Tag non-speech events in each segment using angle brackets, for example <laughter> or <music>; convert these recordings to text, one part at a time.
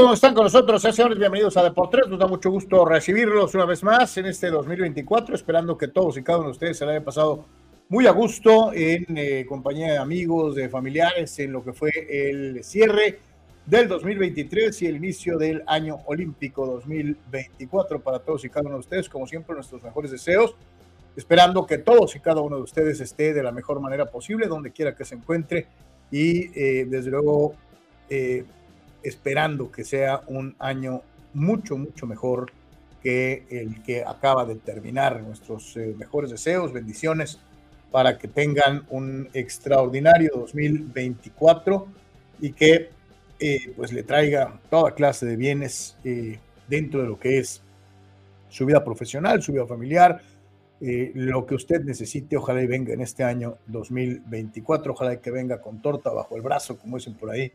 ¿Cómo están con nosotros? señores, bienvenidos a Deportes. Nos da mucho gusto recibirlos una vez más en este 2024, esperando que todos y cada uno de ustedes se la hayan pasado muy a gusto en eh, compañía de amigos, de familiares, en lo que fue el cierre del 2023 y el inicio del año olímpico 2024 para todos y cada uno de ustedes. Como siempre, nuestros mejores deseos, esperando que todos y cada uno de ustedes esté de la mejor manera posible, donde quiera que se encuentre y eh, desde luego eh, esperando que sea un año mucho, mucho mejor que el que acaba de terminar. Nuestros eh, mejores deseos, bendiciones para que tengan un extraordinario 2024 y que eh, pues le traiga toda clase de bienes eh, dentro de lo que es su vida profesional, su vida familiar, lo que usted necesite, ojalá y venga en este año 2024, ojalá y que venga con torta bajo el brazo, como dicen por ahí,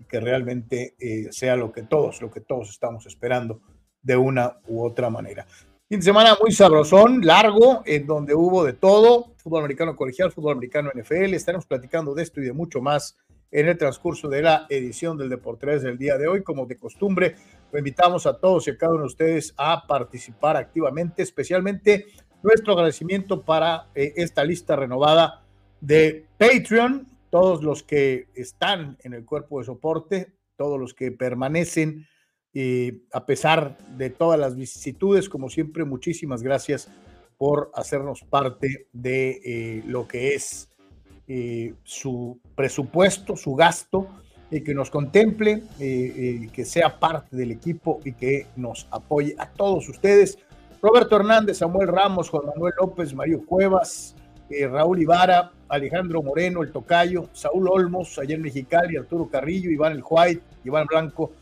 y que realmente eh, sea lo que todos, lo que todos estamos esperando de una u otra manera. Fin de semana muy sabrosón, largo, en donde hubo de todo, fútbol americano colegial, fútbol americano NFL, estaremos platicando de esto y de mucho más en el transcurso de la edición del Deportes del día de hoy. Como de costumbre, lo invitamos a todos y a cada uno de ustedes a participar activamente, especialmente nuestro agradecimiento para eh, esta lista renovada de Patreon, todos los que están en el cuerpo de soporte, todos los que permanecen, eh, a pesar de todas las vicisitudes, como siempre, muchísimas gracias por hacernos parte de eh, lo que es eh, su presupuesto, su gasto, y que nos contemple, que sea parte del equipo y que nos apoye a todos ustedes. Roberto Hernández, Samuel Ramos, Juan Manuel López, Mario Cuevas, Raúl Ibarra, Alejandro Moreno, el Tocayo, Saúl Olmos, ayer Mexicali, Arturo Carrillo, Iván El White, Iván Blanco,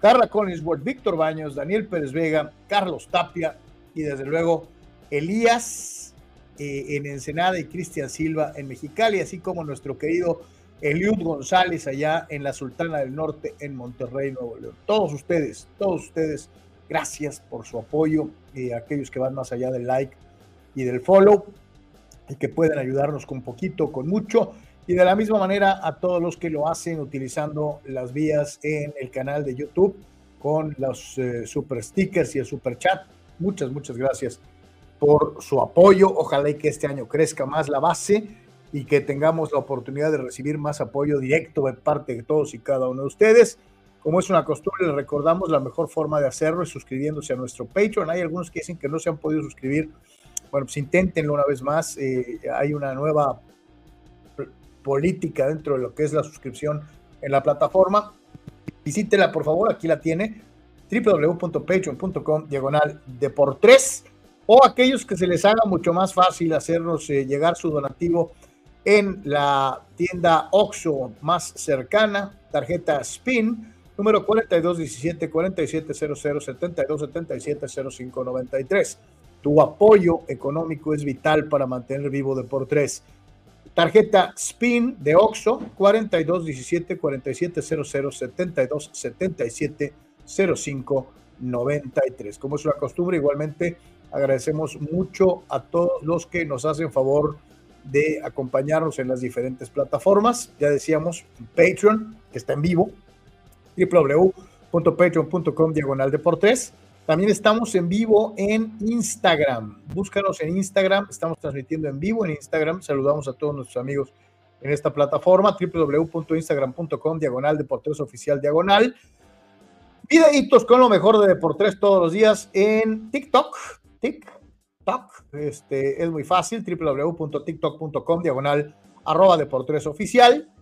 Carla Collinsworth, Víctor Baños, Daniel Pérez Vega, Carlos Tapia y desde luego Elías eh, en Ensenada y Cristian Silva en Mexicali, así como nuestro querido Eliud González allá en la Sultana del Norte en Monterrey, Nuevo León. Todos ustedes, todos ustedes, gracias por su apoyo, y aquellos que van más allá del like y del follow y que pueden ayudarnos con poquito, con mucho. Y de la misma manera a todos los que lo hacen utilizando las vías en el canal de YouTube con los eh, super stickers y el super chat. Muchas, muchas gracias por su apoyo. Ojalá y que este año crezca más la base y que tengamos la oportunidad de recibir más apoyo directo de parte de todos y cada uno de ustedes. Como es una costumbre, les recordamos la mejor forma de hacerlo es suscribiéndose a nuestro Patreon. Hay algunos que dicen que no se han podido suscribir bueno, pues inténtenlo una vez más. Eh, hay una nueva política dentro de lo que es la suscripción en la plataforma. Visítela, por favor, aquí la tiene, www.patreon.com, diagonal de por tres. o aquellos que se les haga mucho más fácil hacernos eh, llegar su donativo en la tienda OXO más cercana, tarjeta SPIN, número 4217 4700 7277 0593. Tu apoyo económico es vital para mantener vivo de por tres. Tarjeta SPIN de OXO 4217 4700 7277 0593. Como es una costumbre, igualmente agradecemos mucho a todos los que nos hacen favor de acompañarnos en las diferentes plataformas. Ya decíamos, Patreon, que está en vivo, www.patreon.com diagonal de por tres. También estamos en vivo en Instagram. Búscanos en Instagram. Estamos transmitiendo en vivo en Instagram. Saludamos a todos nuestros amigos en esta plataforma. www.instagram.com diagonal de por tres oficial diagonal. Videitos con lo mejor de Deportes todos los días en TikTok. TikTok. Este, es muy fácil. www.tiktok.com diagonal arroba Deportes oficial.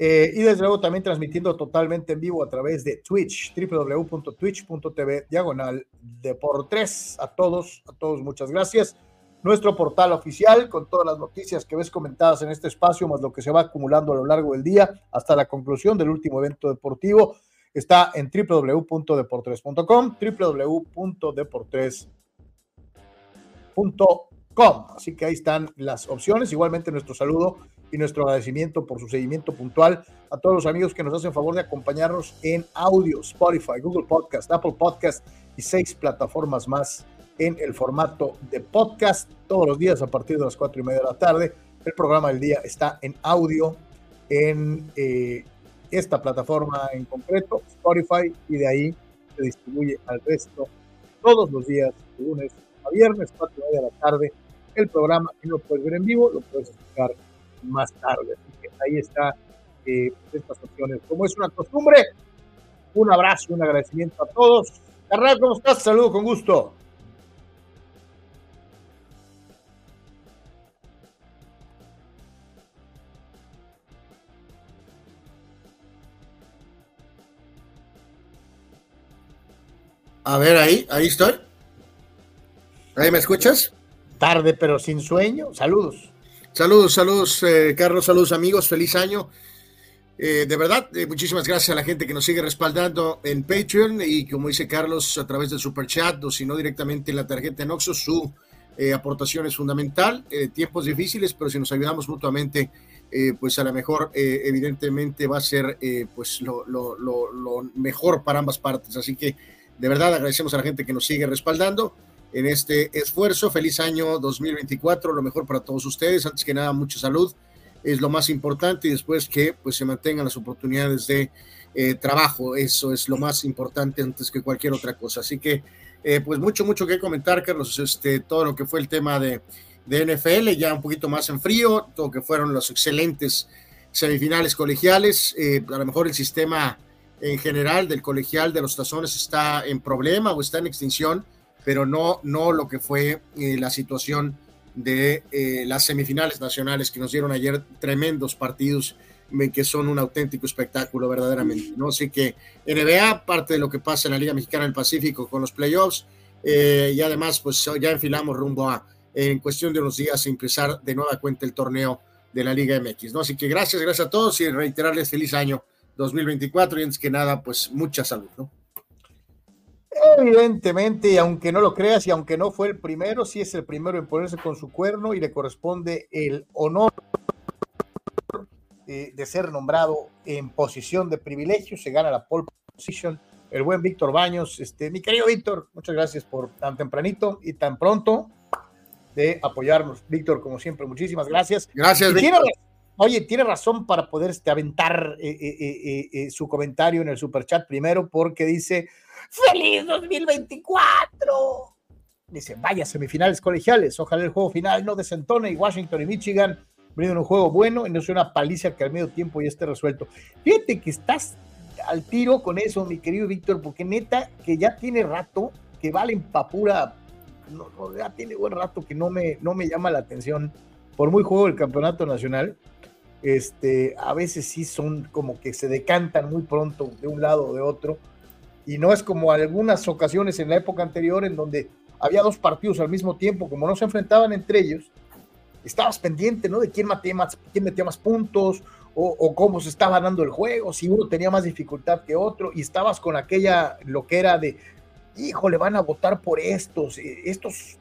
Eh, y desde luego también transmitiendo totalmente en vivo a través de Twitch, www.twitch.tv, diagonal de por tres. A todos, a todos, muchas gracias. Nuestro portal oficial con todas las noticias que ves comentadas en este espacio, más lo que se va acumulando a lo largo del día hasta la conclusión del último evento deportivo, está en www.deportres.com, www.deportres.com. Así que ahí están las opciones. Igualmente nuestro saludo y nuestro agradecimiento por su seguimiento puntual a todos los amigos que nos hacen favor de acompañarnos en audio, Spotify, Google Podcast, Apple Podcast y seis plataformas más en el formato de podcast todos los días a partir de las cuatro y media de la tarde. El programa del día está en audio en eh, esta plataforma en concreto, Spotify, y de ahí se distribuye al resto todos los días, de lunes a viernes, cuatro y media de la tarde. El programa, lo puedes ver en vivo, lo puedes escuchar más tarde. ahí está eh, estas opciones. Como es una costumbre, un abrazo, un agradecimiento a todos. Carnal, ¿cómo estás? Saludo con gusto. A ver, ahí, ahí estoy. ¿Ahí me escuchas? Tarde, pero sin sueño. Saludos. Saludos, saludos, eh, Carlos, saludos amigos, feliz año. Eh, de verdad, eh, muchísimas gracias a la gente que nos sigue respaldando en Patreon y como dice Carlos, a través del Super Chat o si no directamente en la tarjeta en su aportación es fundamental. tiempos difíciles, pero si nos ayudamos mutuamente, pues a lo mejor evidentemente va a ser pues lo, lo, lo mejor para ambas partes. Así que de verdad agradecemos a la gente que nos sigue respaldando en este esfuerzo. Feliz año 2024, lo mejor para todos ustedes. Antes que nada, mucha salud es lo más importante y después que pues se mantengan las oportunidades de eh, trabajo. Eso es lo más importante antes que cualquier otra cosa. Así que eh, pues mucho, mucho que comentar, Carlos. Este, todo lo que fue el tema de, de NFL, ya un poquito más en frío, todo lo que fueron los excelentes semifinales colegiales. Eh, a lo mejor el sistema en general del colegial de los tazones está en problema o está en extinción pero no, no lo que fue eh, la situación de eh, las semifinales nacionales que nos dieron ayer tremendos partidos que son un auténtico espectáculo verdaderamente, ¿no? Así que NBA, parte de lo que pasa en la Liga Mexicana del Pacífico con los playoffs, eh, y además pues ya enfilamos rumbo a, en cuestión de unos días, empezar de nueva cuenta el torneo de la Liga MX, ¿no? Así que gracias, gracias a todos y reiterarles feliz año 2024 y antes que nada, pues mucha salud, ¿no? Evidentemente, y aunque no lo creas y aunque no fue el primero, sí es el primero en ponerse con su cuerno y le corresponde el honor eh, de ser nombrado en posición de privilegio. Se gana la pole position el buen Víctor Baños. Este, mi querido Víctor, muchas gracias por tan tempranito y tan pronto de apoyarnos. Víctor, como siempre, muchísimas gracias. Gracias, Víctor. Oye, tiene razón para poder este, aventar eh, eh, eh, su comentario en el superchat primero, porque dice: ¡Feliz 2024! Dice: Vaya semifinales colegiales. Ojalá el juego final no desentone y Washington y Michigan brinden un juego bueno y no sea una paliza que al medio tiempo ya esté resuelto. Fíjate que estás al tiro con eso, mi querido Víctor, porque neta que ya tiene rato que valen pa' pura. ya tiene buen rato que no me, no me llama la atención por muy juego del campeonato nacional este, a veces sí son como que se decantan muy pronto de un lado o de otro. Y no es como algunas ocasiones en la época anterior en donde había dos partidos al mismo tiempo, como no se enfrentaban entre ellos, estabas pendiente, ¿no? De quién metía más, quién metía más puntos o, cómo se estaba dando el juego, si uno tenía más dificultad que otro, y estabas con aquella lo que era de, hijo, le van a votar por estos, eh, estos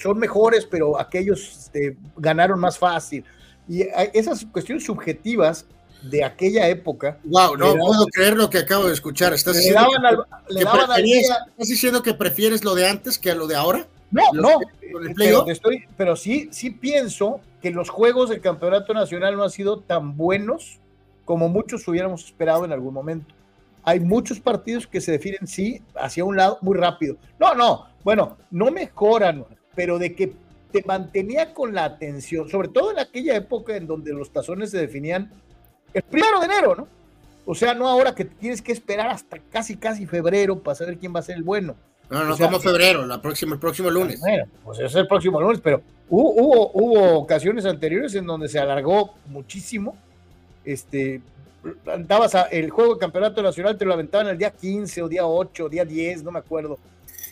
son mejores, pero aquellos este, ganaron más fácil. Y esas cuestiones subjetivas de aquella época. Wow, no puedo creer lo que acabo de escuchar. ¿Estás, diciendo que, ¿Estás diciendo que prefieres lo de antes que a lo de ahora? No, no. Pero, estoy, pero sí, sí pienso que los juegos del campeonato nacional no han sido tan buenos como muchos hubiéramos esperado en algún momento. Hay muchos partidos que se definen, sí, hacia un lado muy rápido. No, no, bueno, no mejoran, pero de que te mantenía con la atención, sobre todo en aquella época en donde los tazones se definían el primero de enero, ¿no? O sea, no ahora que tienes que esperar hasta casi, casi febrero para saber quién va a ser el bueno. No, no, como febrero, la próxima, el próximo lunes. Bueno, pues es el próximo lunes, pero hubo, hubo, ocasiones anteriores en donde se alargó muchísimo. Este, andabas el juego de campeonato nacional, te lo aventaban el día 15 o día 8 o día 10, no me acuerdo.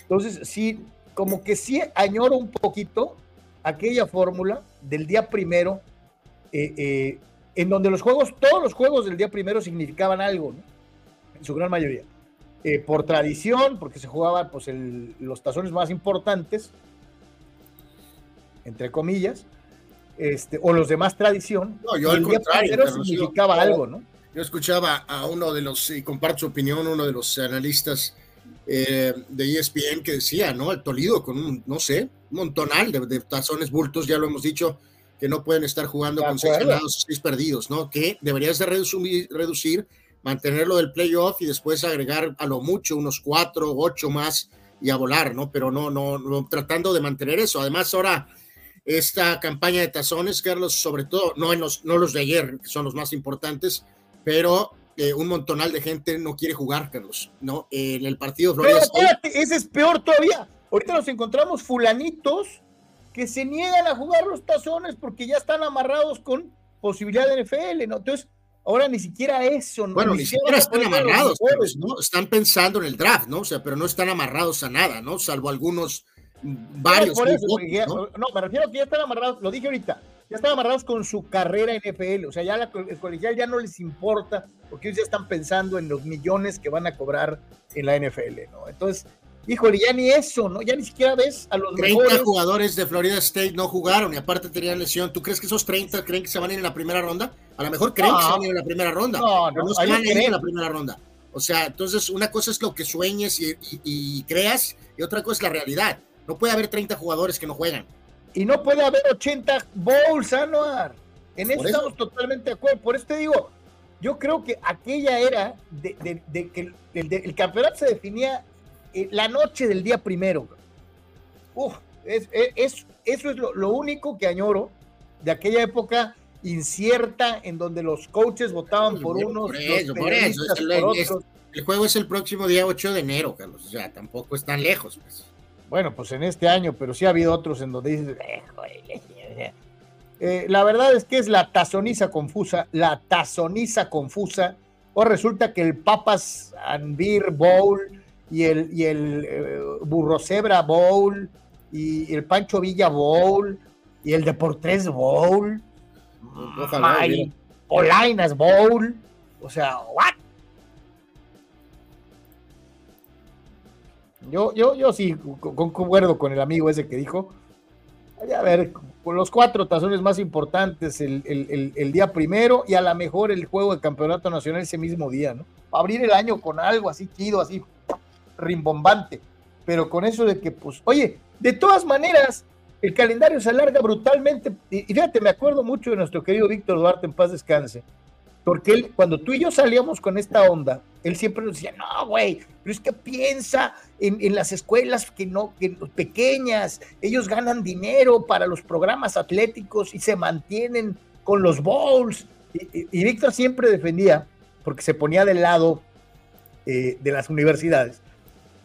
Entonces, sí, como que sí añoro un poquito aquella fórmula del día primero, eh, eh, en donde los juegos, todos los juegos del día primero significaban algo, ¿no? en su gran mayoría. Eh, por tradición, porque se jugaban pues, los tazones más importantes, entre comillas, este, o los de más tradición. No, yo al contrario. significaba algo, ¿no? Yo escuchaba a uno de los, y comparto su opinión, uno de los analistas eh, de ESPN que decía, ¿no? El Tolido con un, no sé, un montonal de, tazones bultos, ya lo hemos dicho, que no pueden estar jugando con seis ganados seis perdidos, ¿no? Que deberías de reducir, reducir mantenerlo del playoff y después agregar a lo mucho unos cuatro, ocho más y a volar, ¿no? Pero no, no, no tratando de mantener eso. Además, ahora esta campaña de tazones, Carlos, sobre todo, no, en los, no los de ayer, que son los más importantes, pero eh, un montonal de gente no quiere jugar, Carlos, ¿no? en el partido Florida Pero espérate, ese es peor todavía. Ahorita nos encontramos fulanitos que se niegan a jugar los tazones porque ya están amarrados con posibilidad de NFL, ¿no? Entonces, Ahora ni siquiera eso. Bueno, ni, siquiera, están amarrados, ¿no? Están pensando en el draft, ¿no? O sea, pero no están amarrados a nada, ¿no? Salvo algunos, mm, varios. ¿no? me refiero a que ya están amarrados, lo dije ahorita, ya están amarrados con su carrera en NFL. O sea, ya el colegial ya no les importa porque ellos ya están pensando en los millones que van a cobrar en la NFL, ¿no? Entonces, híjole, ya ni eso, ¿no? Ya ni siquiera ves a los 30 jugadores de Florida State no jugaron y aparte tenían lesión. ¿Tú crees que esos 30 creen que se van a ir en la primera ronda? A lo mejor creen que se van a ir en la primera ronda, no, no, no se van a ir en la primera ronda. O sea, entonces una cosa es lo que sueñes y, creas y otra cosa es la realidad. No puede haber 30 jugadores que no juegan. Y no puede haber 80 bowls, Anuar. En eso, estamos totalmente de acuerdo. Por eso te digo, yo creo que aquella era de, que el campeonato se definía eh, la noche del día primero. Uf, es, eso es lo, único que añoro de aquella época incierta en donde los coaches votaban por unos. Por eso, por eso. el, juego es el próximo día 8 de enero, Carlos. O sea, tampoco es tan lejos. Pues. Bueno, pues en este año, pero sí ha habido otros en donde dices. Eh, la verdad es que es la tazoniza confusa, la tazoniza confusa. O resulta que el Papas and Beer Bowl y el, y el eh, Burro Cebra Bowl, y el Pancho Villa Bowl, y el Deportes Bowl, y Polainas Bowl, o sea, ¿what? Yo, yo, yo sí concuerdo con el amigo ese que dijo, a ver, con los cuatro tazones más importantes el, el, el, día primero y a lo mejor el juego de campeonato nacional ese mismo día, ¿no? Abrir el año con algo así chido, así rimbombante, pero con eso de que, pues, oye, de todas maneras, el calendario se alarga brutalmente. Y, fíjate, me acuerdo mucho de nuestro querido Víctor Duarte, en paz descanse, porque él, cuando tú y yo salíamos con esta onda, él siempre nos decía, no, güey, pero es que piensa en, las escuelas que no, que pequeñas, ellos ganan dinero para los programas atléticos y se mantienen con los bowls. Y, Víctor siempre defendía, porque se ponía del lado eh, de las universidades,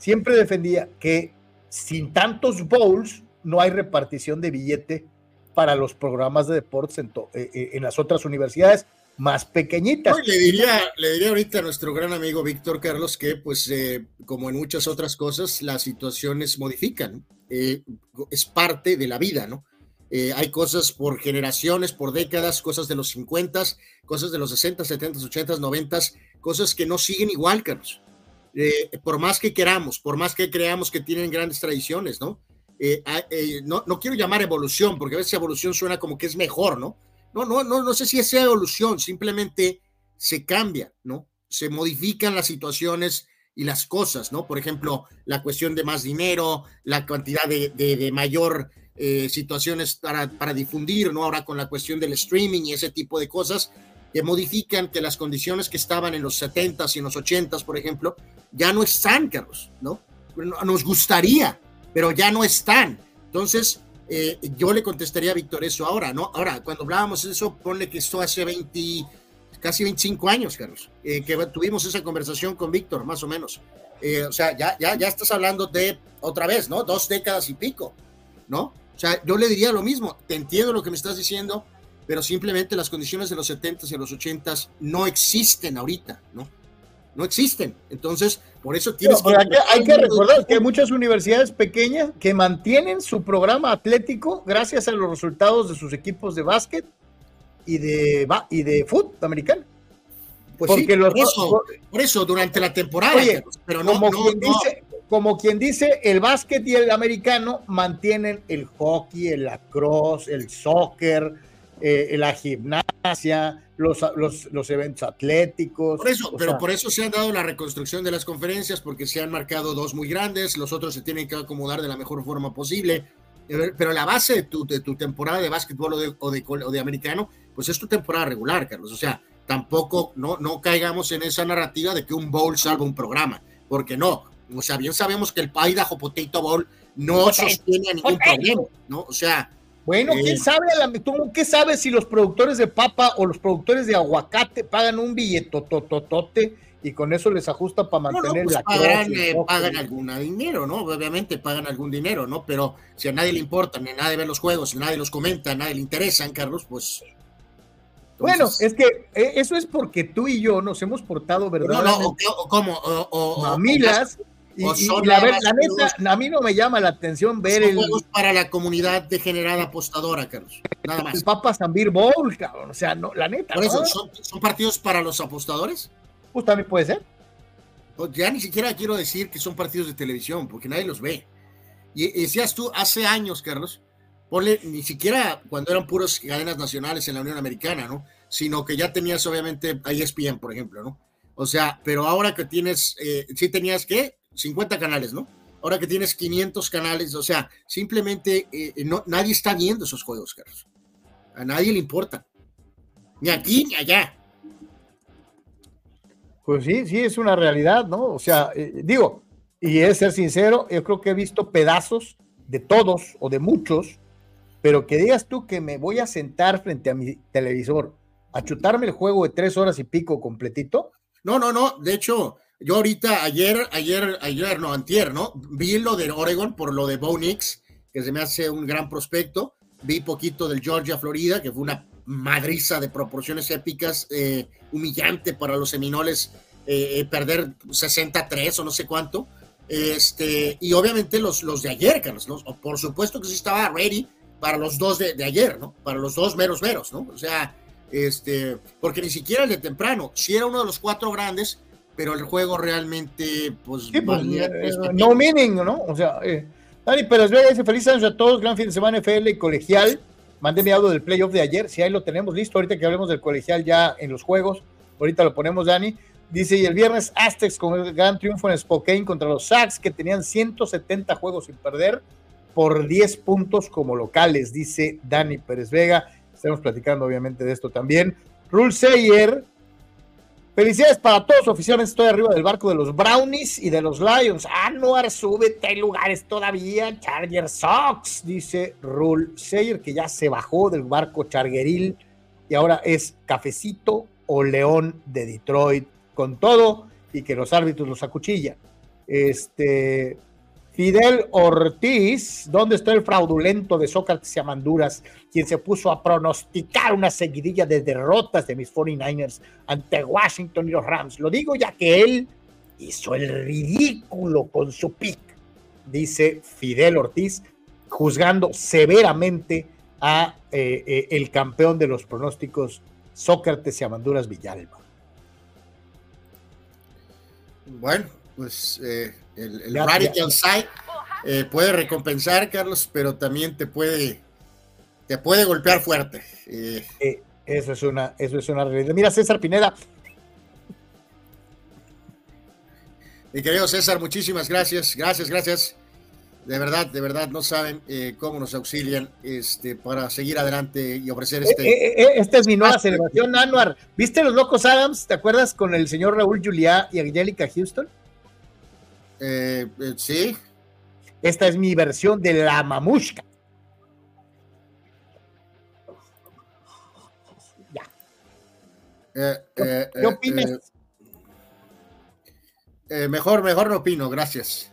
siempre defendía que sin tantos bowls no hay repartición de billete para los programas de deportes en, eh, eh, en las otras universidades, más pequeñitas. le, diría, le diría ahorita a nuestro gran amigo Víctor Carlos que, pues, eh, como en muchas otras cosas, las situaciones modifican. Eh, es parte de la vida, ¿no? Eh, hay cosas por generaciones, por décadas, cosas de los 50, cosas de los 60, 70, 80, 90, cosas que no siguen igual, Carlos. Por más que queramos, por más que creamos que tienen grandes tradiciones, ¿no? no, no quiero llamar evolución, porque a veces evolución suena como que es mejor, ¿no? No, no, no, no sé si es evolución, simplemente se cambia, ¿no? Se modifican las situaciones y las cosas, ¿no? Por ejemplo, la cuestión de más dinero, la cantidad de, mayor eh, situaciones para, para, difundir, ¿no? Ahora con la cuestión del streaming y ese tipo de cosas, que modifican que las condiciones que estaban en los 70s y en los 80s, por ejemplo, ya no están, Carlos, ¿no? Nos gustaría, pero ya no están. Entonces, eh, yo le contestaría a Víctor eso ahora, ¿no? Ahora, cuando hablábamos de eso, ponle que esto hace 20, casi 25 años, Carlos, eh, que tuvimos esa conversación con Víctor, más o menos. Eh, o sea, ya, ya, ya estás hablando de otra vez, ¿no? Dos décadas y pico, ¿no? O sea, yo le diría lo mismo, te entiendo lo que me estás diciendo, pero simplemente las condiciones de los 70s y los 80s no existen ahorita, ¿no? no existen. Entonces, por eso tienes que... Hay que recordar que hay muchas universidades pequeñas que mantienen su programa atlético gracias a los resultados de sus equipos de básquet y de, y de fútbol americano. Pues Porque los, por, eso, durante la temporada, pero no, como, quien Dice, como quien dice, el básquet y el americano mantienen el hockey, el lacrosse, el soccer, eh, la gimnasia, los, los, los, eventos atléticos. Por eso, pero por eso se han dado la reconstrucción de las conferencias, porque se han marcado dos muy grandes, los otros se tienen que acomodar de la mejor forma posible. Eh, pero la base de tu, de tu temporada de básquetbol o de, o de, o de americano, pues es tu temporada regular, Carlos. O sea, tampoco no, no caigamos en esa narrativa de que un bowl salva un programa, porque no. O sea, bien sabemos que el Idaho Potato Bowl no sostiene ningún problema, ¿no? O sea, bueno, quién sabe, ¿tú qué sabes si los productores de papa o los productores de aguacate pagan un billetototote y con eso les ajusta para mantener pues la pagan, eh, pagan algún dinero, ¿no? Obviamente pagan algún dinero, ¿no? Pero si a nadie le importa, ni a nadie ve los juegos, ni nadie los comenta, a nadie le interesan, Carlos, pues. Bueno, es que eh, eso es porque tú y yo nos hemos portado verdad. No, no, o, ¿cómo? O, mamilas y, la, neta, a mí no me llama la atención ver el. juegos para la comunidad degenerada apostadora, Carlos. Nada más. El Papa Zambir Bowl, cabrón. O sea, no, la neta. Por eso, ¿son, partidos para los apostadores? Pues también puede ser. Pues ya ni siquiera quiero decir que son partidos de televisión, porque nadie los ve. Y, decías tú, hace años, Carlos, ponle, ni siquiera cuando eran puros cadenas nacionales en la Unión Americana, ¿no? Sino que ya tenías, obviamente, ESPN, por ejemplo, ¿no? O sea, pero ahora que tienes, eh, sí tenías que 50 canales, ¿no? Ahora que tienes 500 canales, o sea, simplemente eh, eh, no, nadie está viendo esos juegos, Carlos. A nadie le importa. Ni aquí ni allá. Pues sí, sí, es una realidad, ¿no? O sea, eh, digo, y es ser sincero, yo creo que he visto pedazos de todos o de muchos, pero que digas tú que me voy a sentar frente a mi televisor a chutarme el juego de tres horas y pico completito. No, no, no. De hecho, yo ahorita, ayer, ayer, ayer, no, antier, ¿no? Vi lo de Oregon por lo de Bo Nix, que se me hace un gran prospecto. Vi poquito del Georgia, Florida, que fue una madriza de proporciones épicas, eh, humillante para los seminoles, eh, eh, perder 63 o no sé cuánto. Este, y obviamente los, los de ayer, Carlos, por supuesto que sí estaba ready para los dos de, de, ayer, ¿no? Para los dos meros meros, ¿no? O sea, este, porque ni siquiera el de temprano, si era uno de los cuatro grandes, pero el juego realmente, pues, pues eh, no meaning, ¿no? O sea, eh, Dani Pérez Vega dice feliz año a todos, gran fin de semana FL y colegial. Mandé audio del playoff de ayer, si ahí lo tenemos listo, ahorita que hablemos del colegial ya en los juegos, ahorita lo ponemos, Dani. Dice, y el viernes Aztecs con el gran triunfo en Spokane contra los Sacks, que tenían 170 juegos sin perder por 10 puntos como locales, dice Dani Pérez Vega. Estamos platicando obviamente de esto también. Rule Sayer Felicidades para todos, oficialmente estoy arriba del barco de los Brownies y de los Lions. Anuar, súbete, hay lugares todavía. Charger Sox, dice Rule Sayer, que ya se bajó del barco chargeril y ahora es cafecito o león de Detroit con todo y que los árbitros los acuchillan. Este, Fidel Ortiz, ¿dónde está el fraudulento de Sócrates y Amanduras, quien se puso a pronosticar una seguidilla de derrotas de mis 49ers ante Washington y los Rams? Lo digo ya que él hizo el ridículo con su pick, dice Fidel Ortiz, juzgando severamente a eh, eh, el campeón de los pronósticos, Sócrates y Amanduras Villalba. Bueno, pues eh, el, Radical Side puede recompensar, Carlos, pero también te puede, te puede golpear fuerte. eso es una, eso es una realidad. Mira, César Pineda. Mi querido César, muchísimas gracias, gracias, gracias de verdad, de verdad, no saben eh, cómo nos auxilian este, para seguir adelante y ofrecer este. Eh, eh, esta es mi nueva celebración, Anuar. ¿Viste los Locos Adams? ¿Te acuerdas con el señor Raúl Juliá y Angélica Houston? Sí. Esta es mi versión de la mamushka. Ya. ¿Qué opinas? mejor, mejor no opino, gracias.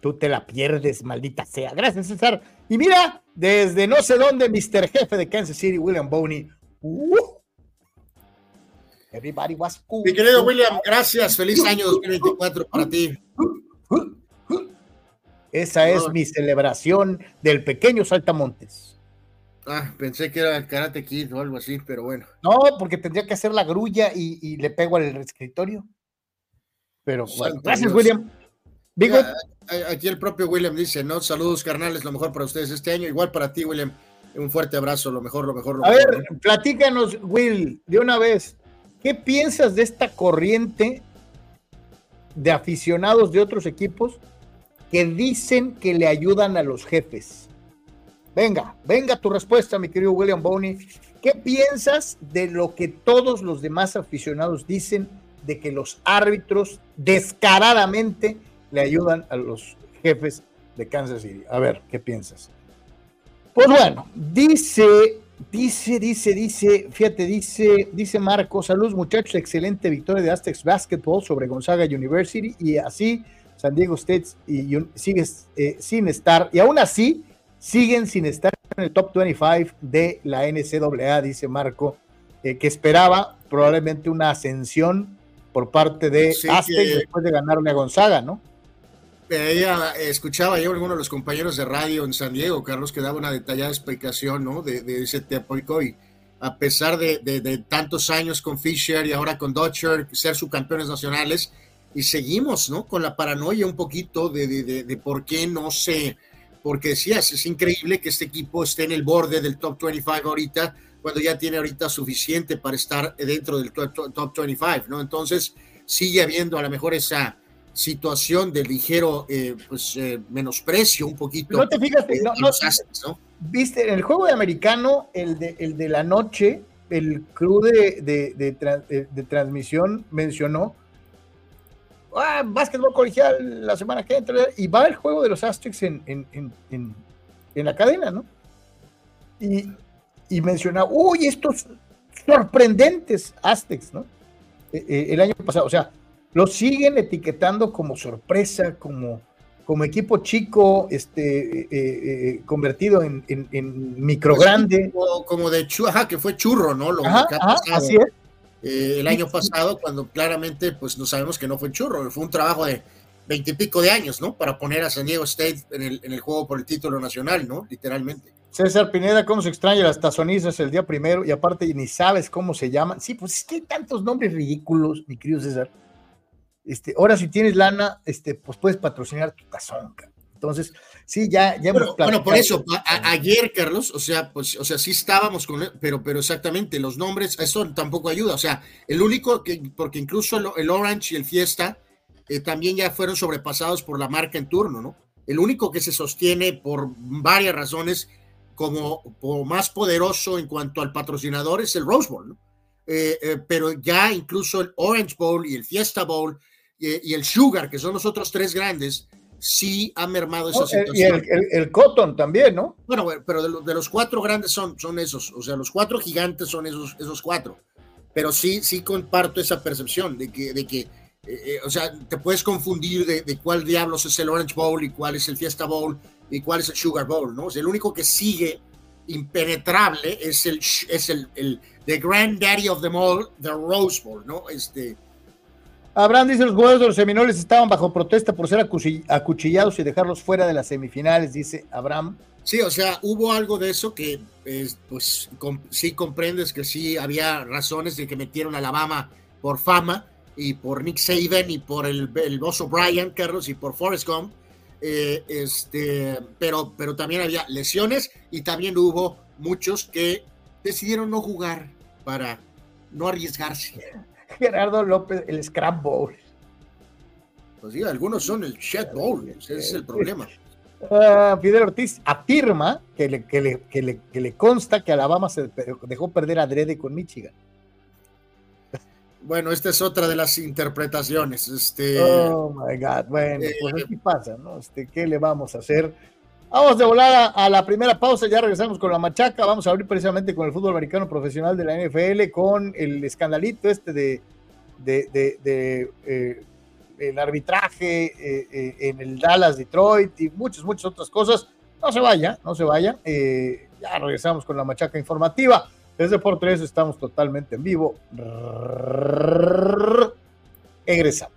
Tú te la pierdes, maldita sea. Gracias, César. Y mira, desde no sé dónde, Mr. Jefe de Kansas City, William Boney. Uh, everybody was cool. Mi querido William, gracias. Feliz año 2024 para ti. Esa es mi celebración del pequeño Saltamontes. Ah, pensé que era el Karate Kid o algo así, pero bueno. No, porque tendría que hacer la grulla y, le pego al escritorio. Pero bueno, gracias, William. Aquí el propio William dice, ¿no? Saludos, carnales, lo mejor para ustedes este año. Igual para ti, William. Un fuerte abrazo, lo mejor, lo mejor. Lo a ver, platícanos, Will, de una vez. ¿Qué piensas de esta corriente de aficionados de otros equipos que dicen que le ayudan a los jefes? Venga, venga tu respuesta, mi querido William Boney. ¿Qué piensas de lo que todos los demás aficionados dicen de que los árbitros descaradamente le ayudan a los jefes de Kansas City. A ver, ¿qué piensas? Pues bueno, dice, dice, dice, dice, fíjate, dice, dice Marco, saludos muchachos, excelente victoria de Aztecs Basketball sobre Gonzaga University y así San Diego State y, sigue eh, sin estar, y aún así siguen sin estar en el top 25 de la NCAA, dice Marco, eh, que esperaba probablemente una ascensión por parte de Aztecs después de ganarle a Gonzaga, ¿no? Ella escuchaba yo a alguno de los compañeros de radio en San Diego, Carlos, que daba una detallada explicación ¿no? de, ese tiempo y a pesar de, tantos años con Fisher y ahora con Dutcher, ser subcampeones nacionales, y seguimos ¿no? con la paranoia un poquito de, por qué no sé, porque decías, es increíble que este equipo esté en el borde del top 25 ahorita, cuando ya tiene ahorita suficiente para estar dentro del top 25, ¿no? Entonces sigue habiendo a lo mejor esa situación de ligero eh, pues, eh, menosprecio un poquito. No te fijas, no, viste, en el juego de americano, el de, el de la noche, el crew de, de, transmisión mencionó ah, básquetbol colegial la semana que entra y va el juego de los Aztecs en, en, en, la cadena, ¿no? Y, y menciona, uy, estos sorprendentes Aztecs, ¿no? Eh, el año pasado, o sea, lo siguen etiquetando como sorpresa, como, como equipo chico, este, eh, eh, eh, convertido en, en, micro pues grande. Como, de churro, que fue churro, ¿no? Lo que así es. el año pasado, cuando claramente, pues no sabemos que no fue churro, fue un trabajo de veintipico de años, ¿no? Para poner a San Diego State en el, en el juego por el título nacional, ¿no? Literalmente. César Pineda, ¿cómo se extraña las tazonizas el día primero? Y aparte ni sabes cómo se llaman. Sí, pues es que hay tantos nombres ridículos, mi querido César. Este, ahora si tienes lana, este, pues puedes patrocinar tu tazón. Entonces, sí, ya, ya bueno, bueno, por eso, ayer, Carlos, o sea, pues, o sea, sí estábamos con, pero, pero exactamente, los nombres, eso tampoco ayuda. O sea, el único que, porque incluso el, Orange y el Fiesta eh, también ya fueron sobrepasados por la marca en turno, ¿no? El único que se sostiene por varias razones como, más poderoso en cuanto al patrocinador es el Rose Bowl, ¿no? Eh, eh, pero ya incluso el Orange Bowl y el Fiesta Bowl y, el Sugar, que son los otros tres grandes, sí ha mermado esa situación. Y el, Cotton también, ¿no? Bueno, pero de, los cuatro grandes son, son esos, o sea, los cuatro gigantes son esos, esos cuatro. Pero sí, sí comparto esa percepción de que, de que eh, o sea, te puedes confundir de, cuál diablos es el Orange Bowl y cuál es el Fiesta Bowl y cuál es el Sugar Bowl, ¿no? O sea, el único que sigue impenetrable es el, es el, el the granddaddy of them all, the Rose Bowl, ¿no? Este. Abraham dice, los jugadores de los Seminoles estaban bajo protesta por ser acuchillados y dejarlos fuera de las semifinales, dice Abraham. Sí, o sea, hubo algo de eso que, pues, sí comprendes que sí había razones de que metieron a Alabama por fama y por Nick Saban y por el, el Boss O'Brien, Carlos, y por Forrest Gump. Eh, este, pero, pero también había lesiones y también hubo muchos que decidieron no jugar para no arriesgarse. <laughs> Gerardo López, el Scrap Bowl. Pues sí, algunos son el Shed Bowl, ese es el problema. Uh, Fidel Ortiz afirma que le, que, le, que, le, que le consta que Alabama se dejó perder a Drede con Michigan. Bueno, esta es otra de las interpretaciones. Este, oh my God. Bueno, pues eh, así pasa, ¿no? Este, ¿Qué le vamos a hacer? Vamos de volada a la primera pausa, ya regresamos con la machaca. Vamos a abrir precisamente con el fútbol americano profesional de la NFL, con el escandalito este de, eh, el arbitraje eh, en el Dallas Detroit y muchas, muchas otras cosas. No se vaya, no se vaya. ya regresamos con la machaca informativa. Desde por tres estamos totalmente en vivo. Egresamos.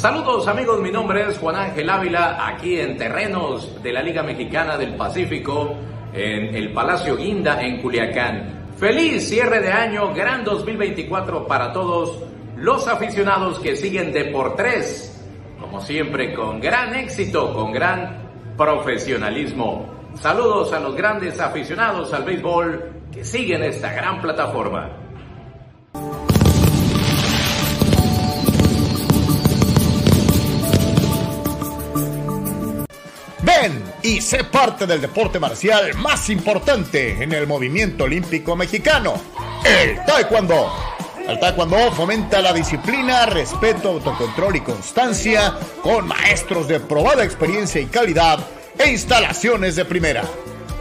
Saludos amigos, mi nombre es Juan Ángel Ávila, aquí en terrenos de la Liga Mexicana del Pacífico, en el Palacio Guinda, en Culiacán. Feliz cierre de año, gran 2024 para todos los aficionados que siguen de por tres, como siempre con gran éxito, con gran profesionalismo. Saludos a los grandes aficionados al béisbol que siguen esta gran plataforma. Y sé parte del deporte marcial más importante en el movimiento olímpico mexicano, el taekwondo. El taekwondo fomenta la disciplina, respeto, autocontrol y constancia con maestros de probada experiencia y calidad e instalaciones de primera.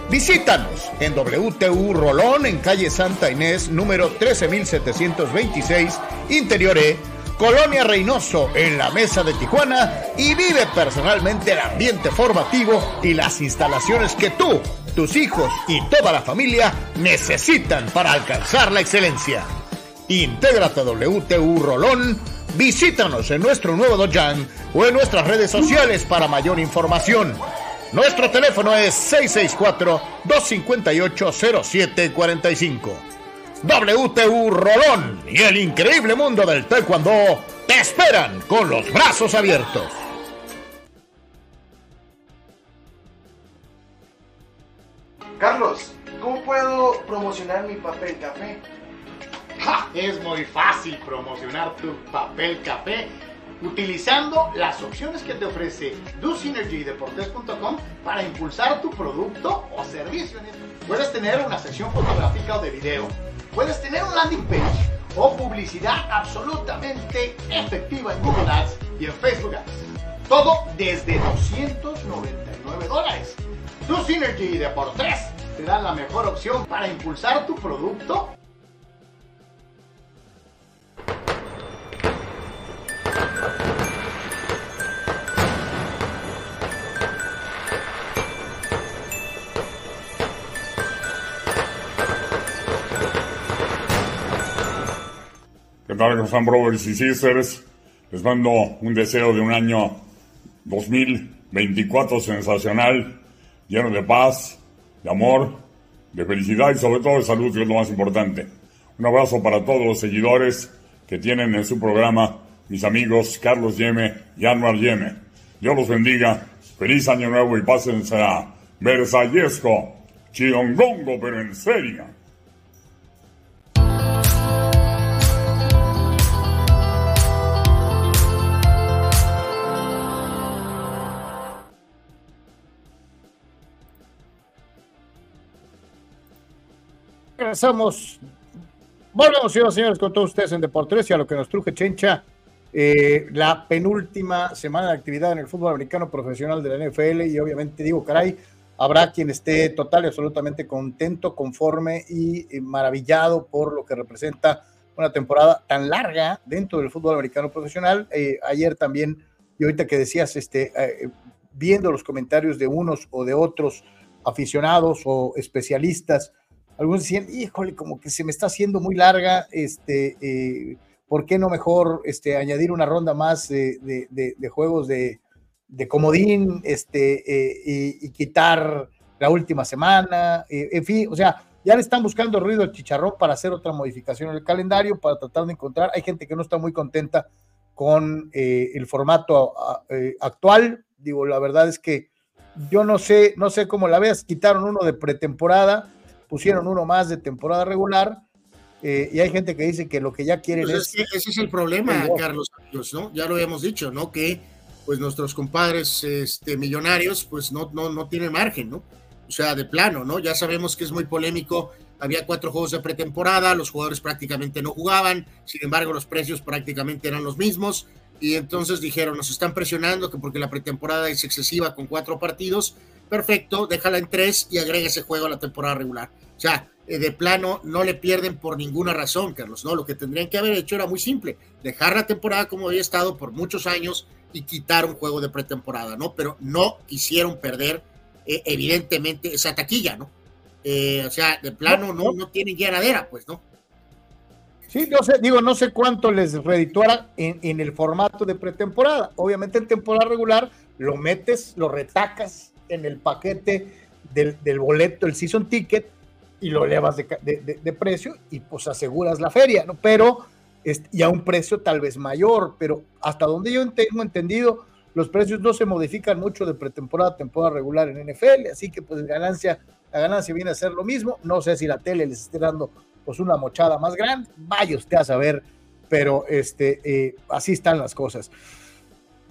Visítanos en WTU Rolón en calle Santa Inés número 13726 Interior E, Colonia Reynoso en la Mesa de Tijuana y vive personalmente el ambiente formativo y las instalaciones que tú, tus hijos y toda la familia necesitan para alcanzar la excelencia. Intégrate a WTU Rolón, visítanos en nuestro nuevo Dojang o en nuestras redes sociales para mayor información. Nuestro teléfono es 664-258-0745. WTU Rolón y el increíble mundo del taekwondo te esperan con los brazos abiertos. Carlos, ¿cómo puedo promocionar mi papel café? Es muy fácil promocionar tu papel café utilizando las opciones que te ofrece DoSynergyDeportes.com para impulsar tu producto o servicio. Puedes tener una sección fotográfica o de video, puedes tener un landing page o publicidad absolutamente efectiva en Google Ads y en Facebook Ads. Todo desde 299 dólares. DoSynergy Deportes te dan la mejor opción para impulsar tu producto tal, que brothers y sisters? Les mando un deseo de un año 2024 sensacional, lleno de paz, de amor, de felicidad y sobre todo de salud, que es lo más importante. Un abrazo para todos los seguidores que tienen en su programa mis amigos Carlos Yeme y Anwar Yeme. Dios los bendiga, feliz año nuevo y pásense a Versallesco, Chilongongo, pero en serio. Regresamos. Volvemos, señores, señores, con todos ustedes en Deportes y a lo que nos truje Chencha. eh, la penúltima semana de actividad en el fútbol americano profesional de la NFL y obviamente digo, caray, habrá quien esté total y absolutamente contento, conforme y maravillado por lo que representa una temporada tan larga dentro del fútbol americano profesional. Eh, ayer también, y ahorita que decías, este, eh, viendo los comentarios de unos o de otros aficionados o especialistas, algunos decían, híjole, como que se me está haciendo muy larga, este, eh, ¿por qué no mejor este, añadir una ronda más de, juegos de, de, comodín este, eh, y, quitar la última semana? Eh, en fin, o sea, ya le están buscando ruido al chicharrón para hacer otra modificación en el calendario, para tratar de encontrar. Hay gente que no está muy contenta con el formato actual. Digo, la verdad es que yo no sé, no sé cómo la veas. Quitaron uno de pretemporada pusieron uno más de temporada regular. Eh, y hay gente que dice que lo que ya quieren pues es, Ese es el problema, Carlos, ¿no? Ya lo habíamos dicho, ¿no? Que pues nuestros compadres este, millonarios pues no, no, no tienen margen, ¿no? O sea, de plano, ¿no? Ya sabemos que es muy polémico. Había cuatro juegos de pretemporada, los jugadores prácticamente no jugaban, sin embargo los precios prácticamente eran los mismos y entonces dijeron, nos están presionando que porque la pretemporada es excesiva con cuatro partidos, perfecto, déjala en tres y agrega ese juego a la temporada regular. O sea, eh, de plano no le pierden por ninguna razón, Carlos, ¿no? Lo que tendrían que haber hecho era muy simple, dejar la temporada como había estado por muchos años y quitar un juego de pretemporada, ¿no? Pero no quisieron perder, eh, evidentemente, esa taquilla, ¿no? Eh, o sea, de plano no, no, tienen llenadera, pues, ¿no? Sí, no sé, digo, no sé cuánto les redituara en, en el formato de pretemporada. Obviamente en temporada regular lo metes, lo retacas en el paquete del, boleto, el season ticket, y lo elevas de, precio y pues aseguras la feria, ¿no? Pero, y a un precio tal vez mayor, pero hasta donde yo tengo entendido, los precios no se modifican mucho de pretemporada a temporada regular en NFL, así que pues ganancia, la ganancia viene a ser lo mismo. No sé si la tele les esté dando pues una mochada más grande, vaya usted a saber, pero este, eh, así están las cosas.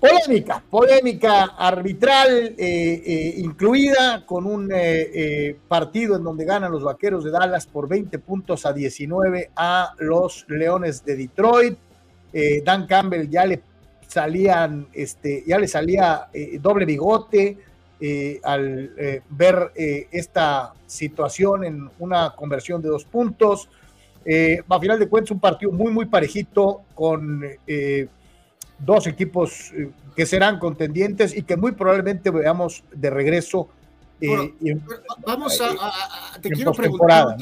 Polémica, polémica arbitral eh, eh, incluida con un eh, partido en donde ganan los Vaqueros de Dallas por 20 puntos a 19 a los Leones de Detroit. Dan Campbell ya le salían, este, ya le salía doble bigote al ver esta situación en una conversión de dos puntos. a final de cuentas, un partido muy, muy parejito con dos equipos eh, que serán contendientes y que muy probablemente veamos de regreso. Eh, vamos a, te quiero preguntar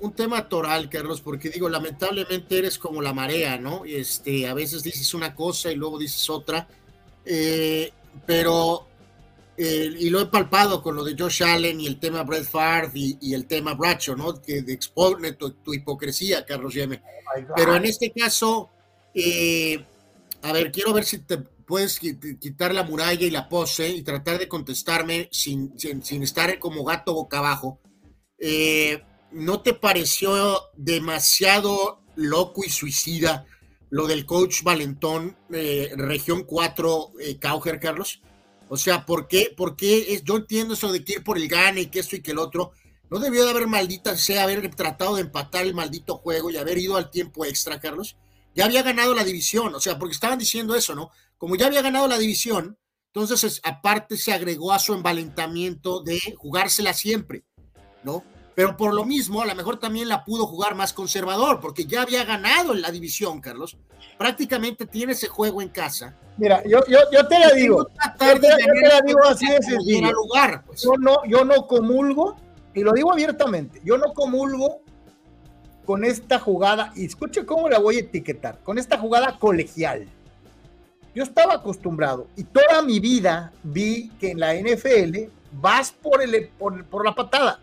un, tema toral, Carlos, porque digo, lamentablemente eres como la marea, ¿no? Este, a veces dices una cosa y luego dices otra, eh, pero y lo he palpado con lo de Josh Allen y el tema Brett Favre y, el tema Bracho, ¿no? Que expone tu, hipocresía, Carlos Yeme. Oh pero en este caso, eh, a ver, quiero ver si te puedes quitar la muralla y la pose y tratar de contestarme sin, sin, estar como gato boca abajo. Eh, ¿No te pareció demasiado loco y suicida lo del coach Valentón, eh, región 4, eh, Cauger, Carlos? O sea, ¿por qué? ¿Por qué? yo entiendo eso de que ir por el gane y que esto y que el otro. No debió de haber maldita sea haber tratado de empatar el maldito juego y haber ido al tiempo extra, Carlos ya había ganado la división, o sea, porque estaban diciendo eso, ¿no? Como ya había ganado la división, entonces aparte se agregó a su envalentamiento de jugársela siempre, ¿no? Pero por lo mismo, a lo mejor también la pudo jugar más conservador, porque ya había ganado en la división, Carlos. Prácticamente tiene ese juego en casa. Mira, yo, yo, yo te la digo. Yo te, la digo así de sencillo. Lugar, pues. yo, no, yo no comulgo, y lo digo abiertamente, yo no comulgo con esta jugada, y escuche cómo la voy a etiquetar, con esta jugada colegial. Yo estaba acostumbrado y toda mi vida vi que en la NFL vas por, el, por, la patada.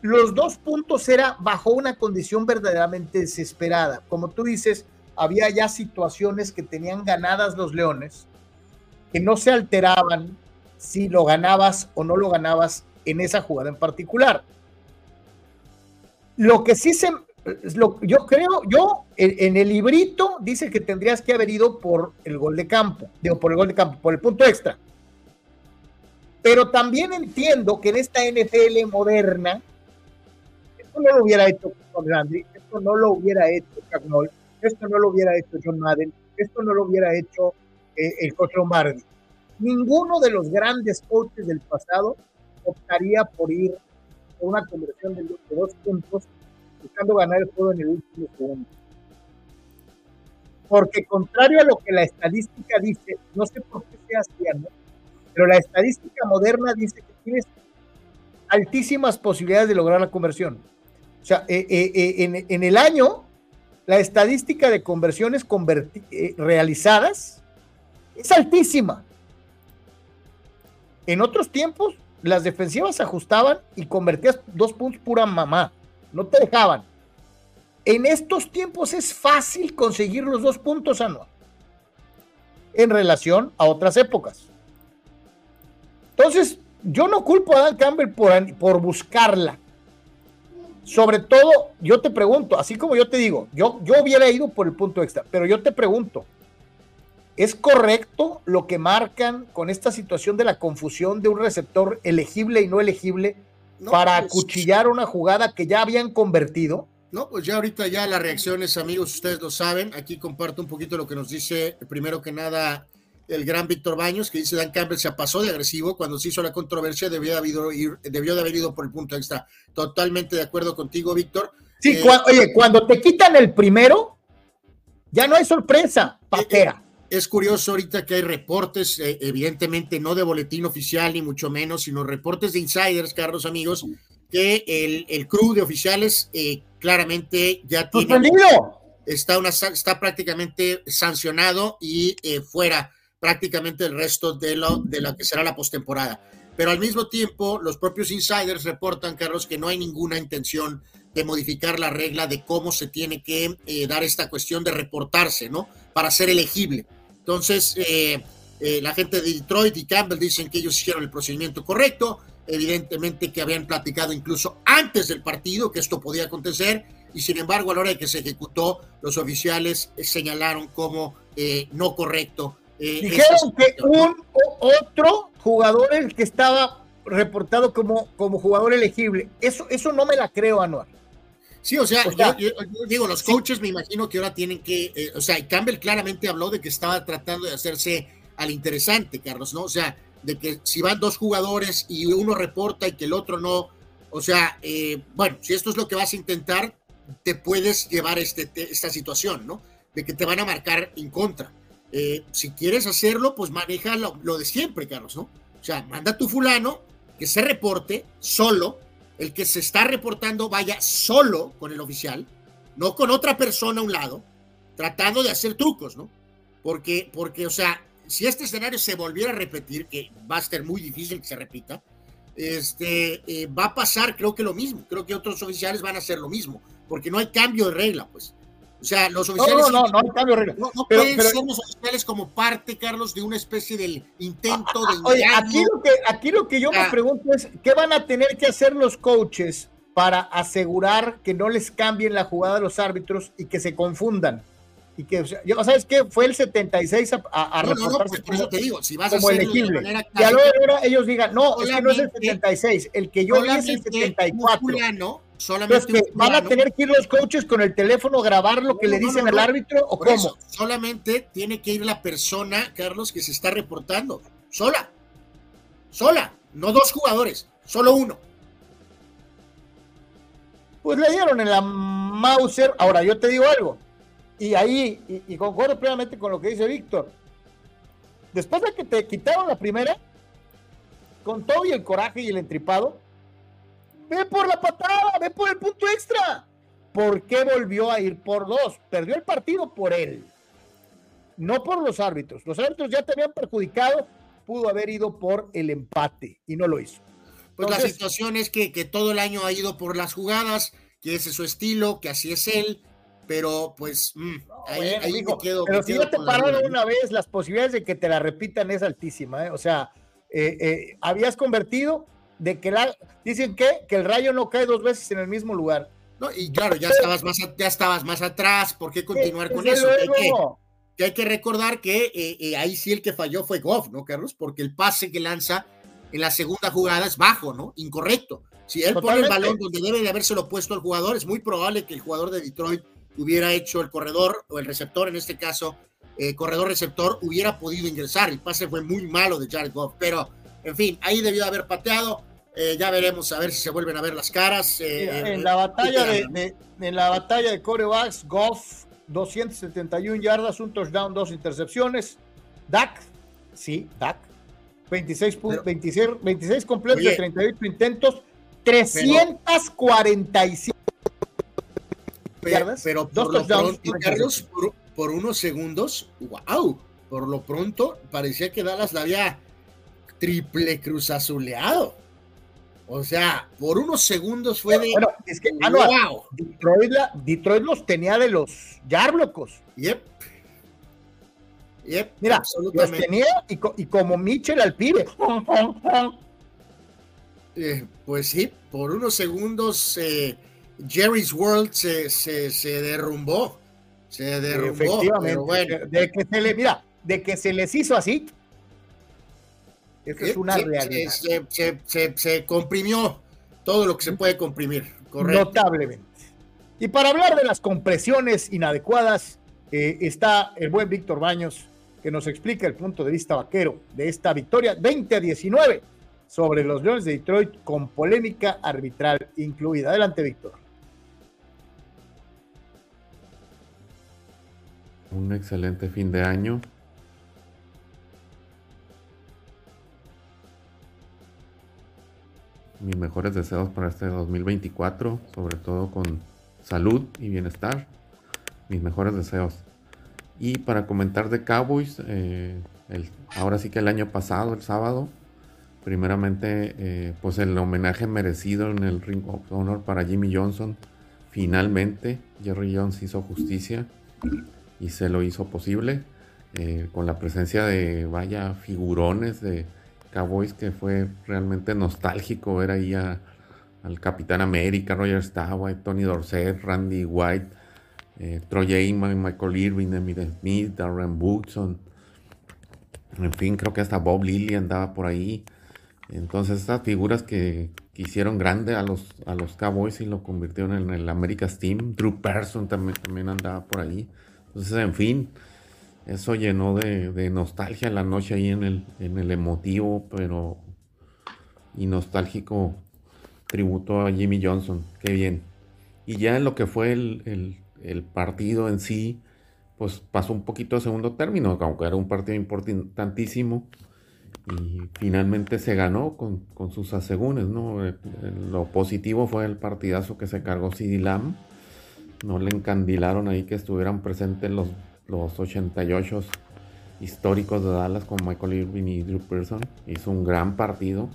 Los dos puntos era bajo una condición verdaderamente desesperada. Como tú dices, había ya situaciones que tenían ganadas los Leones, que no se alteraban si lo ganabas o no lo ganabas en esa jugada en particular. Lo que sí se, yo creo, yo en, el librito dice que tendrías que haber ido por el gol de campo, digo, por el gol de campo, por el punto extra. Pero también entiendo que en esta NFL moderna, esto no lo hubiera hecho Landry, esto no lo hubiera hecho Cagnol, esto no lo hubiera hecho John Madden, esto no lo hubiera hecho eh, el coach Lombardi. Ninguno de los grandes coaches del pasado optaría por ir por una conversión de, dos puntos buscando ganar el juego en el último segundo. Porque contrario a lo que la estadística dice, no sé por qué sea ¿no? pero la estadística moderna dice que tienes altísimas posibilidades de lograr la conversión. O sea, eh, eh, eh, en, el año, la estadística de conversiones realizadas es altísima. En otros tiempos, las defensivas se ajustaban y convertías dos puntos pura mamá. No te dejaban. En estos tiempos es fácil conseguir los dos puntos anual en relación a otras épocas. Entonces, yo no culpo a Dan Campbell por, por buscarla. Sobre todo, yo te pregunto, así como yo te digo, yo, yo hubiera ido por el punto extra, pero yo te pregunto, ¿es correcto lo que marcan con esta situación de la confusión de un receptor elegible y no elegible para pues, acuchillar una jugada que ya habían convertido? No, pues ya ahorita ya las reacciones, amigos, ustedes lo saben. Aquí comparto un poquito lo que nos dice, primero que nada, el gran Víctor Baños, que dice Dan Campbell se pasó de agresivo cuando se hizo la controversia, debió de haber ido, debió de haber ido por el punto extra. Totalmente de acuerdo contigo, Víctor. Sí, eh, oye, cuando te quitan el primero, ya no hay sorpresa, eh, patera. Eh, es curioso ahorita que hay reportes, evidentemente no de boletín oficial ni mucho menos, sino reportes de insiders, Carlos amigos, que el, el crew de oficiales claramente ya tiene... Está, una, está prácticamente sancionado y fuera prácticamente el resto de lo, de la que será la postemporada. Pero al mismo tiempo, los propios insiders reportan, Carlos, que no hay ninguna intención de modificar la regla de cómo se tiene que eh, dar esta cuestión de reportarse, ¿no? Para ser elegible. Entonces, eh, eh, la gente de Detroit y Campbell dicen que ellos hicieron el procedimiento correcto, evidentemente que habían platicado incluso antes del partido que esto podía acontecer, y sin embargo, a la hora de que se ejecutó, los oficiales señalaron como no correcto eh, Dijeron que un otro jugador el que estaba reportado como, como jugador elegible. Eso, eso no me la creo, Anuar. Sí, o sea, yo, digo, los coaches me imagino que ahora tienen que, eh, o sea, Campbell claramente habló de que estaba tratando de hacerse al interesante, Carlos, ¿no? O sea, de que si van dos jugadores y uno reporta y que el otro no, o sea, eh, bueno, si esto es lo que vas a intentar, te puedes llevar este, esta situación, ¿no? De que te van a marcar en contra. Eh, si quieres hacerlo, pues maneja lo, de siempre, Carlos, ¿no? O sea, manda a tu fulano que se reporte solo, el que se está reportando vaya solo con el oficial, no con otra persona a un lado, tratando de hacer trucos, ¿no? Porque, porque, o sea, si este escenario se volviera a repetir, que va a ser muy difícil que se repita, este, eh, va a pasar creo que lo mismo, creo que otros oficiales van a hacer lo mismo, porque no hay cambio de regla, pues. O sea, los oficiales. No, no, no, no cambio regla. No, pueden ser los oficiales como parte, Carlos, de una especie del intento de. Oye, aquí lo que, aquí lo que yo me pregunto es: ¿qué van a tener que hacer los coaches para asegurar que no les cambien la jugada a los árbitros y que se confundan? Y que, o sea, ¿sabes qué? Fue el 76 a, a, no, no, pues por eso te digo, si vas como a elegible. y ahora ellos digan, no, es que no es el 76, el que yo vi es el 74. Solamente van a tener que ir los coaches con el teléfono grabar lo que le dicen al árbitro o cómo. solamente tiene que ir la persona, Carlos, que se está reportando. Sola. Sola. No dos jugadores, solo uno. Pues le dieron en la Mauser. Ahora, yo te digo algo. Y ahí, y, y concuerdo plenamente con lo que dice Víctor. Después de que te quitaron la primera, con todo y el coraje y el entripado, Ve por la patada, ve por el punto extra. ¿Por qué volvió a ir por dos? Perdió el partido por él, no por los árbitros. Los árbitros ya te habían perjudicado, pudo haber ido por el empate y no lo hizo. Pues la situación es que, que todo el año ha ido por las jugadas, que ese es su estilo, que así es él, pero pues mm, ahí, quedo, Pero si ya te pararon una vez, las posibilidades de que te la repitan es altísima, ¿eh? o sea, eh, eh, habías convertido, de que la, dicen que, que el rayo no cae dos veces en el mismo lugar. No, y claro, ya estabas más, ya estabas más atrás, ¿por qué continuar con eso? Que hay que, recordar que eh, ahí sí el que falló fue Goff, ¿no, Carlos? Porque el pase que lanza en la segunda jugada es bajo, ¿no? Incorrecto. Si él pone el balón donde debe de habérselo puesto al jugador, es muy probable que el jugador de Detroit hubiera hecho el corredor o el receptor, en este caso, eh, corredor receptor hubiera podido ingresar. El pase fue muy malo de Jared Goff, pero en fin, ahí debió haber pateado. Eh, ya veremos a ver si se vuelven a ver las caras. Eh, en la batalla de, en la batalla de corebacks, Goff 271 yardas, un touchdown, dos intercepciones. Dak, sí, Dak, 26, 26, completos de 38 intentos, 347 yardas, pero por lo pronto, Carlos, por, unos segundos, wow, por lo pronto parecía que Dallas la había triple cruz azuleado. O sea, por unos segundos fue de. Bueno, es que ah, wow. Detroit, Detroit, los tenía de los Yarblocos. Yep. Yep. Mira, los tenía y, como Mitchell al pibe. Eh, pues sí, por unos segundos eh, Jerry's World se, se, derrumbó. Se derrumbó. Efectivamente. bueno. de, que se le, mira, de que se les hizo así, esa es una realidad. Se, comprimió todo lo que se puede comprimir, correcto. Notablemente. Y para hablar de las compresiones inadecuadas, eh, está el buen Víctor Baños, que nos explica el punto de vista vaquero de esta victoria 20 a 19 sobre los Leones de Detroit con polémica arbitral incluida. Adelante, Víctor. Un excelente fin de año mis mejores deseos para este 2024, sobre todo con salud y bienestar. Mis mejores deseos. Y para comentar de Cowboys, eh, ahora sí que el año pasado, el sábado, primeramente, eh, pues el homenaje merecido en el Ring of Honor para Jimmy Johnson. Finalmente, Jerry Jones hizo justicia y se lo hizo posible eh, con la presencia de, vaya, figurones de Cowboys que fue realmente nostálgico ver ahí al Capitán América, Roger Staubach, Tony Dorsett, Randy White, eh, Troy Aikman, Michael Irving, Emmitt Smith, Darren Woodson. En fin, creo que hasta Bob Lilly andaba por ahí. Entonces, estas figuras que, hicieron grande a los, a los Cowboys y lo convirtieron en el America's Team. Drew Person también, también andaba por ahí. Entonces, en fin, eso llenó de, nostalgia la noche ahí en el, emotivo, pero y nostálgico tributo a Jimmy Johnson. Qué bien. Y ya en lo que fue el, partido en sí, pues pasó un poquito a segundo término, aunque era un partido importantísimo. Y finalmente se ganó con, sus asegúnes, ¿no? Lo positivo fue el partidazo que se cargó CD Lamb. No le encandilaron ahí que estuvieran presentes los los 88 históricos de Dallas con Michael Irving y Drew Pearson. Hizo un gran partido,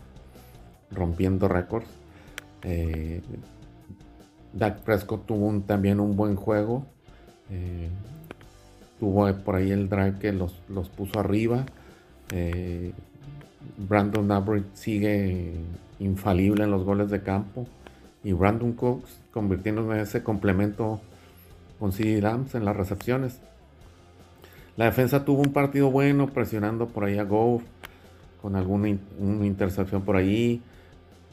rompiendo récords. Eh, Dak Prescott tuvo también un buen juego. Eh, tuvo por ahí el drive que los, puso arriba. Eh, Brandon Abbott sigue infalible en los goles de campo. Y Brandon Cooks convirtiéndose en ese complemento con CD Rams en las recepciones. La defensa tuvo un partido bueno, presionando por ahí a Goff, con alguna intercepción por ahí.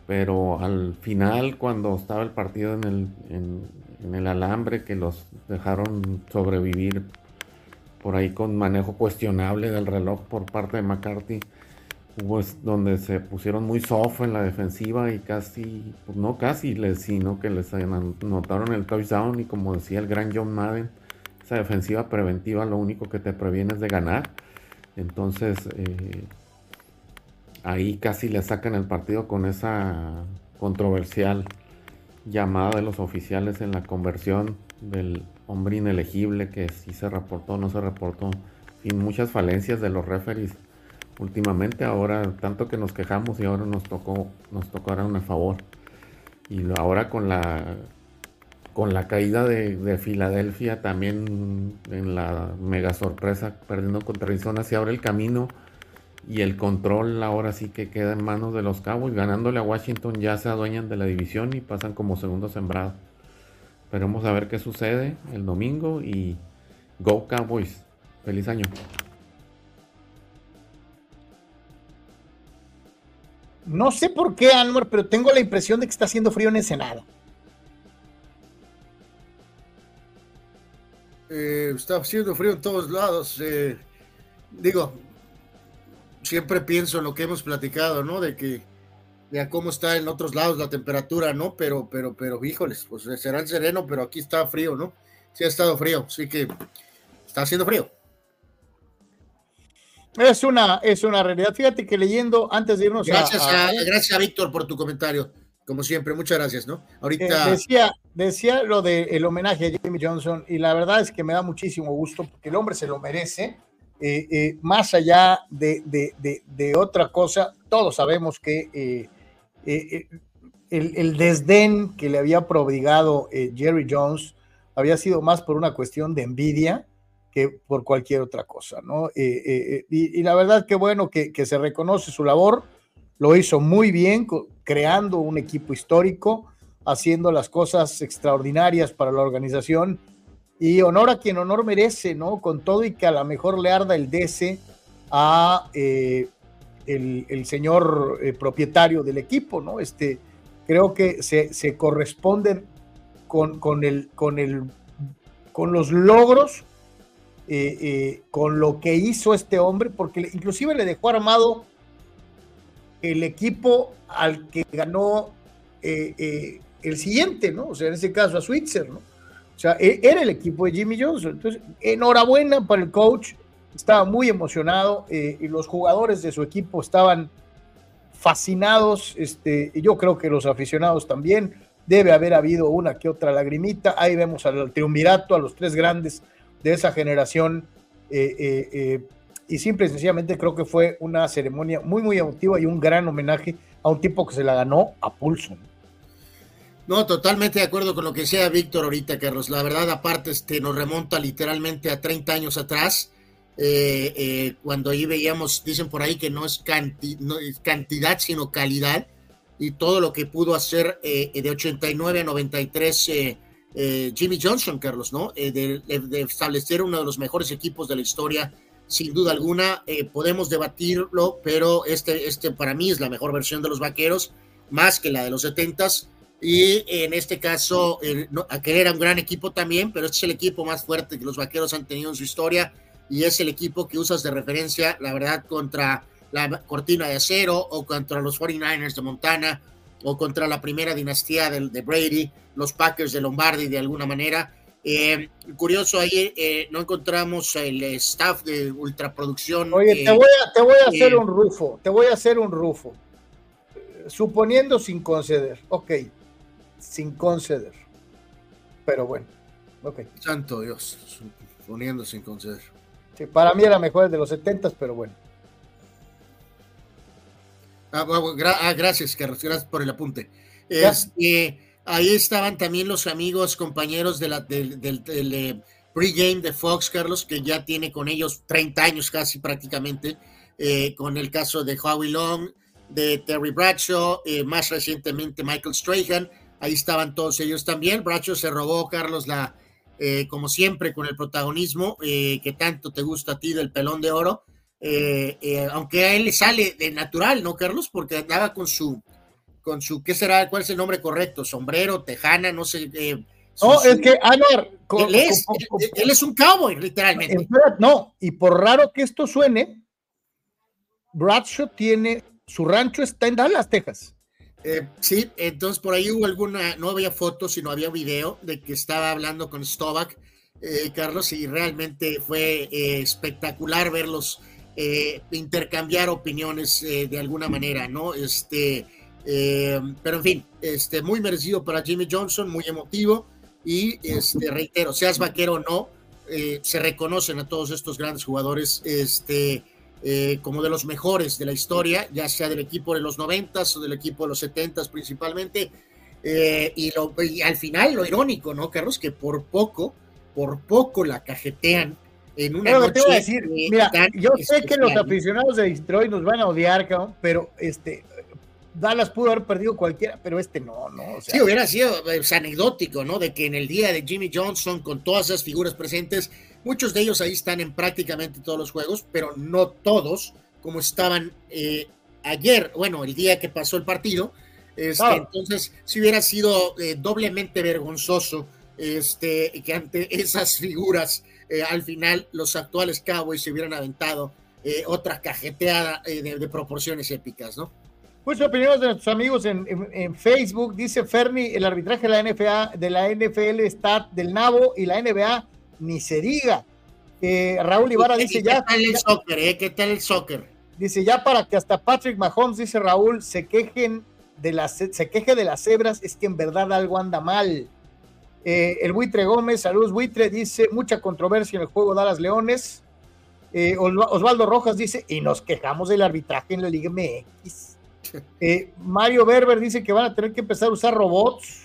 Pero al final, cuando estaba el partido en el, en, el alambre, que los dejaron sobrevivir por ahí con manejo cuestionable del reloj por parte de McCarthy, hubo donde se pusieron muy soft en la defensiva y casi, pues no casi, sino que les anotaron el touchdown y como decía el gran John Madden, esa defensiva preventiva lo único que te previene es de ganar. Entonces, eh, ahí casi le sacan el partido con esa controversial llamada de los oficiales en la conversión del hombre inelegible que si se reportó o no se reportó. Y muchas falencias de los referees últimamente. Ahora, tanto que nos quejamos y ahora nos tocó, nos tocaron a favor. Y ahora con la con la caída de, Filadelfia también en la mega sorpresa, perdiendo contra Arizona, se abre el camino y el control ahora sí que queda en manos de los Cowboys. Ganándole a Washington ya se adueñan de la división y pasan como segundo sembrado. Esperemos a ver qué sucede el domingo y Go Cowboys. Feliz año. No sé por qué, Anwar, pero tengo la impresión de que está haciendo frío en Ensenada. Eh, está haciendo frío en todos lados. Eh, digo, siempre pienso en lo que hemos platicado, ¿no? De que de cómo está en otros lados la temperatura, ¿no? Pero, pero, pero, híjoles, pues será el sereno, pero aquí está frío, ¿no? Sí ha estado frío, así que está haciendo frío. Es una, es una realidad. Fíjate que leyendo antes de irnos gracias a, Gracias a Víctor por tu comentario. Como siempre, muchas gracias, ¿no? Ahorita. Eh, decía, decía lo del homenaje a Jimmy Johnson, y la verdad es que me da muchísimo gusto porque el hombre se lo merece. Eh, eh, más allá de, de, otra cosa, todos sabemos que el, el, desdén que le había prodigado Jerry Jones había sido más por una cuestión de envidia que por cualquier otra cosa, ¿no? Eh, eh, eh, y, la verdad que bueno que, se reconoce su labor, lo hizo muy bien, creando un equipo histórico, haciendo las cosas extraordinarias para la organización y honor a quien honor merece, ¿no? Con todo y que a lo mejor le arda el DC a el, señor propietario del equipo, ¿no? Este, creo que se, se corresponden con, con, el, con, el, con los logros eh, eh, con lo que hizo este hombre, porque inclusive le dejó armado el equipo al que ganó eh, el siguiente, ¿no? O sea, en este caso a Switzer, ¿no? O sea, e, era el equipo de Jimmy Johnson. Entonces, enhorabuena para el coach, estaba muy emocionado y los jugadores de su equipo estaban fascinados, este, y yo creo que los aficionados también. Debe haber habido una que otra lagrimita. Ahí vemos al triunvirato, a los tres grandes de esa generación. Eh, eh, eh, y simple y sencillamente creo que fue una ceremonia muy, muy emotiva y un gran homenaje a un tipo que se la ganó a pulso. No, totalmente de acuerdo con lo que decía Víctor ahorita, Carlos. La verdad, aparte, este, nos remonta literalmente a 30 años atrás, cuando ahí veíamos, dicen por ahí que no es, cantidad, sino calidad, y todo lo que pudo hacer de 89 a 93 eh, Jimmy Johnson, Carlos, ¿no? Eh, de, establecer uno de los mejores equipos de la historia, sin duda alguna. Eh, podemos debatirlo, pero este, este para mí es la mejor versión de los vaqueros, más que la de los 70 Y en este caso, aquel era un gran equipo también, pero este es el equipo más fuerte que los vaqueros han tenido en su historia y es el equipo que usas de referencia, la verdad, contra la cortina de acero o contra los 49ers de Montana o contra la primera dinastía de, de Brady los Packers de Lombardi de alguna manera. Eh, curioso, ahí eh, no encontramos el staff de ultraproducción. Oye, te, voy a, te voy a hacer un rufo, te voy a hacer un rufo. Suponiendo sin conceder, ok, sin conceder. Pero bueno, ok. Santo Dios, suponiendo sin conceder. Sí, para mí era mejor el de los 70, pero bueno. Ah, ah, gracias, Carlos, gracias por el apunte. Este, Ahí estaban también los amigos, compañeros de la, del, del, eh, pregame de Fox, Carlos, que ya tiene con ellos 30 años casi prácticamente, eh, con el caso de Howie Long, de Terry Bradshaw, eh, más recientemente Michael Strahan. Ahí estaban todos ellos también. Bradshaw se robó, Carlos, la, como siempre, con el protagonismo que tanto te gusta a ti del pelón de oro. Aunque a él le sale de natural, ¿no, Carlos? Porque andaba con su con su, ¿qué será? ¿Cuál es el nombre correcto? Sombrero, tejana, no sé. Eh, no, es que, ah, él, es, él, es un cowboy, literalmente. no, y por raro que esto suene, Bradshaw tiene, su rancho está en Dallas, Texas. Eh, sí, entonces por ahí hubo alguna, no había fotos, sino había video de que estaba hablando con Stovak, eh, Carlos, y realmente fue espectacular verlos intercambiar opiniones de alguna manera, ¿no? Este, eh, pero en fin, este, muy merecido para Jimmy Johnson, muy emotivo. Y este, reitero, seas vaquero o no, eh, se reconocen a todos estos grandes jugadores este, eh, como de los mejores de la historia, ya sea del equipo de los noventas o del equipo de los setentas principalmente. y, lo, al final, lo irónico, ¿no, Carlos? Que por poco, por poco la cajetean en una noche. Te decir, mira, yo sé que los aficionados de Detroit nos van a odiar, pero este, Dallas pudo haber perdido cualquiera, pero este no, ¿no? sí, hubiera sido pues, anecdótico, ¿no? De que en el día de Jimmy Johnson, con todas esas figuras presentes, muchos de ellos ahí están en prácticamente todos los juegos, pero no todos, como estaban eh, ayer, bueno, el día que pasó el partido. Este, entonces, si hubiera sido eh, doblemente vergonzoso este, que ante esas figuras, eh, al final los actuales Cowboys se hubieran aventado eh, otra cajeteada eh, de, proporciones épicas, ¿no? Pues opiniones de nuestros amigos en, Facebook. Dice Ferni, el arbitraje de la, NFA, de la NFL está del nabo y la NBA ni se diga. Raúl Ibarra dice ya. ¿Qué tal el soccer? Eh? ¿Qué tal el soccer? Dice ya para que hasta Patrick Mahomes, dice Raúl, se quejen de las, se queje de las cebras, es que en verdad algo anda mal. Eh, el Buitre Gómez, saludos Buitre, dice mucha controversia en el juego Dallas Leones. Eh, Osvaldo Rojas dice, y nos quejamos del arbitraje en la Liga MX. <laughs> Eh, Mario Berber dice que van a tener que empezar a usar robots.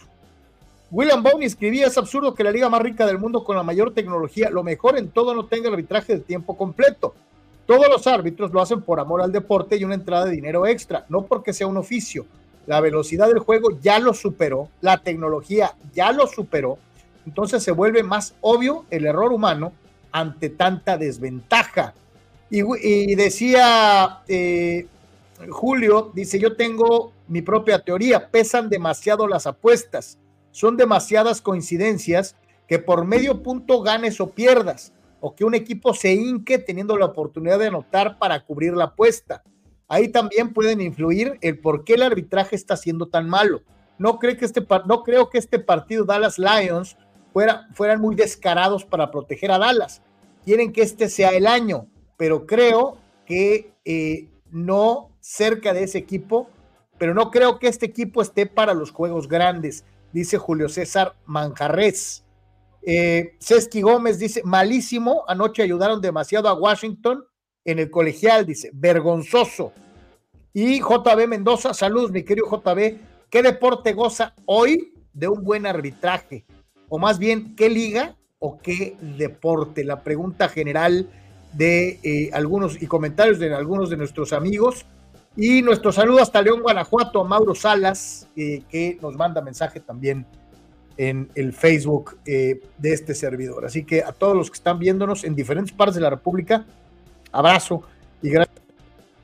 William Bownie escribía, es absurdo que la liga más rica del mundo con la mayor tecnología, lo mejor en todo no tenga arbitraje de tiempo completo. Todos los árbitros lo hacen por amor al deporte y una entrada de dinero extra, no porque sea un oficio. La velocidad del juego ya lo superó, la tecnología ya lo superó, entonces se vuelve más obvio el error humano ante tanta desventaja. Y, decía eh, Julio, dice, yo tengo mi propia teoría, pesan demasiado las apuestas, son demasiadas coincidencias que por medio punto ganes o pierdas o que un equipo se hinque teniendo la oportunidad de anotar para cubrir la apuesta. Ahí también pueden influir el por qué el arbitraje está siendo tan malo. No, creo que este, no creo que este partido Dallas Lions fuera, fueran muy descarados para proteger a Dallas. Quieren que este sea el año, pero creo que eh, no cerca de ese equipo, pero no creo que este equipo esté para los juegos grandes, dice Julio César Manjarres. Eh, Sesky Gómez dice, malísimo, anoche ayudaron demasiado a Washington en el colegial, dice, vergonzoso. Y JB Mendoza, saludos, mi querido JB, ¿qué deporte goza hoy de un buen arbitraje? O más bien, ¿qué liga o qué deporte? La pregunta general de eh, algunos y comentarios de algunos de nuestros amigos. Y nuestro saludo hasta León, Guanajuato, a Mauro Salas, eh, que nos manda mensaje también en el Facebook eh, de este servidor. Así que a todos los que están viéndonos en diferentes partes de la República, abrazo y gracias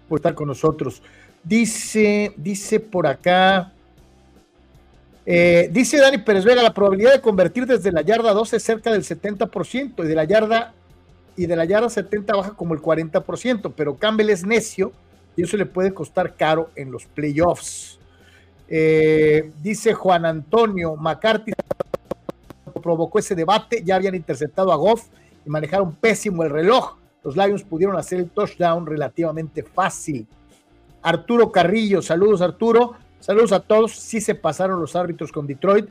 por estar con nosotros. Dice, dice por acá, eh, dice Dani Pérez Vega, la probabilidad de convertir desde la yarda 12 es cerca del 70% y de la yarda y de la yarda 70 baja como el 40%, pero Campbell es necio y eso le puede costar caro en los playoffs. Eh, dice Juan Antonio McCarthy provocó ese debate, ya habían interceptado a Goff y manejaron pésimo el reloj. Los Lions pudieron hacer el touchdown relativamente fácil. Arturo Carrillo, saludos Arturo, saludos a todos. Sí se pasaron los árbitros con Detroit.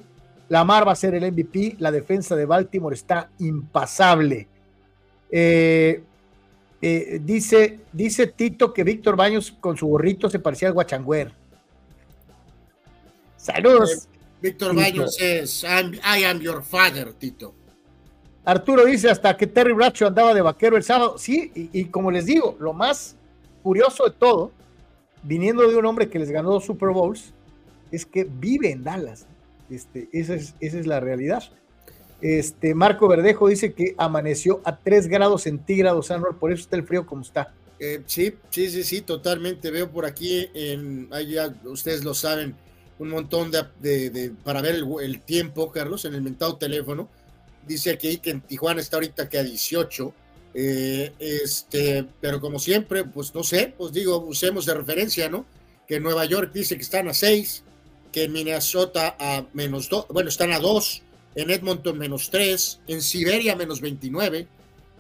Lamar va a ser el MVP. La defensa de Baltimore está impasable. Eh, eh, dice, dice Tito que Víctor Baños con su gorrito se parecía al Guachangüer. Saludos. Eh, Víctor Baños es I am your father, Tito. Arturo dice hasta que Terry Bradshaw andaba de vaquero el sábado. Sí, y, como les digo, lo más curioso de todo, viniendo de un hombre que les ganó dos Super Bowls, es que vive en Dallas. Este, esa, es, esa es la realidad. Este, Marco Verdejo dice que amaneció a 3 grados centígrados, anual, por eso está el frío como está. Eh, sí, sí, sí, sí, totalmente. Veo por aquí, en, ya ustedes lo saben, un montón de, para ver el, tiempo, Carlos, en el mentado teléfono. Dice aquí que en Tijuana está ahorita que a 18. Eh, este, pero como siempre, pues no sé, pues digo, usemos de referencia, ¿no? Que Nueva York dice que están a 6, que en Minnesota a menos 2, bueno, están a 2, en Edmonton menos 3, en Siberia menos 29,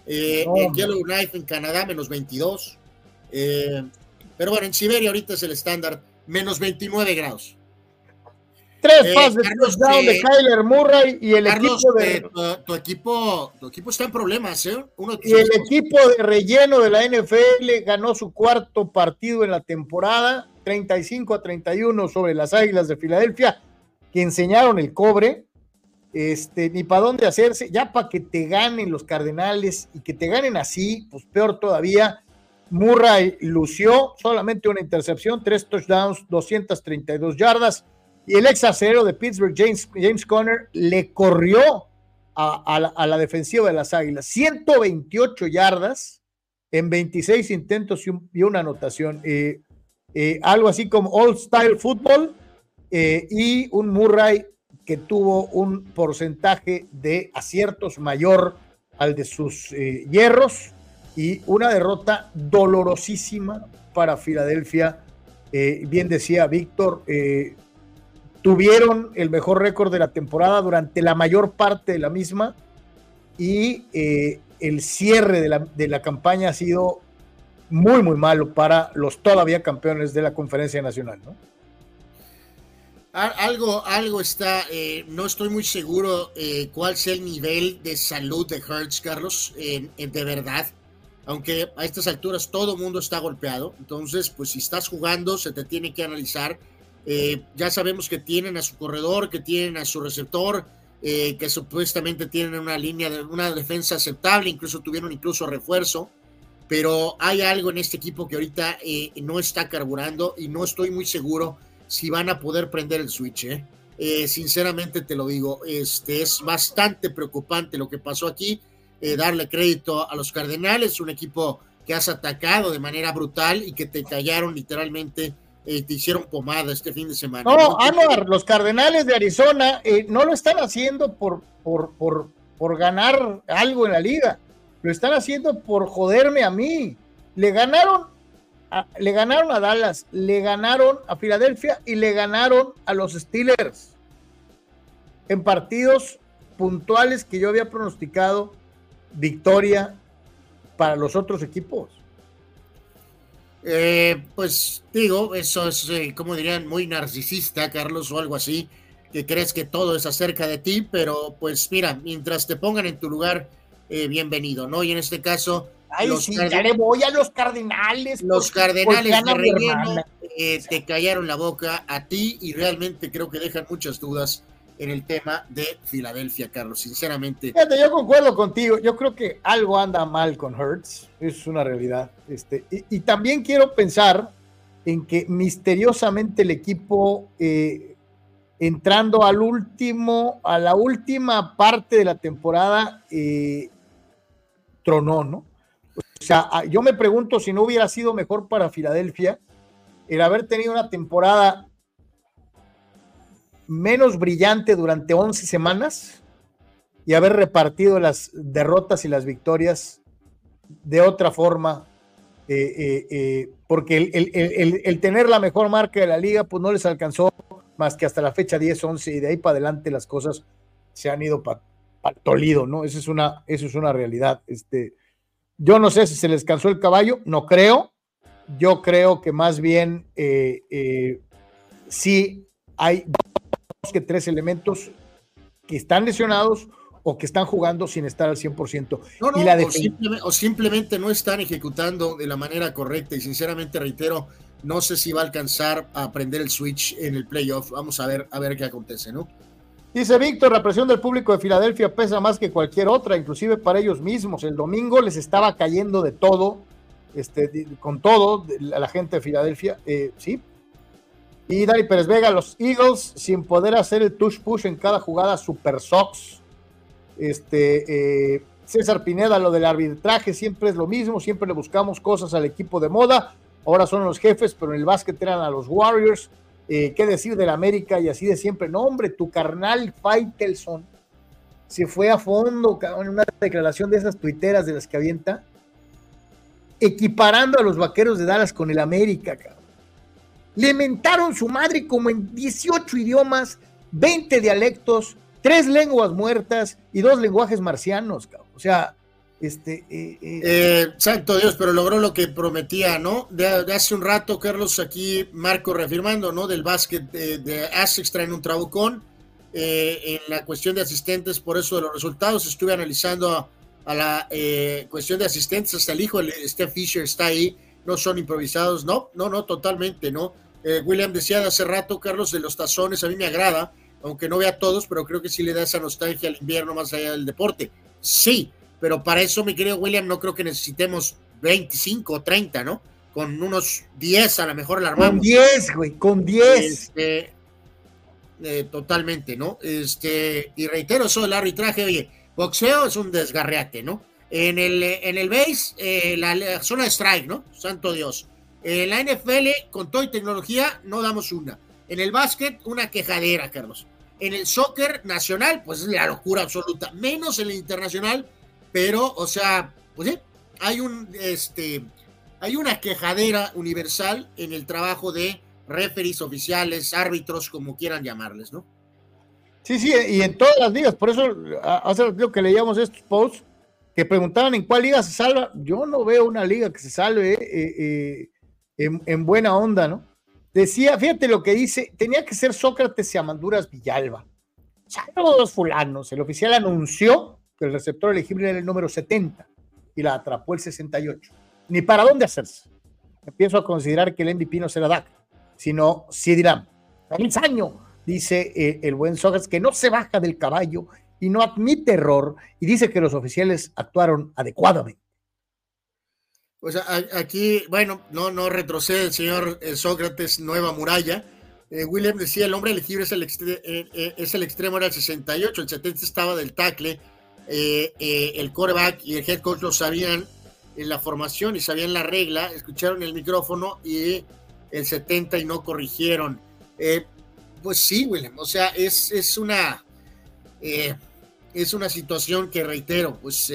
eh, en Yellowknife en Canadá menos 22. Eh, pero bueno, en Siberia ahorita es el estándar menos 29 grados. Tres eh, pases de de Kyler Murray y el equipo de. Eh, tu, equipo, tu equipo está en problemas, ¿eh? y el equipo de relleno de la NFL ganó su cuarto partido en la temporada, 35 a 31 sobre las Águilas de Filadelfia, que enseñaron el cobre. Este, ni para dónde hacerse, ya para que te ganen los Cardenales y que te ganen así, pues peor todavía. Murray lució solamente una intercepción, tres touchdowns, 232 yardas y el ex acero de Pittsburgh, James, James Conner, le corrió a, la, defensiva de las Águilas. 128 yardas en 26 intentos y, una anotación. Eh, eh, algo así como All Style Football eh, y un Murray que tuvo un porcentaje de aciertos mayor al de sus hierros y una derrota dolorosísima para Filadelfia. Bien decía Víctor, tuvieron el mejor récord de la temporada durante la mayor parte de la misma y el cierre de la, de la campaña ha sido muy, muy malo para los todavía campeones de la conferencia nacional, ¿no? Algo, algo está, eh, no estoy muy seguro eh, cuál sea el nivel de salud de Hertz, Carlos, de verdad. Aunque a estas alturas todo mundo está golpeado. Entonces, pues si estás jugando, se te tiene que analizar. Eh, ya sabemos que tienen a su corredor, que tienen a su receptor, que supuestamente tienen una línea de una defensa aceptable, incluso tuvieron incluso refuerzo. Pero hay algo en este equipo que ahorita no está carburando y no estoy muy seguro si van a poder prender el switch. ¿eh? Eh, sinceramente te lo digo, este es bastante preocupante lo que pasó aquí. Eh, darle crédito a los Cardenales, un equipo que has atacado de manera brutal y que te callaron literalmente, te hicieron pomada este fin de semana. No, Anuar, los Cardenales de Arizona no lo están haciendo por, por, por, por ganar algo en la liga, lo están haciendo por joderme a mí. Le ganaron le ganaron a Dallas, le ganaron a Filadelfia y le ganaron a los Steelers en partidos puntuales que yo había pronosticado victoria para los otros equipos. Eh, pues digo, eso es, eh, como dirían, muy narcisista, Carlos, o algo así, que crees que todo es acerca de ti, pero pues mira, mientras te pongan en tu lugar, eh, bienvenido, ¿no? Y en este caso, Ay, sí, ya le voy a los cardenales. Los cardenales de eh, te callaron la boca a ti y realmente creo que dejan muchas dudas en el tema de Filadelfia, Carlos, sinceramente. Fíjate, yo concuerdo contigo, yo creo que algo anda mal con Hertz, es una realidad. Este, y, también quiero pensar en que misteriosamente el equipo, eh, entrando al último, a la última parte de la temporada, eh, tronó, ¿no? O sea, ah, yo me pregunto si no hubiera sido mejor para Filadelfia el haber tenido una temporada menos brillante durante 11 semanas y haber repartido las derrotas y las victorias de otra forma, eh, eh, eh, porque el, tener la mejor marca de la liga, pues no les alcanzó más que hasta la fecha 10, 11 y de ahí para adelante las cosas se han ido para tolido, ¿no? Eso es una, eso es una realidad. Este, yo no sé si se les cansó el caballo, no creo. Yo creo que más bien sí hay que tres elementos que están lesionados o que están jugando sin estar al 100%. No, no, y la o, simplemente, o, simplemente, no están ejecutando de la manera correcta y sinceramente reitero, no sé si va a alcanzar a aprender el switch en el playoff. Vamos a ver, a ver qué acontece, ¿no? Dice Víctor, la presión del público de Filadelfia pesa más que cualquier otra, inclusive para ellos mismos. El domingo les estaba cayendo de todo, este, con todo, a la gente de Filadelfia, eh, sí. Y Dani Pérez Vega, los Eagles, sin poder hacer el touch push en cada jugada, Super Sox. Este, eh, César Pineda, lo del arbitraje siempre es lo mismo, siempre le buscamos cosas al equipo de moda. Ahora son los jefes, pero en el básquet eran a los Warriors. Eh, qué decir del América y así de siempre. No, hombre, tu carnal Faitelson se fue a fondo en una declaración de esas tuiteras de las que avienta, equiparando a los vaqueros de Dallas con el América, cabrón. Le mentaron su madre como en 18 idiomas, 20 dialectos, tres lenguas muertas y dos lenguajes marcianos. O sea, este, eh, eh, eh, santo Dios, pero logró lo que prometía, ¿no? De, hace un rato, Carlos, aquí Marco reafirmando, ¿no? Del básquet de, de Essex traen un trabucón. en la cuestión de asistentes, por eso de los resultados, estuve analizando a, la cuestión de asistentes, hasta el hijo de Steph Fisher está ahí, no son improvisados, no, no, no, totalmente, ¿no? William decía de hace rato, Carlos, de los tazones, a mí me agrada, aunque no vea todos, pero creo que sí le da esa nostalgia al invierno más allá del deporte. Sí, pero para eso, mi querido William, no creo que necesitemos 25 o 30, ¿no? Con unos 10 a lo mejor la armamos. Con 10, güey, con 10. Este, eh, totalmente, ¿no? Este, y reitero eso del arbitraje, oye, boxeo es un desgarreate, ¿no? En el, en el base, eh, la, zona de strike, ¿no? Santo Dios. En la NFL, con toda y tecnología, no damos una. En el básquet, una quejadera, Carlos. en el soccer nacional, pues es la locura absoluta, menos en el internacional, pero, o sea, pues sí, hay un, este, hay una quejadera universal en el trabajo de referees, oficiales, árbitros, como quieran llamarles, ¿no? Sí, sí, y en todas las ligas, por eso hace rato que leíamos estos posts que preguntaban en cuál liga se salva. Yo no veo una liga que se salve eh, eh, en, en, buena onda, ¿no? Decía, fíjate lo que dice, tenía que ser Sócrates y Amanduras Villalba. Saludos fulanos. El oficial anunció que el receptor elegible era el número 70 y la atrapó el 68. Ni para dónde hacerse. Empiezo a considerar que el MVP no será Dak, sino dirán, ¡Feliz año! dice eh, el buen Sócrates, que no se baja del caballo y no admite error y dice que los oficiales actuaron adecuadamente. Pues aquí, bueno, no, no retrocede el señor eh, Sócrates, nueva muralla. Eh, William decía, el hombre elegible es el, es el extremo, era el 68, el 70 estaba del tackle, el coreback y el head coach lo sabían en la formación y sabían la regla, escucharon el micrófono y el 70 y no corrigieron. Pues sí, William, o sea, es, es una eh, es una situación que reitero, pues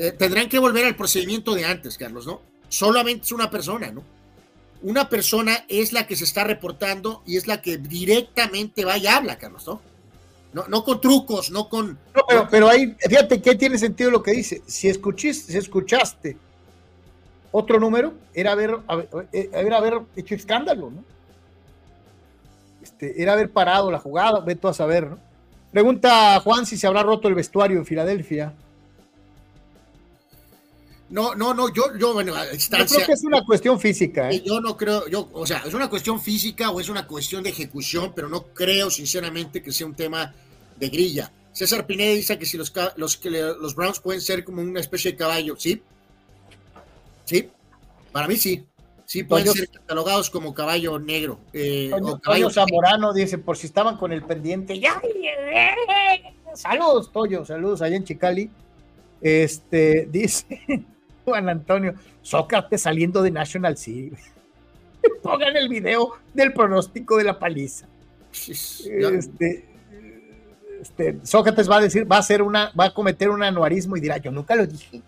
eh, eh, tendrán que volver al procedimiento de antes, Carlos, ¿no? Solamente es una persona, ¿no? Una persona es la que se está reportando y es la que directamente va y habla, Carlos, ¿no? No, con trucos, no con. No, pero, pero ahí, fíjate que tiene sentido lo que dice. Si escuchaste, si escuchaste otro número, era haber, era haber hecho escándalo, ¿no? Este, era haber parado la jugada, ve tú a saber, ¿no? Pregunta Juan si se habrá roto el vestuario en Filadelfia. No, no, no, yo, yo, bueno, a distancia. Yo creo que es una cuestión física. ¿eh? Yo no creo, yo, o sea, es una cuestión física o es una cuestión de ejecución, pero no creo, sinceramente, que sea un tema de grilla. César Pineda dice que si los, los, que los Browns pueden ser como una especie de caballo, ¿sí? Sí, para mí sí. Sí, pueden ser catalogados como caballo negro. Eh, Toño, Zamorano dice, por si estaban con el pendiente. ¡Ya! Saludos, Toyo, saludos allá en Chicali. Este, dice Juan Antonio, Sócrates saliendo de National City. <laughs> Pongan el video del pronóstico de la paliza. Este, este, Sócrates va a decir, va a hacer una, va a cometer un anuarismo y dirá, yo nunca lo dije.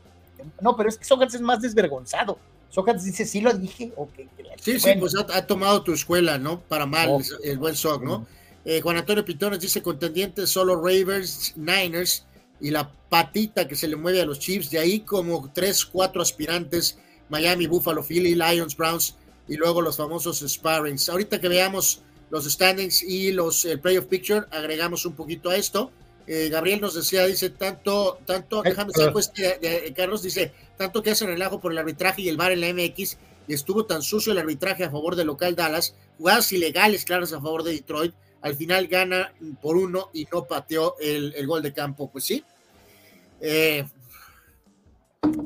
No, pero es que Sócrates es más desvergonzado. Sócrates dice, sí lo dije. Okay, sí, sí, pues ha, tomado tu escuela, ¿no? Para mal, el buen Soc, ¿no? Eh, Juan Antonio Pitones dice, contendientes solo Ravens, Niners y la patita que se le mueve a los Chiefs. De ahí como tres, cuatro aspirantes, Miami, Buffalo, Philly, Lions, Browns y luego los famosos Sparrings. Ahorita que veamos los standings y los el playoff picture, agregamos un poquito a esto. Eh, Gabriel nos decía, dice, tanto, tanto, déjame saco este, Carlos, dice, tanto que hace relajo por el arbitraje y el VAR en la MX, y estuvo tan sucio el arbitraje a favor del local Dallas, jugadas ilegales claras a favor de Detroit, al final gana por uno y no pateó el, gol de campo, pues sí. Eh,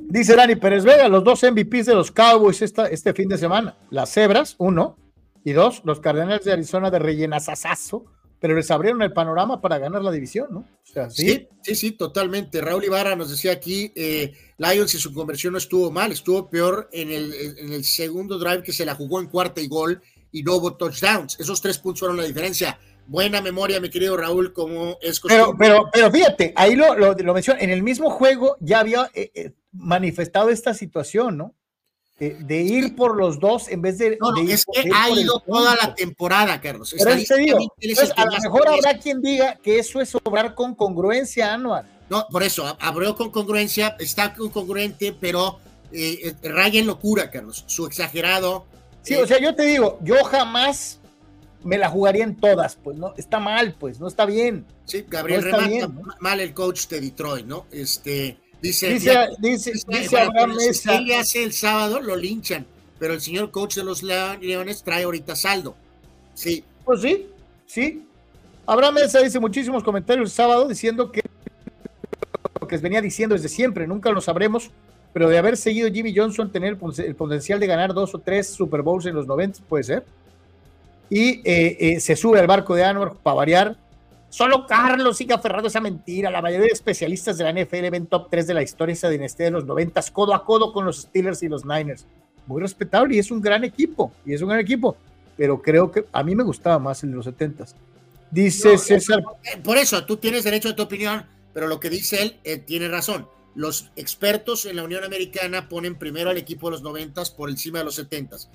dice Dani Pérez Vega, los dos MVPs de los Cowboys esta, este fin de semana, las Cebras, uno, y dos, los Cardenales de Arizona de Rellenazazazo, pero les abrieron el panorama para ganar la división, ¿no? ¿sí? sí, sí, totalmente. Raúl Ibarra nos decía aquí, eh, Lions y su conversión no estuvo mal, estuvo peor en el, en el segundo drive que se la jugó en cuarta y gol y no hubo touchdowns. Esos tres puntos fueron la diferencia. Buena memoria, mi querido Raúl, como es Pero, pero, pero fíjate, ahí lo, lo, lo en el mismo juego ya había eh, eh, manifestado esta situación, ¿no? de, ir por los dos en vez de. No, no es que ha ido toda la temporada, Carlos. Pero pues, a lo mejor habrá quien diga que eso es obrar con congruencia, anual. No, por eso, abrió con congruencia, está congruente, pero eh, eh, raya en locura, Carlos. Su exagerado. Sí, o sea, yo te digo, yo jamás me la jugaría en todas, pues no, está mal, pues, no está bien. Sí, Gabriel remata mal el coach de Detroit, ¿no? Este Dice, dice, dice, dice Abraham Mesa. Él hace el sábado, lo linchan, pero el señor coach de los Leones trae ahorita saldo. Sí. Pues sí, sí. Abraham Mesa dice muchísimos comentarios el sábado diciendo que lo que venía diciendo desde siempre, nunca lo sabremos, pero de haber seguido Jimmy Johnson, tener el potencial de ganar dos o tres Super Bowls en los 90, puede ser. Y eh, eh, se sube al barco de Anwar para variar Solo Carlos sigue aferrado a esa mentira. La mayoría de especialistas de la NFL ven top 3 de la historia esa dinastía de los 90, codo a codo con los Steelers y los Niners. Muy respetable y es un gran equipo. Y es un gran equipo. Pero creo que a mí me gustaba más el de los 70 Dice César. Eh, por eso, tú tienes derecho a tu opinión, pero lo que dice él eh, tiene razón. Los expertos en la Unión Americana ponen primero al equipo de los noventas por encima de los setentas.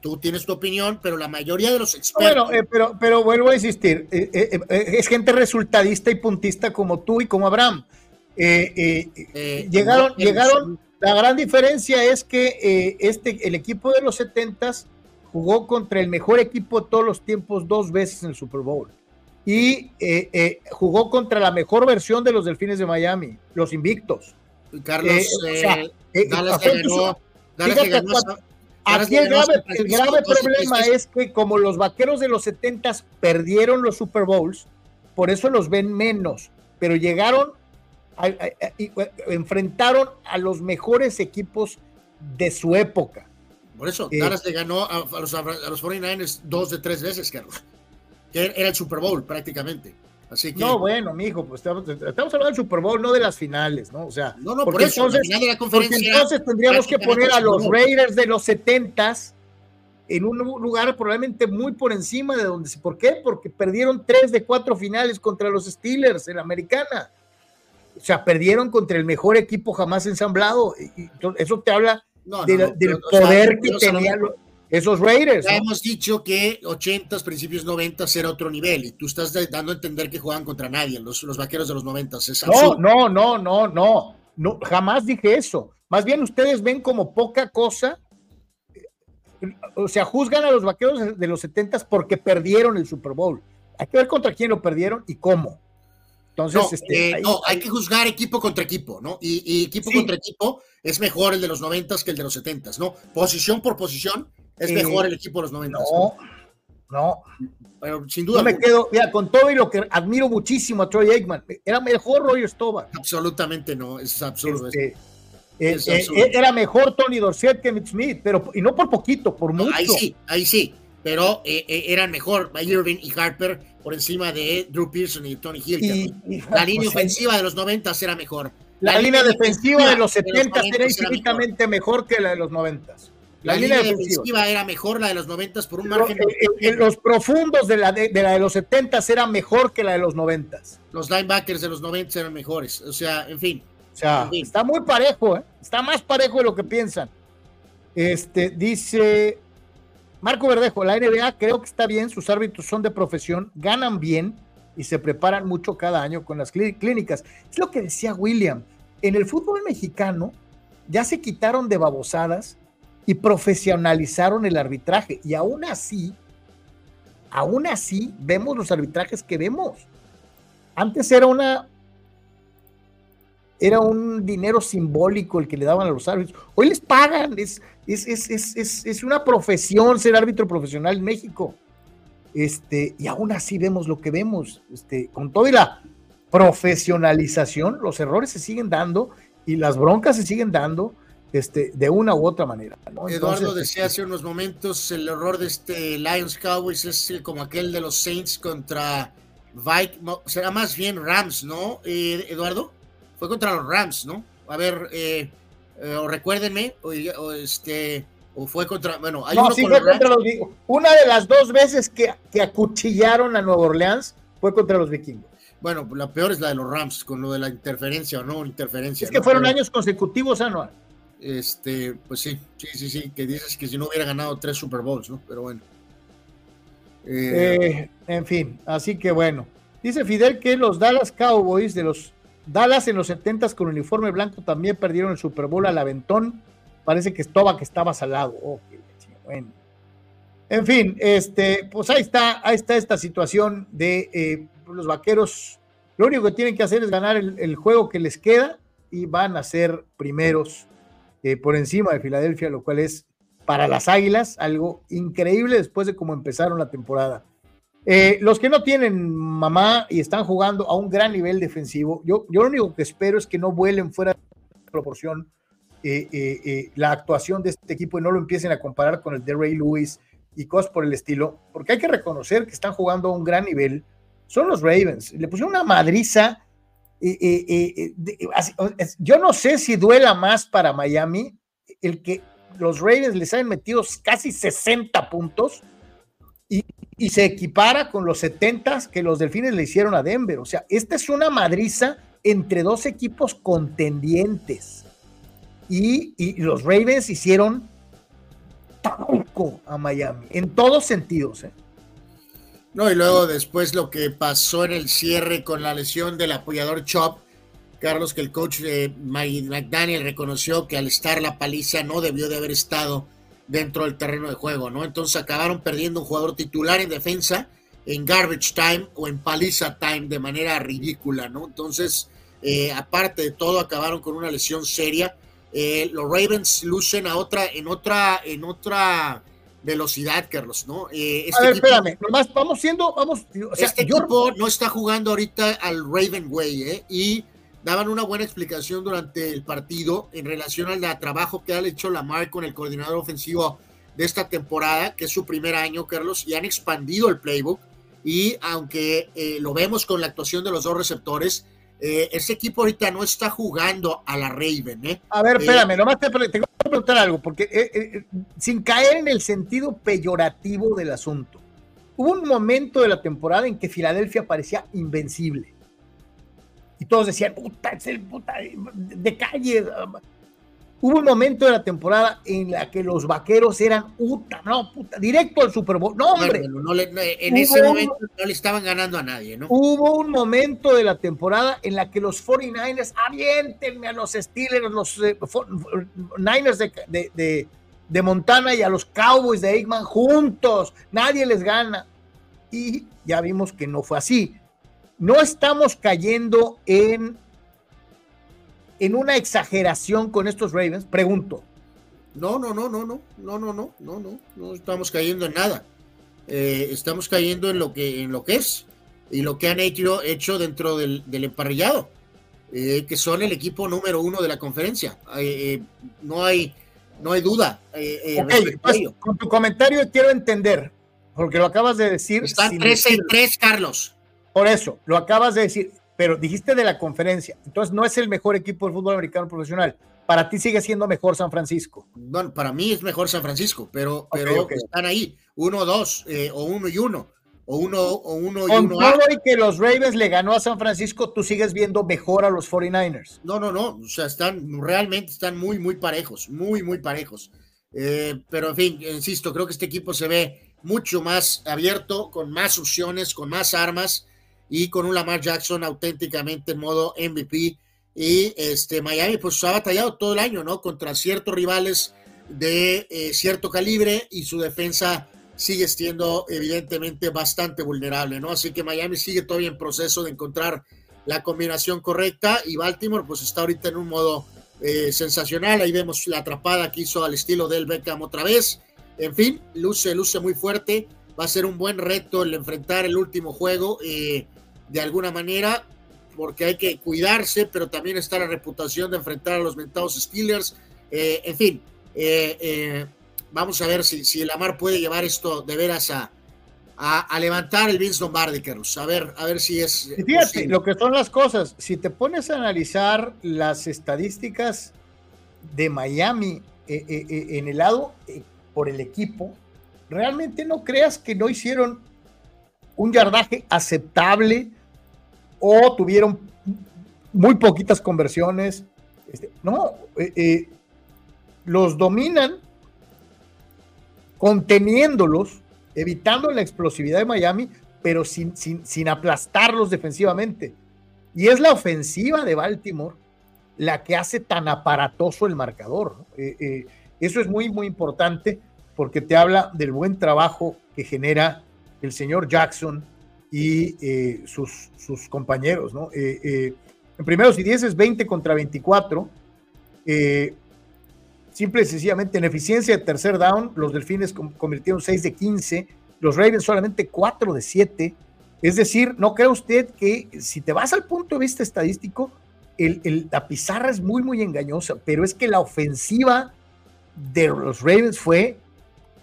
Tú tienes tu opinión, pero la mayoría de los expertos. Bueno, pero, pero vuelvo a insistir, es gente resultadista y puntista como tú y como Abraham. llegaron, llegaron, la gran diferencia es que este, el equipo de los setentas jugó contra el mejor equipo de todos los tiempos dos veces en el Super Bowl. Y eh, eh, jugó contra la mejor versión de los Delfines de Miami, los invictos. Carlos, Aquí el grave, el grave problema es que como los vaqueros de los 70 perdieron los Super Bowls, por eso los ven menos, pero llegaron, enfrentaron a los mejores equipos de su época. Por eso, Dallas le ganó a, los, a, los, 49ers dos de tres veces, Carlos. Que era el Super Bowl prácticamente. Así que, no, bueno, mijo, pues estamos, hablando del Super Bowl, no de las finales, ¿no? O sea, no, no, por eso, entonces, la porque entonces tendríamos que poner a los Raiders de los 70s en un lugar probablemente muy por encima de donde. ¿Por qué? Porque perdieron tres de cuatro finales contra los Steelers en la americana. O sea, perdieron contra el mejor equipo jamás ensamblado. Y, y eso te habla del poder que tenían esos Raiders. Ya hemos dicho que 80s, principios 90 era otro nivel y tú estás dando a entender que juegan contra nadie, los, los vaqueros de los 90 No, no, no, no, no, no, jamás dije eso. Más bien ustedes ven como poca cosa, o sea, juzgan a los vaqueros de los 70 porque perdieron el Super Bowl. Hay que ver contra quién lo perdieron y cómo. Entonces, no, este, eh, hay que juzgar equipo contra equipo, ¿no? Y, equipo contra equipo es mejor el de los noventas que el de los setentas, ¿no? Posición por posición es mejor el equipo de los noventas. No, no. Pero sin duda. No me quedo, mira, con todo y lo que admiro muchísimo a Troy Aikman, era mejor Roger Staubach. Absolutamente no, es absurdo. Este, eh, eh, era mejor Tony Dorsett que Mitch Smith, pero y no por poquito, por mucho. ahí sí, ahí sí, pero eran mejor Irving y Harper por encima de Drew Pearson y Tony Hill. la línea ofensiva de los 90 era mejor. La, línea, defensiva de los 70 era infinitamente mejor. que la de los 90. La, línea, defensiva. era mejor la de los 90 por un margen. En, los profundos de la de, la de los 70 era mejor que la de los 90. Los linebackers de los 90 eran mejores. O sea, en fin. O sea, está muy parejo, ¿eh? está más parejo de lo que piensan. Este dice Marco Verdejo, la NBA creo que está bien, sus árbitros son de profesión, ganan bien y se preparan mucho cada año con las clínicas. Es lo que decía William. En el fútbol mexicano ya se quitaron de babosadas y profesionalizaron el arbitraje. Y aún así, aún así vemos los arbitrajes que vemos. Antes era una era un dinero simbólico el que le daban a los árbitros. Hoy les pagan, es, es, una profesión ser árbitro profesional en México. Este, y aún así vemos lo que vemos. Este, con toda la profesionalización, los errores se siguen dando y las broncas se siguen dando este, de una u otra manera. Eduardo decía hace unos momentos, el error de este Lions Cowboys es como aquel de los Saints contra Vikings, será más bien Rams, ¿no, eh, Eduardo? fue contra los Rams, ¿no? A ver, eh, eh, o recuérdenme, o, este, o fue contra, bueno, hay no, sí fue contra los Una de las dos veces que, que acuchillaron a Nueva Orleans fue contra los vikingos. Bueno, la peor es la de los Rams, con lo de la interferencia o no interferencia. Es que fueron años consecutivos, anual. Este, pues sí, sí, sí, sí, que dices que si no hubiera ganado tres Super Bowls, ¿no? Pero bueno. Eh, en fin, así que bueno. Dice Fidel que los Dallas Cowboys de los Dallas en los 70 con uniforme blanco también perdieron el Super Bowl al Aventón. Parece que estaba que estaba salado. Oh, bueno. En fin, este, pues ahí está, ahí está esta situación de eh, los vaqueros. Lo único que tienen que hacer es ganar el, juego que les queda y van a ser primeros eh, por encima de Filadelfia, lo cual es para las Águilas algo increíble después de cómo empezaron la temporada. Eh, los que no tienen mamá y están jugando a un gran nivel defensivo, yo, yo lo único que espero es que no vuelen fuera de proporción eh, la actuación de este equipo y no lo empiecen a comparar con el de Ray Lewis y cosas por el estilo, porque hay que reconocer que están jugando a un gran nivel. Son los Ravens. Le pusieron una madriza. Yo no sé si duela más para Miami el que los Ravens les hayan metido casi 60 puntos y se equipara con los 70 que los delfines le hicieron a Denver. O sea, esta es una madriza entre dos equipos contendientes. Y, y los Ravens hicieron talco a Miami, en todos sentidos. ¿eh? No, y luego después lo que pasó en el cierre con la lesión del apoyador Chop, Carlos, que el coach de McDaniel reconoció que al estar la paliza no debió de haber estado dentro del terreno de juego, ¿no? Entonces acabaron perdiendo un jugador titular en defensa en garbage time o en paliza time de manera ridícula, ¿no? Entonces, eh, aparte de todo, acabaron con una lesión seria. Eh, los Ravens lucen a otra, en otra, en otra velocidad, Carlos, ¿no? Eh, este a ver, espérame, nomás vamos siendo, vamos, o sea, este equipo no está jugando ahorita al Raven Way, ¿eh? Y daban una buena explicación durante el partido en relación al trabajo que ha hecho Lamar con el coordinador ofensivo de esta temporada, que es su primer año, Carlos, y han expandido el playbook. Y aunque eh, lo vemos con la actuación de los dos receptores, eh, ese equipo ahorita no está jugando a la Raven. ¿eh? A ver, espérame, nomás te, tengo que preguntar algo, porque sin caer en el sentido peyorativo del asunto, hubo un momento de la temporada en que Filadelfia parecía invencible y todos decían, puta, es el puta de calle. Hubo un momento de la temporada en la que los vaqueros eran puta, no, puta, directo al Super Bowl. No, hombre. en ese momento no le estaban ganando a nadie, ¿no? Hubo un momento de la temporada en la que los 49ers, aviéntenme a los Steelers, los eh, Niners de, de, Montana y a los Cowboys de Eggman juntos. Nadie les gana. Y ya vimos que no fue así no estamos cayendo en, en una exageración con estos Ravens, pregunto. No, no, no, no, no, no, no, no, no, no, no estamos cayendo en nada. Eh, estamos cayendo en lo que en lo que es y lo que han hecho, hecho dentro del, emparrillado, eh, que son el equipo número uno de la conferencia. Eh, no hay no hay duda. Okay, con tu comentario quiero entender, porque lo acabas de decir. Están 13 y 3, Carlos. Por eso, lo acabas de decir, pero dijiste de la conferencia. Entonces, no es el mejor equipo del fútbol americano profesional. Para ti sigue siendo mejor San Francisco. Bueno, para mí es mejor San Francisco, pero, pero están ahí, uno, dos, eh, o uno y uno, o uno, o uno y uno. Todo y que los Ravens le ganó a San Francisco, tú sigues viendo mejor a los 49ers. No, no, no, o sea, están, realmente están muy, muy parejos, muy, muy parejos. Eh, pero en fin, insisto, creo que este equipo se ve mucho más abierto, con más opciones, con más armas y con un Lamar Jackson auténticamente en modo MVP. Y este Miami pues ha batallado todo el año, ¿no? Contra ciertos rivales de eh, cierto calibre y su defensa sigue siendo evidentemente bastante vulnerable, ¿no? Así que Miami sigue todavía en proceso de encontrar la combinación correcta y Baltimore pues está ahorita en un modo eh, sensacional. Ahí vemos la atrapada que hizo al estilo del Beckham otra vez. En fin, luce, luce muy fuerte. Va a ser un buen reto el enfrentar el último juego. Eh, de alguna manera, porque hay que cuidarse, pero también está la reputación de enfrentar a los mentados Steelers. Eh, en fin, eh, eh, vamos a ver si, si el Amar puede llevar esto de veras a, a, levantar el Vince Lombardi, Carlos. A ver, a ver si es. fíjate, lo que son las cosas, si te pones a analizar las estadísticas de Miami en el lado por el equipo, realmente no creas que no hicieron un yardaje aceptable o tuvieron muy poquitas conversiones. Este, no, eh, eh, los dominan conteniéndolos, evitando la explosividad de Miami, pero sin, sin, aplastarlos defensivamente. Y es la ofensiva de Baltimore la que hace tan aparatoso el marcador. Eh, eso es muy, muy importante porque te habla del buen trabajo que genera el señor Jackson y eh, sus, sus, compañeros, ¿no? Eh, eh, en primeros y diez es 20 contra 24. simple y sencillamente en eficiencia de tercer down, los Delfines convirtieron 6 de 15, los Ravens solamente 4 de 7. Es decir, ¿no cree usted que si te vas al punto de vista estadístico, el, la pizarra es muy, muy engañosa, pero es que la ofensiva de los Ravens fue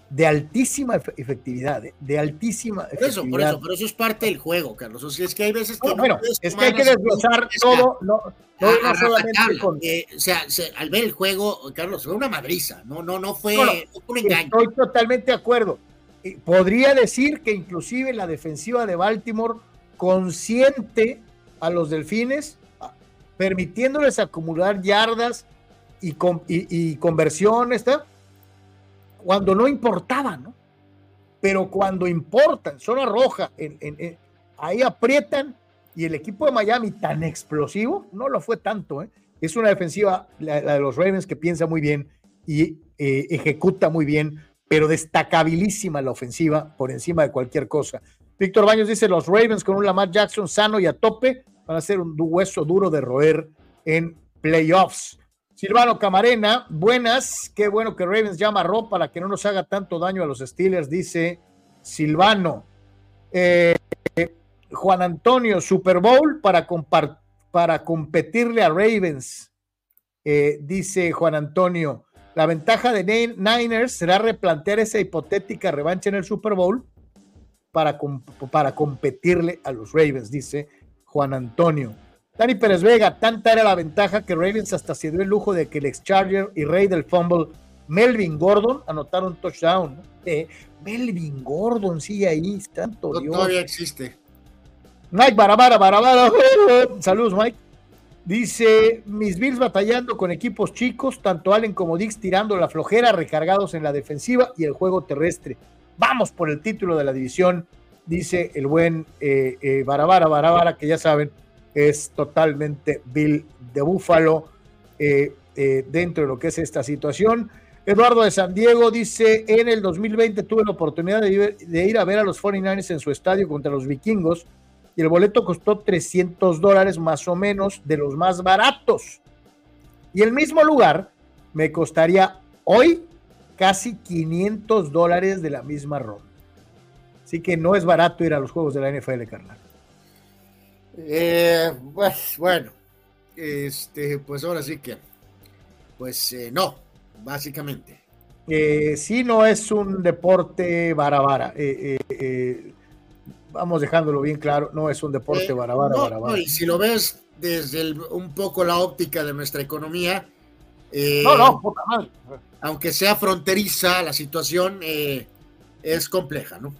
de altísima efectividad, de altísima efectividad. Eso, por eso, pero eso es parte del juego, Carlos. O sea, es que hay veces que. bueno, es que hay que desglosar todo, no, no, solamente con... eh, o sea, al ver el juego, Carlos, fue una madriza, no, no, no fue un engaño. Estoy totalmente de acuerdo. podría decir que inclusive la defensiva de Baltimore consciente a los delfines, permitiéndoles acumular yardas y, y, conversiones, cuando no importaba, ¿no? Pero cuando importan, zona roja, ahí aprietan y el equipo de Miami tan explosivo, no lo fue tanto, ¿eh? Es una defensiva, la, de los Ravens, que piensa muy bien y eh, ejecuta muy bien, pero destacabilísima la ofensiva por encima de cualquier cosa. Víctor Baños dice, los Ravens con un Lamar Jackson sano y a tope van a ser un hueso duro de roer en playoffs. Silvano Camarena, buenas, qué bueno que Ravens llama a para que no nos haga tanto daño a los Steelers, dice Silvano. Eh, Juan Antonio, Super Bowl para, para competirle a Ravens, eh, dice Juan Antonio. La ventaja de Niners será replantear esa hipotética revancha en el Super Bowl para, para competirle a los Ravens, dice Juan Antonio. Dani Pérez Vega, tanta era la ventaja que Ravens hasta se dio el lujo de que el ex Charger y rey del fumble, Melvin Gordon, anotaron touchdown. Eh, Melvin Gordon sigue ahí, tanto Todavía existe. Mike Barabara, Barabara. Saludos, Mike. Dice, mis Bills batallando con equipos chicos, tanto Allen como Dix tirando la flojera, recargados en la defensiva y el juego terrestre. Vamos por el título de la división, dice el buen eh, eh, Barabara, Barabara, que ya saben, es totalmente Bill de Búfalo eh, dentro de lo que es esta situación. Eduardo de San Diego dice, en el 2020 tuve la oportunidad de, de ir a ver a los 49ers en su estadio contra los vikingos y el boleto costó 300 dólares más o menos de los más baratos. Y el mismo lugar me costaría hoy casi 500 dólares de la misma ronda. Así que no es barato ir a los juegos de la NFL, carnal. Eh, pues bueno, este, pues ahora sí que, pues eh, no, básicamente. Eh, sí, no es un deporte vara vara. Eh, vamos dejándolo bien claro, no es un deporte barabara, eh, barabara. y si lo ves desde un poco la óptica de nuestra economía, eh, no, no, aunque sea fronteriza la situación, eh, es compleja, ¿no?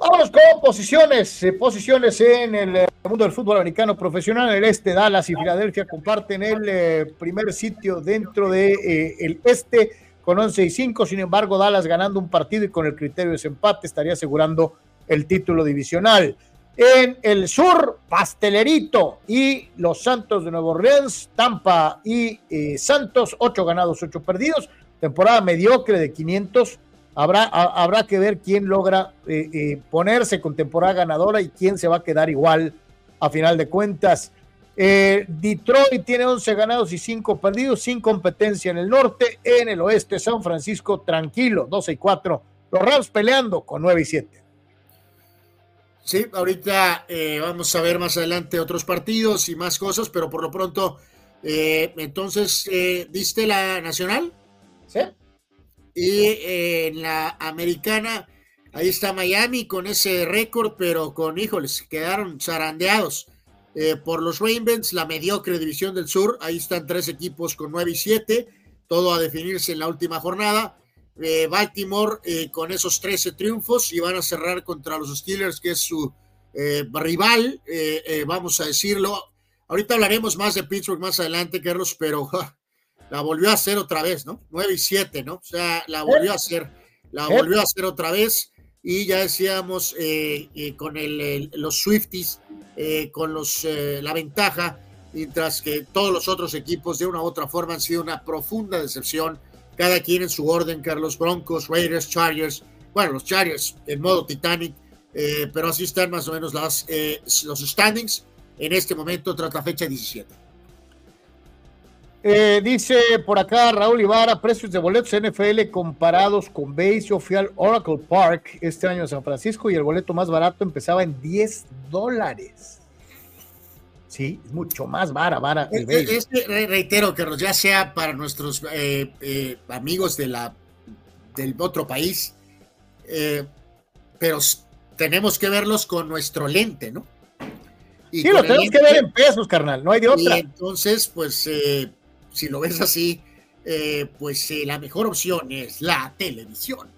Vámonos con posiciones, posiciones en el mundo del fútbol americano profesional. El este, Dallas y Filadelfia comparten el primer sitio dentro del de, el este con 11 y 5. Sin embargo, Dallas ganando un partido y con el criterio de desempate estaría asegurando el título divisional. En el sur, Pastelerito y los Santos de Nuevo Orleans, Tampa y eh, Santos, 8 ganados, 8 perdidos. Temporada mediocre de 500. Habrá, habrá que ver quién logra eh, eh, ponerse con temporada ganadora y quién se va a quedar igual a final de cuentas. Eh, Detroit tiene 11 ganados y 5 perdidos, sin competencia en el norte. En el oeste, San Francisco tranquilo, 12 y 4. Los Rams peleando con 9 y 7. Sí, ahorita eh, vamos a ver más adelante otros partidos y más cosas, pero por lo pronto, eh, entonces, ¿viste la nacional? Sí. Y en la americana, ahí está Miami con ese récord, pero con, híjoles, quedaron zarandeados eh, por los Ravens, la mediocre división del sur. Ahí están tres equipos con 9 y 7, todo a definirse en la última jornada. Eh, Baltimore eh, con esos 13 triunfos y van a cerrar contra los Steelers, que es su rival, vamos a decirlo. Ahorita hablaremos más de Pittsburgh más adelante, Carlos, pero la volvió a hacer otra vez, ¿no? 9 y 7, ¿no? O sea, la volvió a hacer, la volvió a hacer otra vez y ya decíamos con los Swifties eh, con los, eh, la ventaja, mientras que todos los otros equipos de una u otra forma han sido una profunda decepción, cada quien en su orden, Carlos Broncos, Raiders, Chargers, bueno, los Chargers en modo Titanic, eh, pero así están más o menos las, los standings en este momento tras la fecha 17. Dice por acá Raúl Ibarra, precios de boletos NFL comparados con Base. Fui al Oracle Park este año en San Francisco y el boleto más barato empezaba en 10 dólares. Sí, es mucho más vara, vara el es, reitero, que ya sea para nuestros eh, eh, amigos de la, del otro país, eh, pero tenemos que verlos con nuestro lente, ¿no? Y sí, lo tenemos que ver en pesos, carnal, no hay de otra. Y entonces, pues, si lo ves así, pues la mejor opción es la televisión.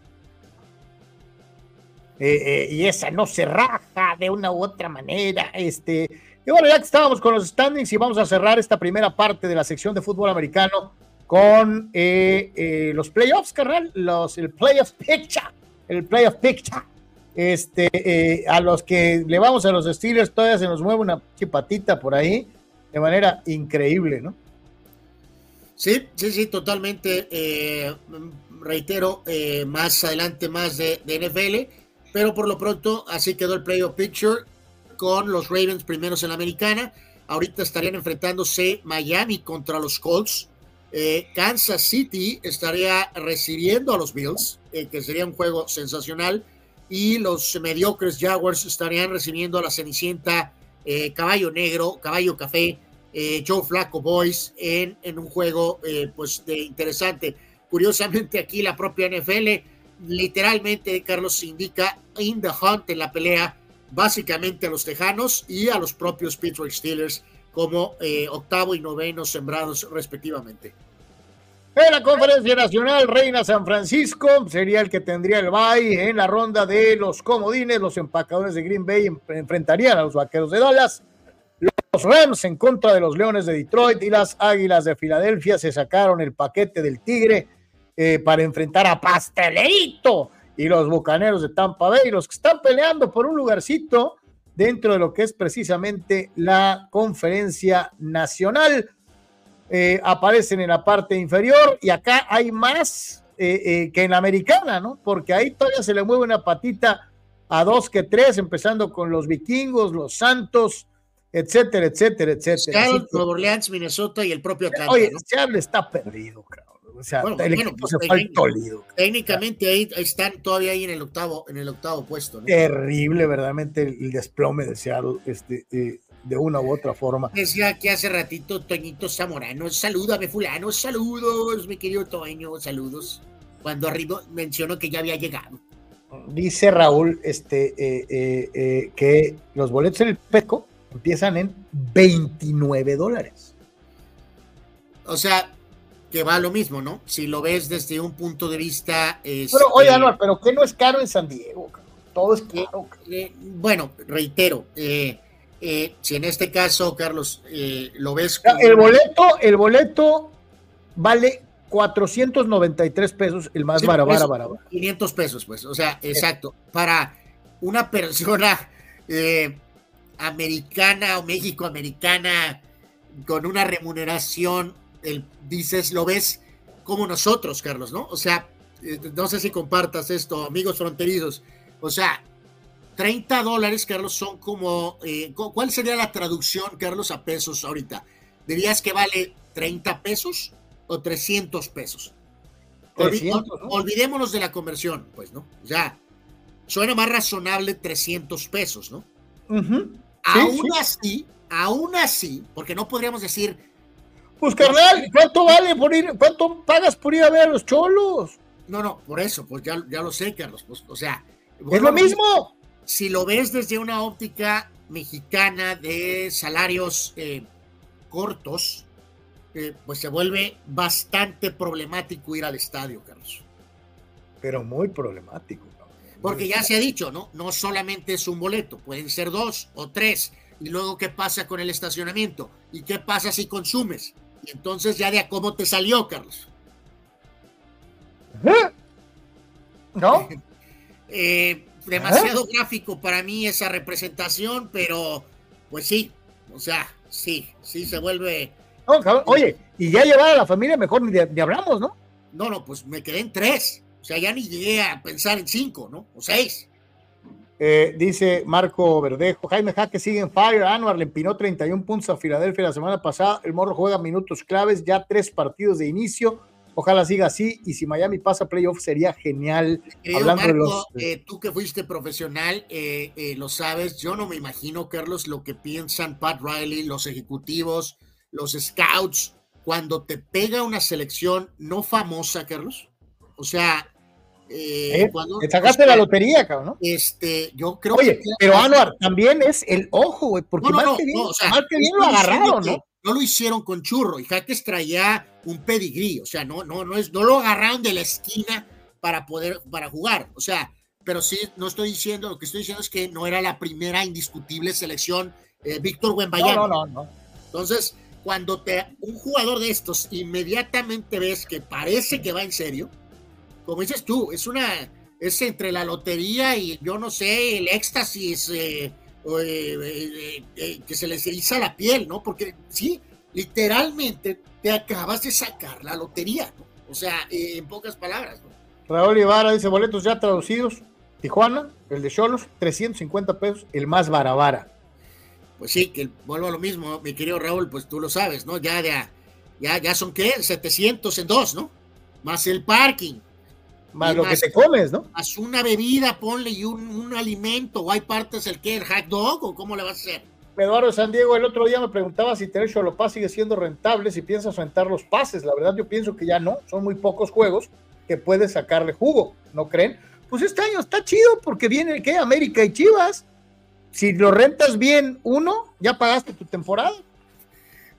eh, y esa no se raja de una u otra manera. Este, y bueno, ya que estábamos con los standings y vamos a cerrar esta primera parte de la sección de fútbol americano con los playoffs, carnal, los, el playoff picture, el playoff picture. Este, a los que le vamos a los Steelers, todavía se nos mueve una chipatita por ahí de manera increíble, ¿no? Sí, sí, sí, totalmente. reitero, más adelante más de, NFL pero por lo pronto así quedó el playoff picture con los Ravens primeros en la americana. Ahorita estarían enfrentándose Miami contra los Colts. Eh, Kansas City estaría recibiendo a los Bills, eh, que sería un juego sensacional. Y los mediocres Jaguars estarían recibiendo a la Cenicienta eh, Caballo Negro, Caballo Café, Joe Flaco Boys en, un juego pues de interesante. Curiosamente aquí la propia NFL literalmente Carlos indica in the hunt en la pelea básicamente a los Tejanos y a los propios Pittsburgh Steelers como eh, octavo y noveno sembrados respectivamente. En la conferencia nacional, Reina San Francisco sería el que tendría el bye en la ronda de los comodines. Los empacadores de Green Bay enfrentarían a los vaqueros de Dallas. Los Rams en contra de los Leones de Detroit y las Águilas de Filadelfia se sacaron el paquete del Tigre eh, para enfrentar a Pastelito y los Bucaneros de Tampa Bay, los que están peleando por un lugarcito dentro de lo que es precisamente la conferencia nacional. Eh, aparecen en la parte inferior y acá hay más eh, que en la americana, ¿no? Porque ahí todavía se le mueve una patita a dos que tres, empezando con los vikingos, los santos, etcétera, etcétera, etcétera. Seattle, Nueva Orleans, Minnesota y el propio Atlanta. Oye, Seattle está perdido, creo. O sea, el equipo se fue Técnicamente ahí están todavía ahí en el octavo, en el octavo puesto. Terrible, verdaderamente, el desplome de Seattle, este, eh, de una u otra forma. Decía que hace ratito Toñito Zamorano, salúdame fulano, saludos, mi querido Toño, saludos. Cuando arriba mencionó que ya había llegado. Dice Raúl este, eh, eh, que los boletos en el PECO empiezan en 29 dólares. O sea, que va a lo mismo, ¿no? Si lo ves desde un punto de vista... pero, oye, no, pero ¿qué no es caro en San Diego? Todo es caro. Eh, bueno, reitero, eh, eh, si en este caso, Carlos, lo ves... El boleto, el boleto vale 493 pesos, el más barato, barato. 500 pesos, pues, o sea, exacto. Para una persona americana o México-americana con una remuneración el, dices, lo ves como nosotros, Carlos, ¿no? O sea, eh, no sé si compartas esto, amigos fronterizos. O sea, 30 dólares, Carlos, son como, eh, ¿cuál sería la traducción, Carlos, a pesos ahorita? ¿Dirías que vale 30 pesos o 300 pesos? Olvidémonos de la conversión, pues, ¿no? Ya, suena más razonable 300 pesos, ¿no? Aún así, aún así, porque no podríamos decir pues carnal, ¿cuánto vale por ir, cuánto pagas por ir a ver a los cholos? No, no, por eso, pues ya, ya lo sé, Carlos. Pues, o sea, es lo mismo. Si lo ves desde una óptica mexicana de salarios eh, cortos, eh, pues se vuelve bastante problemático ir al estadio, Carlos. Pero muy problemático. Porque ya se ha dicho, ¿no? No solamente es un boleto, pueden ser dos o tres. Y luego, ¿qué pasa con el estacionamiento? ¿Y qué pasa si consumes? Y entonces ya de a cómo te salió, Carlos. ¿No? <laughs> Eh, demasiado gráfico para mí esa representación, pero pues sí, o sea, sí, sí se vuelve. oye, y ya llevar a la familia mejor ni, ni, hablamos, ¿no? No, no, pues me quedé en tres. O sea, ya ni llegué a pensar en cinco, ¿no? O seis. Eh, dice Marco Verdejo, Jaime Jaque sigue en fire, Anuar le empinó 31 puntos a Filadelfia la semana pasada, el Morro juega minutos claves, ya tres partidos de inicio, ojalá siga así, y si Miami pasa playoff sería genial. Hablando de los... Eh, tú que fuiste profesional, eh, lo sabes, yo no me imagino, Carlos, lo que piensan Pat Riley, los ejecutivos, los scouts, cuando te pega una selección no famosa, Carlos. O sea, eh, te sacaste la lotería, cabrón, ¿no? Este, yo creo Oye, pero Anuar, también es el ojo, güey, porque no, no, que bien, o sea, que bien lo agarraron, ¿no? No lo hicieron con churro, y Jaques traía un pedigrí, o sea, no, no, no, es, no lo agarraron de la esquina para poder, para jugar, o sea, pero sí, no estoy diciendo, lo que estoy diciendo es que no era la primera indiscutible selección eh, Víctor Wembanyama. No, no, no, Entonces, cuando te, un jugador de estos inmediatamente ves que parece que va en serio, como dices tú, es una, es entre la lotería y yo no sé, el éxtasis eh, eh, que se les eriza la piel, ¿no? Porque sí, literalmente te acabas de sacar la lotería, ¿no? O sea, en pocas palabras, ¿no? Raúl Ibarra dice boletos ya traducidos. Tijuana, el de Cholos, 350 pesos, el más barabara. Pues sí, que vuelvo a lo mismo, mi querido Raúl, pues tú lo sabes, ¿no? Ya, ya, ya, ya son qué, 700 en dos, ¿no? Más el parking. Más lo que te comes, ¿no? Más una bebida, ponle y un, alimento, o hay partes el que, el hot dog, o cómo le vas a hacer. Eduardo San Diego, el otro día me preguntaba si tener Cholopaz sigue siendo rentable, si piensas rentar los pases. La verdad, yo pienso que ya no, son muy pocos juegos que puedes sacarle jugo, ¿no creen? Pues este año está chido porque viene ¿qué? América y Chivas. Si lo rentas bien uno, ya pagaste tu temporada.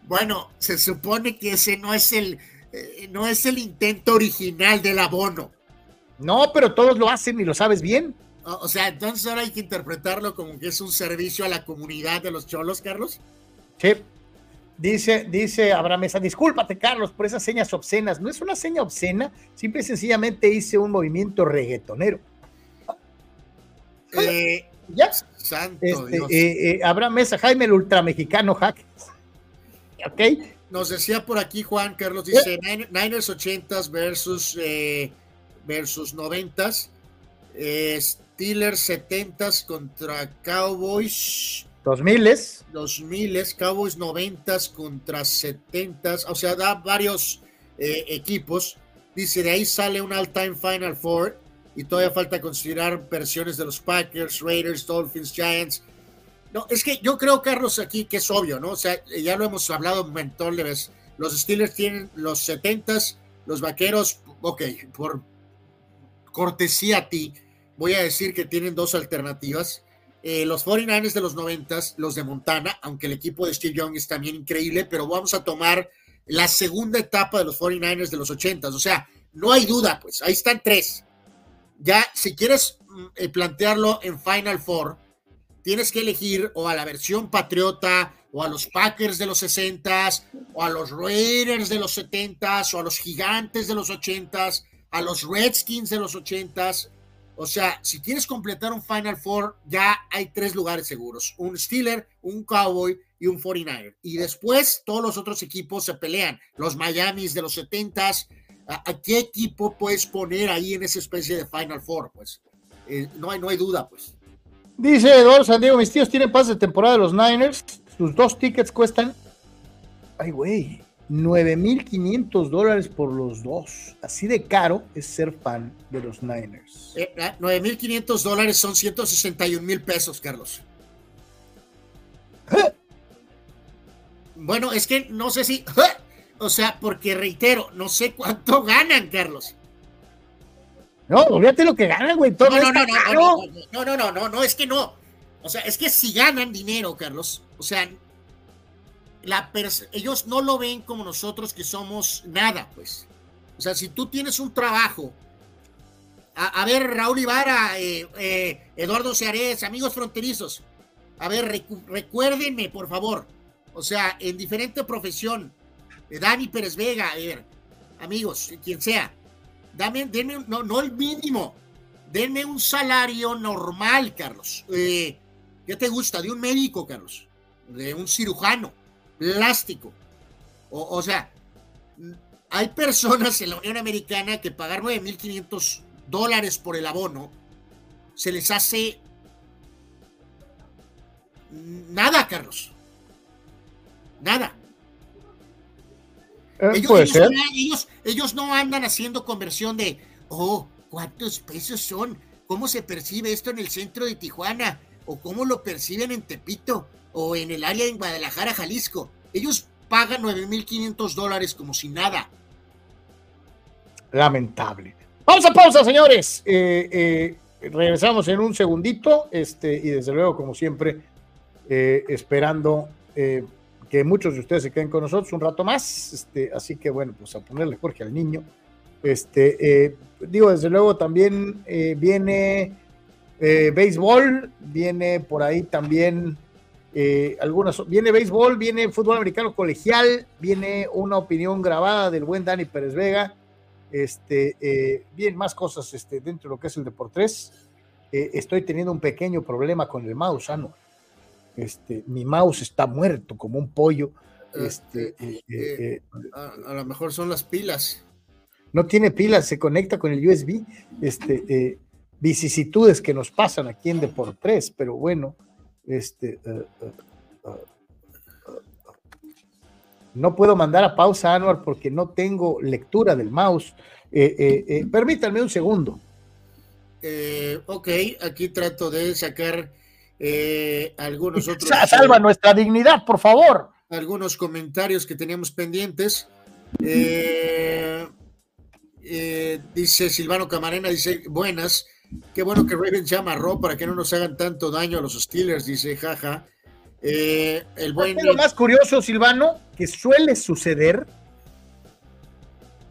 Bueno, se supone que ese no es el eh, no es el intento original del abono. No, pero todos lo hacen y lo sabes bien. O, sea, entonces ahora hay que interpretarlo como que es un servicio a la comunidad de los cholos, Carlos. Sí. Dice, dice Abraham Mesa, discúlpate, Carlos, por esas señas obscenas. No es una seña obscena, simple y sencillamente hice un movimiento reggaetonero. Eh, ya. Santo este, eh, eh, Abraham Mesa, Jaime el ultramexicano hack. Ok. Nos decía por aquí Juan Carlos, dice Niners 80s versus, versus 90s. Steelers 70s contra Cowboys. 2000 2000 Cowboys 90 contra 70 o sea, da varios eh, equipos. Dice, de ahí sale un all-time Final Four y todavía falta considerar versiones de los Packers, Raiders, Dolphins, Giants. No, es que yo creo, Carlos, aquí que es obvio, ¿no? O sea, ya lo hemos hablado un montón de veces. Los Steelers tienen los 70 los Vaqueros, ok, por cortesía a ti, voy a decir que tienen dos alternativas. Eh, los 49ers de los 90, los de Montana, aunque el equipo de Steve Young es también increíble, pero vamos a tomar la segunda etapa de los 49ers de los 80. O sea, no hay duda, pues ahí están tres. Ya, si quieres mm, eh, plantearlo en Final Four, tienes que elegir o a la versión patriota, o a los Packers de los 60, o a los Raiders de los 70, o a los Gigantes de los 80, a los Redskins de los 80 o sea, si quieres completar un Final Four, ya hay tres lugares seguros: un Steeler, un Cowboy y un 49er. Y después todos los otros equipos se pelean. Los Miamis de los 70s. ¿A, qué equipo puedes poner ahí en esa especie de Final Four? Pues eh, no, hay, no hay duda, pues. Dice Eduardo San Diego: mis tíos tienen paz de temporada de los Niners. Sus dos tickets cuestan. Ay, güey. 9.500 dólares por los dos. Así de caro es ser fan de los Niners. 9.500 eh, dólares son 161 mil pesos, Carlos. Bueno, es que no sé si... O sea, porque reitero, no sé cuánto <laughs> ganan, Carlos. No, olvídate lo que ganan, güey. no, no, no, no, no, no, no, no, no, no, es que no. O sea, es que si ganan dinero, Carlos, o sea, ellos no lo ven como nosotros que somos nada, pues. O sea, si tú tienes un trabajo, a, ver, Raúl Ibarra, eh, eh, Eduardo Seares, amigos fronterizos, a ver, recuérdenme, por favor, o sea, en diferente profesión, eh, Dani Pérez Vega, a ver, amigos, quien sea, dame, denme, no, no el mínimo, denme un salario normal, Carlos. ¿Qué te gusta? De un médico, Carlos, de un cirujano plástico. O, sea, hay personas en la Unión Americana que pagar 9.500 dólares por el abono se les hace nada, Carlos. Nada. Eh, ellos, ellos, ellos, no andan haciendo conversión de, oh, ¿cuántos pesos son? ¿Cómo se percibe esto en el centro de Tijuana? ¿O cómo lo perciben en Tepito? O en el área en Guadalajara, Jalisco. Ellos pagan 9.500 dólares como si nada. Lamentable. Vamos a pausa, señores. Eh, eh, regresamos en un segundito este, y desde luego, como siempre, eh, esperando que muchos de ustedes se queden con nosotros un rato más. Este, así que bueno, pues a ponerle Jorge al niño. Este, digo, desde luego también viene Eh, béisbol, viene por ahí también eh, algunas, viene béisbol, viene fútbol americano colegial, viene una opinión grabada del buen Dani Pérez Vega, este, eh, bien, más cosas este, dentro de lo que es el Deportes. Eh, estoy teniendo un pequeño problema con el mouse, ah, Este, mi mouse está muerto como un pollo. Este, a, lo mejor son las pilas. No tiene pilas, se conecta con el USB. Este, vicisitudes que nos pasan aquí en Deportes, pero bueno, este, eh, eh, eh, no puedo mandar a pausa Anuar porque no tengo lectura del mouse. permítanme un segundo. ok, aquí trato de sacar algunos otros. Salva nuestra dignidad, por favor. Algunos comentarios que teníamos pendientes. dice Silvano Camarena, dice, buenas. Qué bueno que Ravens ya amarró para que no nos hagan tanto daño a los Steelers, dice jaja. Eh, el buen... Lo más curioso, Silvano, que suele suceder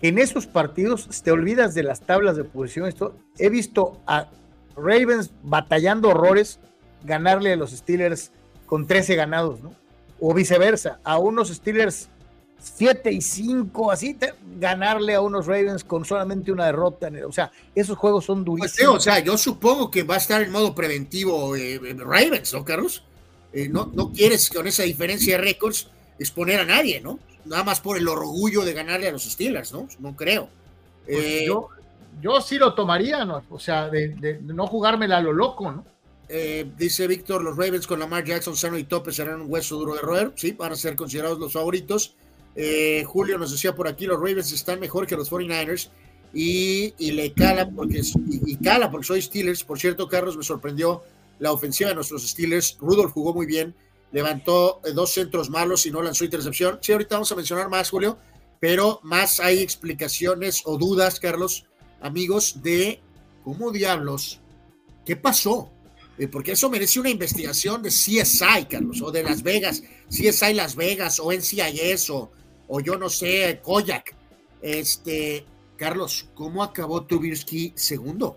en esos partidos te olvidas de las tablas de posición. Esto, he visto a Ravens batallando horrores, ganarle a los Steelers con 13 ganados, ¿no? O viceversa, a unos Steelers 7 y 5, así ganarle a unos Ravens con solamente una derrota. O sea, esos juegos son pues durísimos. o sea, yo supongo que va a estar en modo preventivo eh, eh, Ravens, ¿no, Carlos? Eh, no, no quieres con esa diferencia de récords exponer a nadie, ¿no? Nada más por el orgullo de ganarle a los Steelers, ¿no? No creo. Pues yo, yo sí lo tomaría, ¿no? O sea, de, no jugármela a lo loco, ¿no? dice Víctor, los Ravens con Lamar Jackson, Sano y Tope serán un hueso duro de roer, sí, van a ser considerados los favoritos. Eh, Julio nos decía por aquí, los Ravens están mejor que los 49ers y, le cala porque, y, cala porque soy Steelers. Por cierto, Carlos, me sorprendió la ofensiva de nuestros Steelers. Rudolph jugó muy bien, levantó eh, dos centros malos y no lanzó intercepción. Sí, ahorita vamos a mencionar más, Julio, pero más hay explicaciones o dudas, Carlos, amigos, de cómo diablos, qué pasó. Eh, porque eso merece una investigación de CSI, Carlos, o de Las Vegas, CSI Las Vegas, o NCIS, o, o yo no sé, Koyak. Este, Carlos, ¿cómo acabó Trubisky segundo?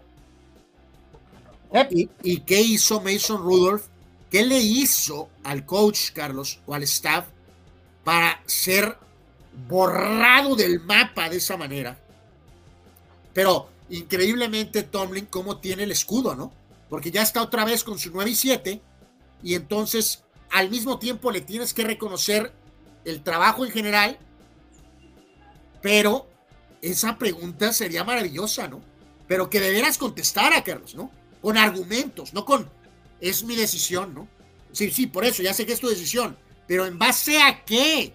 ¿Y, qué hizo Mason Rudolph? ¿Qué le hizo al coach, Carlos, o al staff para ser borrado del mapa de esa manera? Pero increíblemente Tomlin, ¿cómo tiene el escudo, no? Porque ya está otra vez con su 9 y 7, y entonces al mismo tiempo le tienes que reconocer el trabajo en general pero esa pregunta sería maravillosa, ¿no? Pero que deberás contestar a Carlos, ¿no? Con argumentos, no con es mi decisión, ¿no? Sí, sí, por eso, ya sé que es tu decisión, pero ¿en base a qué?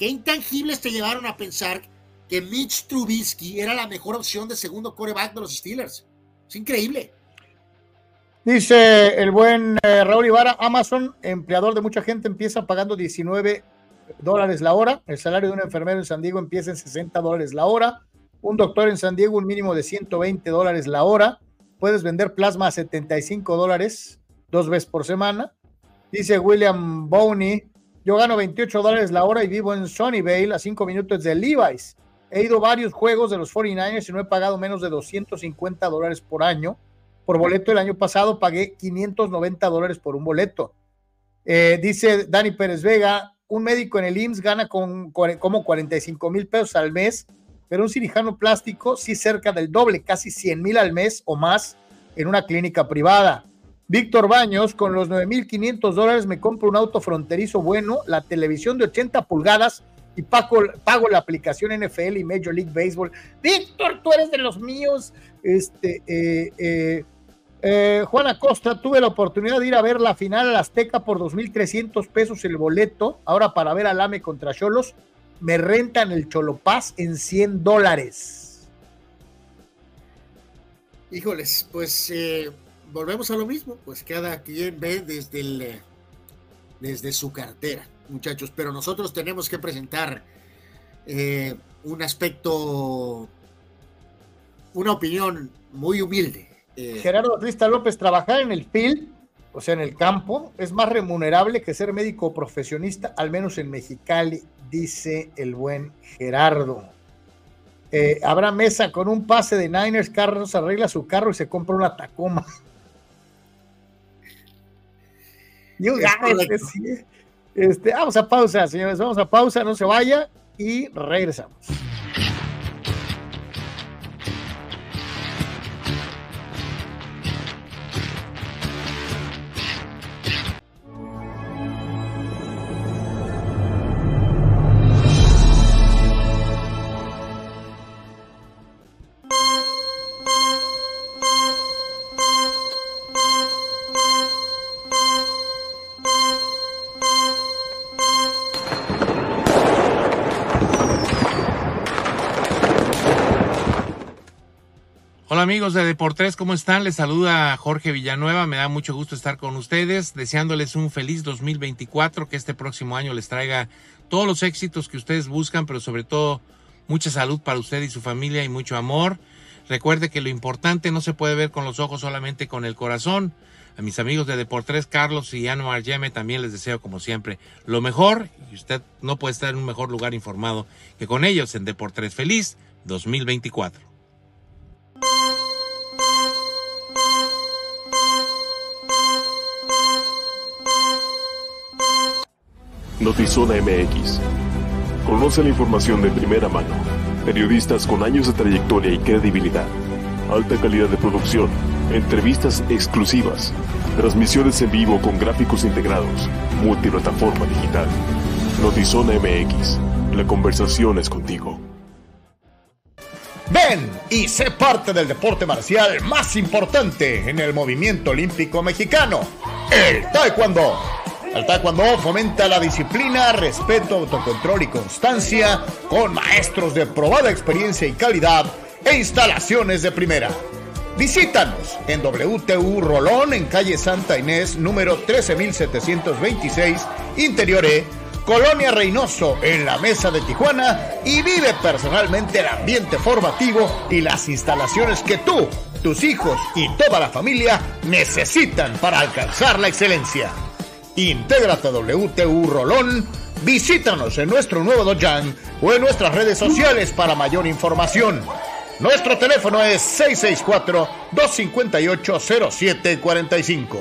¿Qué intangibles te llevaron a pensar que Mitch Trubisky era la mejor opción de segundo coreback de los Steelers? Es increíble. Dice el buen eh, Raúl Ibarra, Amazon, empleador de mucha gente, empieza pagando 19 dólares la hora. El salario de un enfermero en San Diego empieza en 60 dólares la hora. Un doctor en San Diego, un mínimo de 120 dólares la hora. Puedes vender plasma a 75 dólares dos veces por semana. Dice William Bowney, yo gano 28 dólares la hora y vivo en Sunnyvale a 5 minutos de Levi's. He ido varios juegos de los 49ers y no he pagado menos de 250 dólares por año. Por boleto el año pasado pagué 590 dólares por un boleto. Eh, dice Dani Pérez Vega, un médico en el IMSS gana con, como 45 mil pesos al mes, pero un cirujano plástico sí cerca del doble, casi 100 mil al mes o más en una clínica privada. Víctor Baños, con los 9.500 dólares me compro un auto fronterizo bueno, la televisión de 80 pulgadas y pago, pago la aplicación NFL y Major League Baseball. Víctor, tú eres de los míos. Este, eh, eh, eh, Juan Acosta, tuve la oportunidad de ir a ver la final a la Azteca por 2.300 pesos el boleto. Ahora para ver al AME contra Cholos, me rentan el Cholopaz en 100 dólares. Híjoles, pues eh, volvemos a lo mismo. Pues cada quien ve desde, eh, desde su cartera, muchachos. Pero nosotros tenemos que presentar un aspecto, una opinión muy humilde eh, Gerardo Trista López, trabajar en el field, o sea, en el campo, es más remunerable que ser médico profesionista, al menos en Mexicali, dice el buen Gerardo. Eh, habrá mesa con un pase de Niners, Carlos arregla su carro y se compra una Tacoma. <laughs> Pues. Este, vamos a pausa, señores, vamos a pausa, no se vaya y regresamos. Amigos de Deportes, ¿cómo están? Les saluda Jorge Villanueva, me da mucho gusto estar con ustedes, deseándoles un feliz 2024, que este próximo año les traiga todos los éxitos que ustedes buscan, pero sobre todo mucha salud para usted y su familia y mucho amor. Recuerde que lo importante no se puede ver con los ojos, solamente con el corazón. A mis amigos de Deportes, Carlos y Anuar Yeme, también les deseo, como siempre, lo mejor. Y usted no puede estar en un mejor lugar informado que con ellos en Deportes. Feliz 2024. Notizona MX. Conoce la información de primera mano. Periodistas con años de trayectoria y credibilidad. Alta calidad de producción. Entrevistas exclusivas. Transmisiones en vivo con gráficos integrados. Multiplataforma digital. Notizona MX. La conversación es contigo. Ven y sé parte del deporte marcial más importante en el movimiento olímpico mexicano, el Taekwondo. El taekwondo fomenta la disciplina, respeto, autocontrol y constancia con maestros de probada experiencia y calidad e instalaciones de primera. Visítanos en WTU Rolón en calle Santa Inés número 13726 Interior E, Colonia Reynoso en la Mesa de Tijuana y vive personalmente el ambiente formativo y las instalaciones que tú, tus hijos y toda la familia necesitan para alcanzar la excelencia. Intégrate a WTU Rolón, visítanos en nuestro nuevo Dojang o en nuestras redes sociales para mayor información. Nuestro teléfono es 664-258-0745.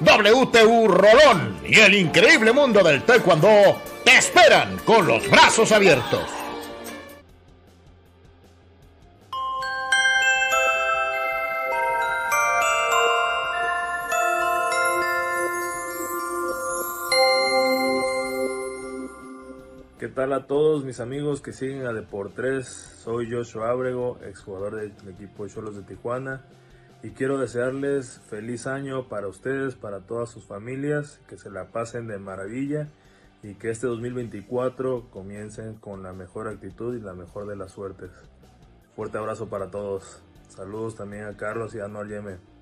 WTU Rolón y el increíble mundo del Taekwondo te esperan con los brazos abiertos. Tal a todos mis amigos que siguen a Deportes? Soy Joshua Abrego, exjugador del equipo Cholos de Tijuana y quiero desearles feliz año para ustedes, para todas sus familias, que se la pasen de maravilla y que este 2024 comiencen con la mejor actitud y la mejor de las suertes. Fuerte abrazo para todos. Saludos también a Carlos y a Noel Yeme.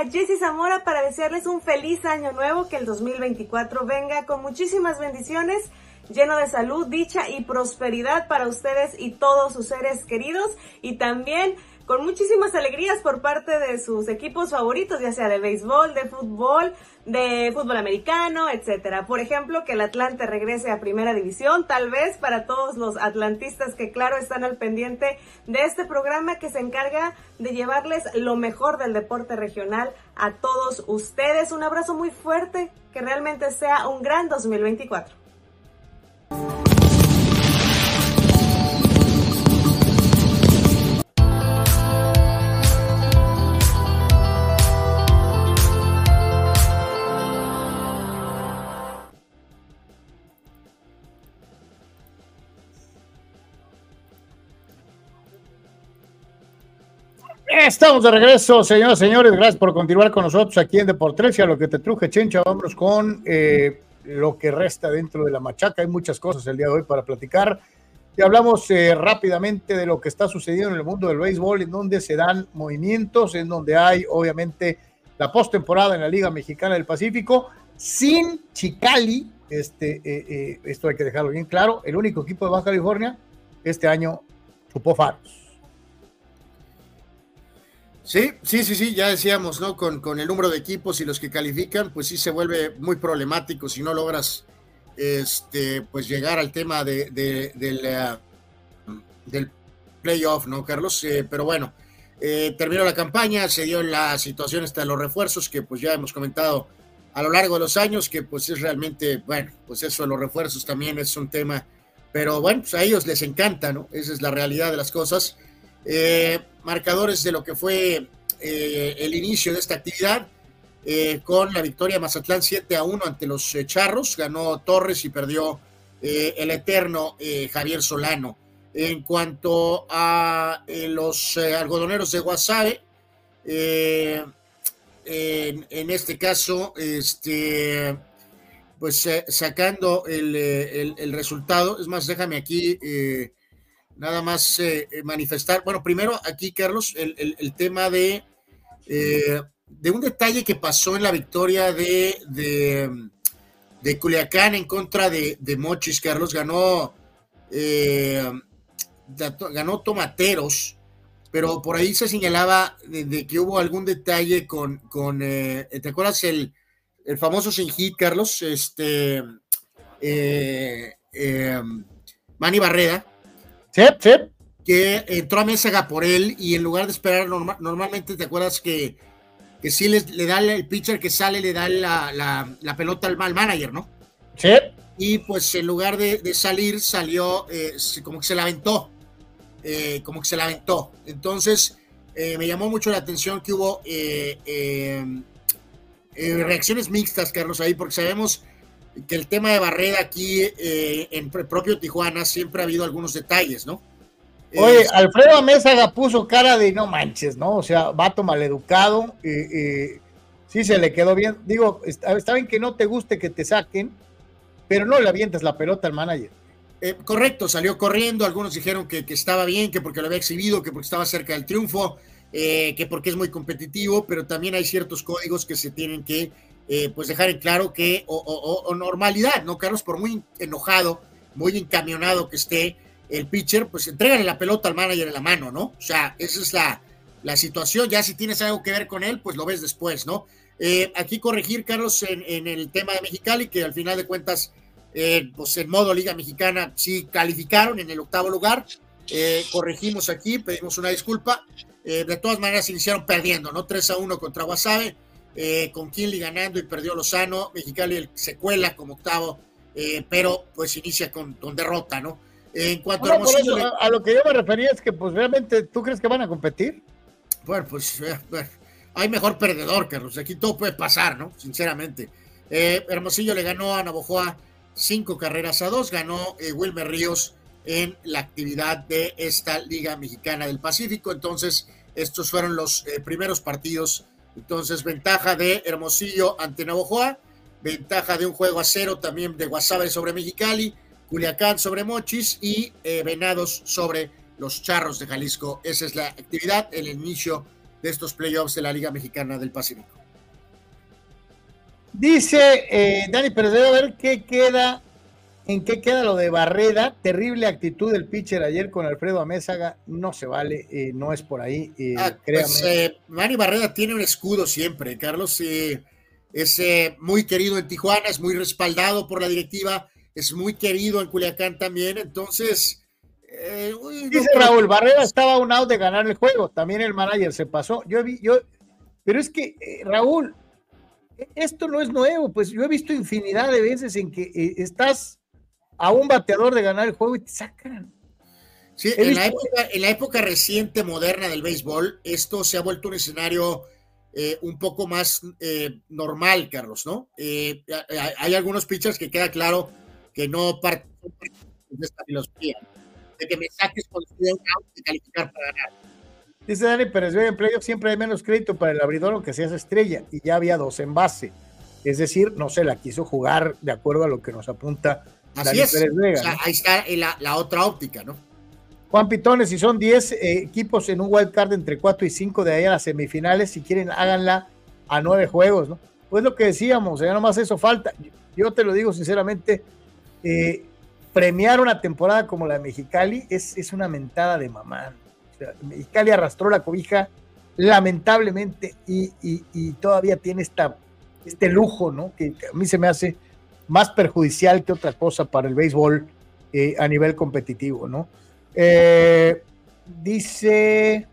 Amiga Jessie Zamora para desearles un feliz año nuevo, que el 2024 venga con muchísimas bendiciones, lleno de salud, dicha y prosperidad para ustedes y todos sus seres queridos. Y también con muchísimas alegrías por parte de sus equipos favoritos, ya sea de béisbol, de fútbol, de fútbol americano, etcétera. Por ejemplo, que el Atlante regrese a Primera División, tal vez para todos los atlantistas que claro están al pendiente de este programa que se encarga de llevarles lo mejor del deporte regional a todos ustedes. Un abrazo muy fuerte, que realmente sea un gran 2024. Estamos de regreso, señoras y señores. Gracias por continuar con nosotros aquí en Deportes y a lo que te truje, Chencha. Vámonos con eh, lo que resta dentro de la machaca. Hay muchas cosas el día de hoy para platicar. Y hablamos eh, rápidamente de lo que está sucediendo en el mundo del béisbol, en donde se dan movimientos, en donde hay, obviamente, la postemporada en la Liga Mexicana del Pacífico, sin Chicali. Este, eh, esto hay que dejarlo bien claro. El único equipo de Baja California este año chupó faros. Sí, sí, sí, sí, ya decíamos, ¿no? Con, con, el número de equipos y los que califican, pues sí se vuelve muy problemático si no logras, este, pues llegar al tema de, de, del playoff, ¿no, Carlos? Eh, pero bueno, eh, terminó la campaña, se dio la situación hasta los refuerzos, que pues ya hemos comentado a lo largo de los años, que pues es realmente, bueno, pues eso de los refuerzos también es un tema, pero bueno, pues a ellos les encanta, ¿no? Esa es la realidad de las cosas. Eh, marcadores de lo que fue eh, el inicio de esta actividad, eh, con la victoria de Mazatlán 7 a 1 ante los Charros, ganó Torres y perdió el eterno Javier Solano. En cuanto a los algodoneros de Guasave, en, este caso, este, pues sacando el, el, resultado, es más, déjame aquí nada más eh, eh, manifestar. Bueno, primero aquí, Carlos, el, tema de, eh, de un detalle que pasó en la victoria de, de, Culiacán en contra de, Mochis, Carlos, ganó, ganó Tomateros, pero por ahí se señalaba de, que hubo algún detalle con, con ¿te acuerdas el, el famoso sin hit, Carlos? Este, Manny Barreda Sí, sí. Que entró a Mésaga por él y en lugar de esperar, normalmente te acuerdas que, que sí le, le da el pitcher que sale, le da la, pelota al, mal manager, ¿no? Sí. Y pues en lugar de, salir, salió eh, como que se la aventó. Eh, como que se la aventó. Entonces, eh, me llamó mucho la atención que hubo reacciones mixtas, Carlos, ahí, porque sabemos que el tema de Barreda aquí eh, en propio Tijuana siempre ha habido algunos detalles, ¿no? Oye, Alfredo Amézaga puso cara de no manches, ¿no? O sea, vato maleducado, eh, sí se le quedó bien. Digo, está, bien que no te guste que te saquen, pero no le avientes la pelota al manager. Eh, correcto, salió corriendo, algunos dijeron que, que, estaba bien, que porque lo había exhibido, que porque estaba cerca del triunfo, que porque es muy competitivo, pero también hay ciertos códigos que se tienen que eh, pues dejar en claro que, o, normalidad, ¿no, Carlos? Por muy enojado, muy encamionado que esté el pitcher, pues entregale la pelota al manager en la mano, ¿no? O sea, esa es la, la situación. Ya si tienes algo que ver con él, pues lo ves después, ¿no? Eh, aquí corregir, Carlos, en, el tema de Mexicali, que al final de cuentas, eh, pues en modo Liga Mexicana sí calificaron en el octavo lugar. corregimos aquí, pedimos una disculpa. de todas maneras, iniciaron perdiendo, ¿no? 3 a 1 contra Guasave eh, con Kinley ganando y perdió Lozano, Mexicali se cuela como octavo, eh, pero pues inicia con, derrota, ¿no? En cuanto a, a, lo que yo me refería es que pues realmente, ¿tú crees que van a competir? Bueno, pues eh, hay mejor perdedor, Carlos, aquí todo puede pasar, ¿no? Sinceramente. Hermosillo le ganó a Navojoa cinco carreras a dos, ganó Wilmer Ríos en la actividad de esta Liga Mexicana del Pacífico, entonces estos fueron los primeros partidos entonces, ventaja de Hermosillo ante Navojoa, ventaja de un juego a cero también de Guasave sobre Mexicali, Culiacán sobre Mochis y eh, Venados sobre los Charros de Jalisco. Esa es la actividad, el inicio de estos playoffs de la Liga Mexicana del Pacífico. Dice eh, Dani pero debe ver qué queda, en qué queda lo de Barreda. Terrible actitud del pitcher ayer con Alfredo Amézaga. No se vale, eh, no es por ahí. Eh, ah, pues, Manny Barreda tiene un escudo siempre, Carlos. es muy querido en Tijuana, es muy respaldado por la directiva, es muy querido en Culiacán también. Entonces, dice Raúl, Barreda estaba a un out de ganar el juego. También el manager se pasó. Yo vi, yo, pero es que Raúl, esto no es nuevo, pues yo he visto infinidad de veces en que eh, estás a un bateador de ganar el juego y te sacan. Sí, en la, época, reciente, moderna del béisbol, esto se ha vuelto un escenario eh, un poco más eh, normal, Carlos, ¿no? hay algunos pitchers que queda claro que no parten de esta filosofía, de que me saques con un out y calificar para ganar. Dice Dani Pérez, en playoff siempre hay menos crédito para el abridor aunque seas estrella y ya había dos en base. Es decir, no se la quiso jugar de acuerdo a lo que nos apunta Así Dani Pérez Vega. ahí está la, otra óptica, ¿no? Juan Pitones, si son 10 eh, equipos en un wild card entre 4 y 5 de ahí a las semifinales, si quieren háganla a nueve juegos, ¿no? Pues lo que decíamos, ya nomás eso falta. Yo te lo digo sinceramente, eh, premiar una temporada como la de Mexicali es, es una mentada de mamá. Mexicali arrastró la cobija lamentablemente y, todavía tiene esta, este lujo, ¿no? Que a mí se me hace más perjudicial que otra cosa para el béisbol eh, a nivel competitivo, ¿no? Eh, dice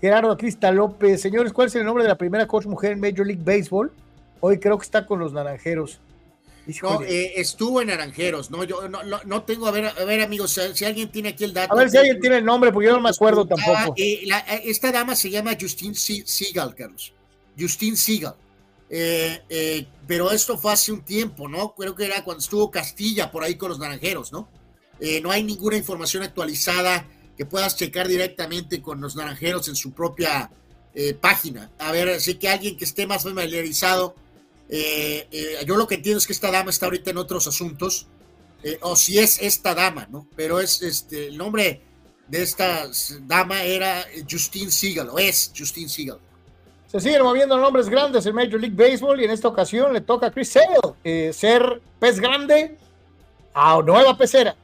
Gerardo Crista López, señores, ¿cuál es el nombre de la primera coach mujer en Major League Baseball? Hoy creo que está con los naranjeros. No, eh, estuvo en Naranjeros, ¿no? Yo no, tengo, a ver, a ver, amigos, si alguien tiene aquí el dato. A ver si alguien tiene el nombre, porque yo no me acuerdo tampoco. Eh, eh, esta dama se llama Justine Seagal, Carlos. Justine Seagal. pero esto fue hace un tiempo, ¿no? Creo que era cuando estuvo Castilla por ahí con los Naranjeros, ¿no? no hay ninguna información actualizada que puedas checar directamente con los Naranjeros en su propia página. A ver, sé que alguien que esté más familiarizado eh, eh, yo lo que entiendo es que esta dama está ahorita en otros asuntos, eh, o si es esta dama, ¿no? Pero es este, el nombre de esta dama era Justine Seagal, o es Justine Seagal. Se siguen moviendo nombres grandes en Major League Baseball y en esta ocasión le toca a Chris Sale ser pez grande a nueva pecera.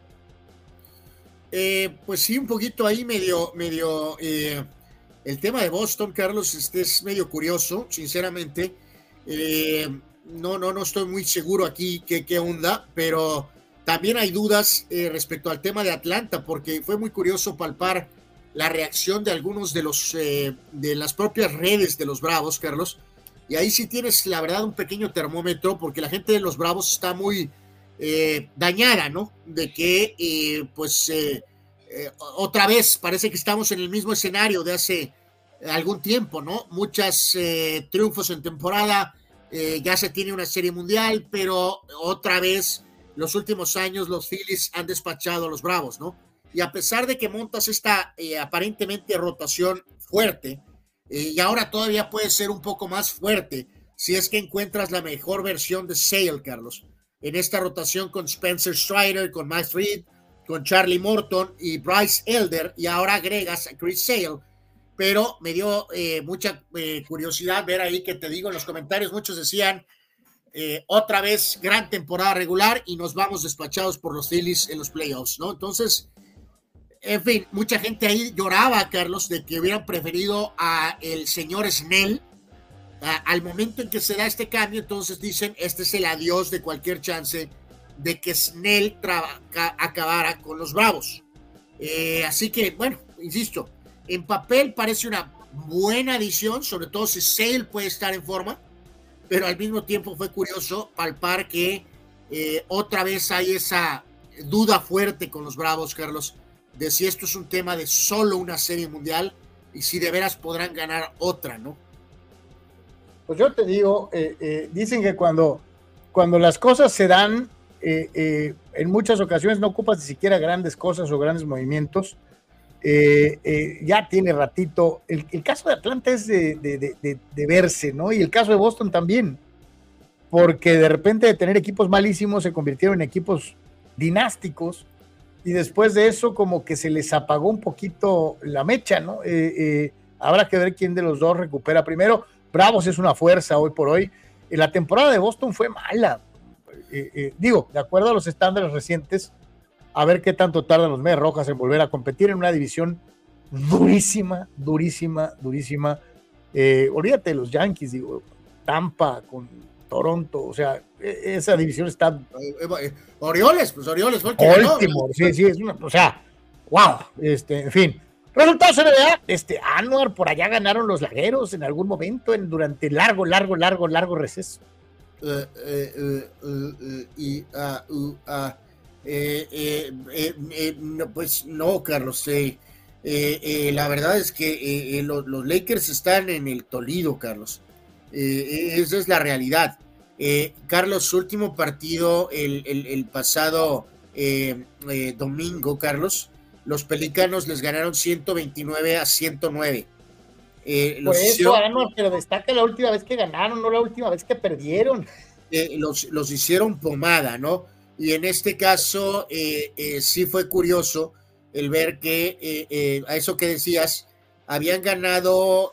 pues sí, un poquito ahí medio, medio, el tema de Boston, Carlos, este es medio curioso, sinceramente eh, no, no, no estoy muy seguro aquí qué, qué onda, pero también hay dudas eh, respecto al tema de Atlanta, porque fue muy curioso palpar la reacción de algunos de los eh, de las propias redes de los Bravos, Carlos. Y ahí sí tienes, la verdad, un pequeño termómetro, porque la gente de los Bravos está muy dañada, ¿no? De que, pues, otra vez parece que estamos en el mismo escenario de hace algún tiempo, ¿no? Muchos eh, triunfos en temporada, eh, ya se tiene una serie mundial, pero otra vez los últimos años los Phillies han despachado a los Bravos, ¿no? Y a pesar de que montas esta eh, aparentemente rotación fuerte, y ahora todavía puede ser un poco más fuerte si es que encuentras la mejor versión de Sale, Carlos, en esta rotación con Spencer Strider, con Mike Reed, con Charlie Morton y Bryce Elder, y ahora agregas a Chris Sale, pero me dio eh, mucha eh, curiosidad ver ahí que te digo en los comentarios, muchos decían eh, otra vez gran temporada regular y nos vamos despachados por los Phillies en los playoffs, ¿no? Entonces, en fin, mucha gente ahí lloraba, Carlos, de que hubieran preferido a el señor Snell. al momento en que se da este cambio, entonces dicen, este es el adiós de cualquier chance de que Snell acabara con los Bravos. así que, bueno, insisto, en papel parece una buena adición, sobre todo si Sale puede estar en forma, pero al mismo tiempo fue curioso palpar que eh, otra vez hay esa duda fuerte con los Bravos, Carlos, de si esto es un tema de solo una serie mundial y si de veras podrán ganar otra, ¿no? Pues yo te digo, eh, eh, dicen que cuando, cuando las cosas se dan, en muchas ocasiones no ocupas ni siquiera grandes cosas o grandes movimientos, eh, eh, ya tiene ratito. El, caso de Atlanta es de, verse, ¿no? Y el caso de Boston también, porque de repente de tener equipos malísimos se convirtieron en equipos dinásticos y después de eso como que se les apagó un poquito la mecha, ¿no? Eh, Habrá que ver quién de los dos recupera primero. Bravos es una fuerza hoy por hoy. La temporada de Boston fue mala. Eh, eh, digo, de acuerdo a los estándares recientes, a ver qué tanto tardan los Medias Rojas en volver a competir en una división durísima, durísima, durísima. Eh, olvídate de los Yankees, digo, Tampa con Toronto, o sea, e, esa división está. Orioles, pues Orioles fue sí, sí, es una, o sea, wow, este, en fin. Resultados NBA, este, Anuar, por allá ganaron los lagueros en algún momento, en, durante largo, largo, largo, largo receso. pues no, Carlos, la verdad es que los, los, Lakers están en el Tolido, Carlos. Esa es la realidad. Carlos, su último partido el, el pasado domingo, Carlos, los Pelicanos les ganaron 129 a 109. Eh, los pues eso, pero destaca la última vez que ganaron, no la última vez que perdieron. Eh, los, hicieron pomada, ¿no? Y en este caso eh, eh, sí fue curioso el ver que, a eso que decías, habían ganado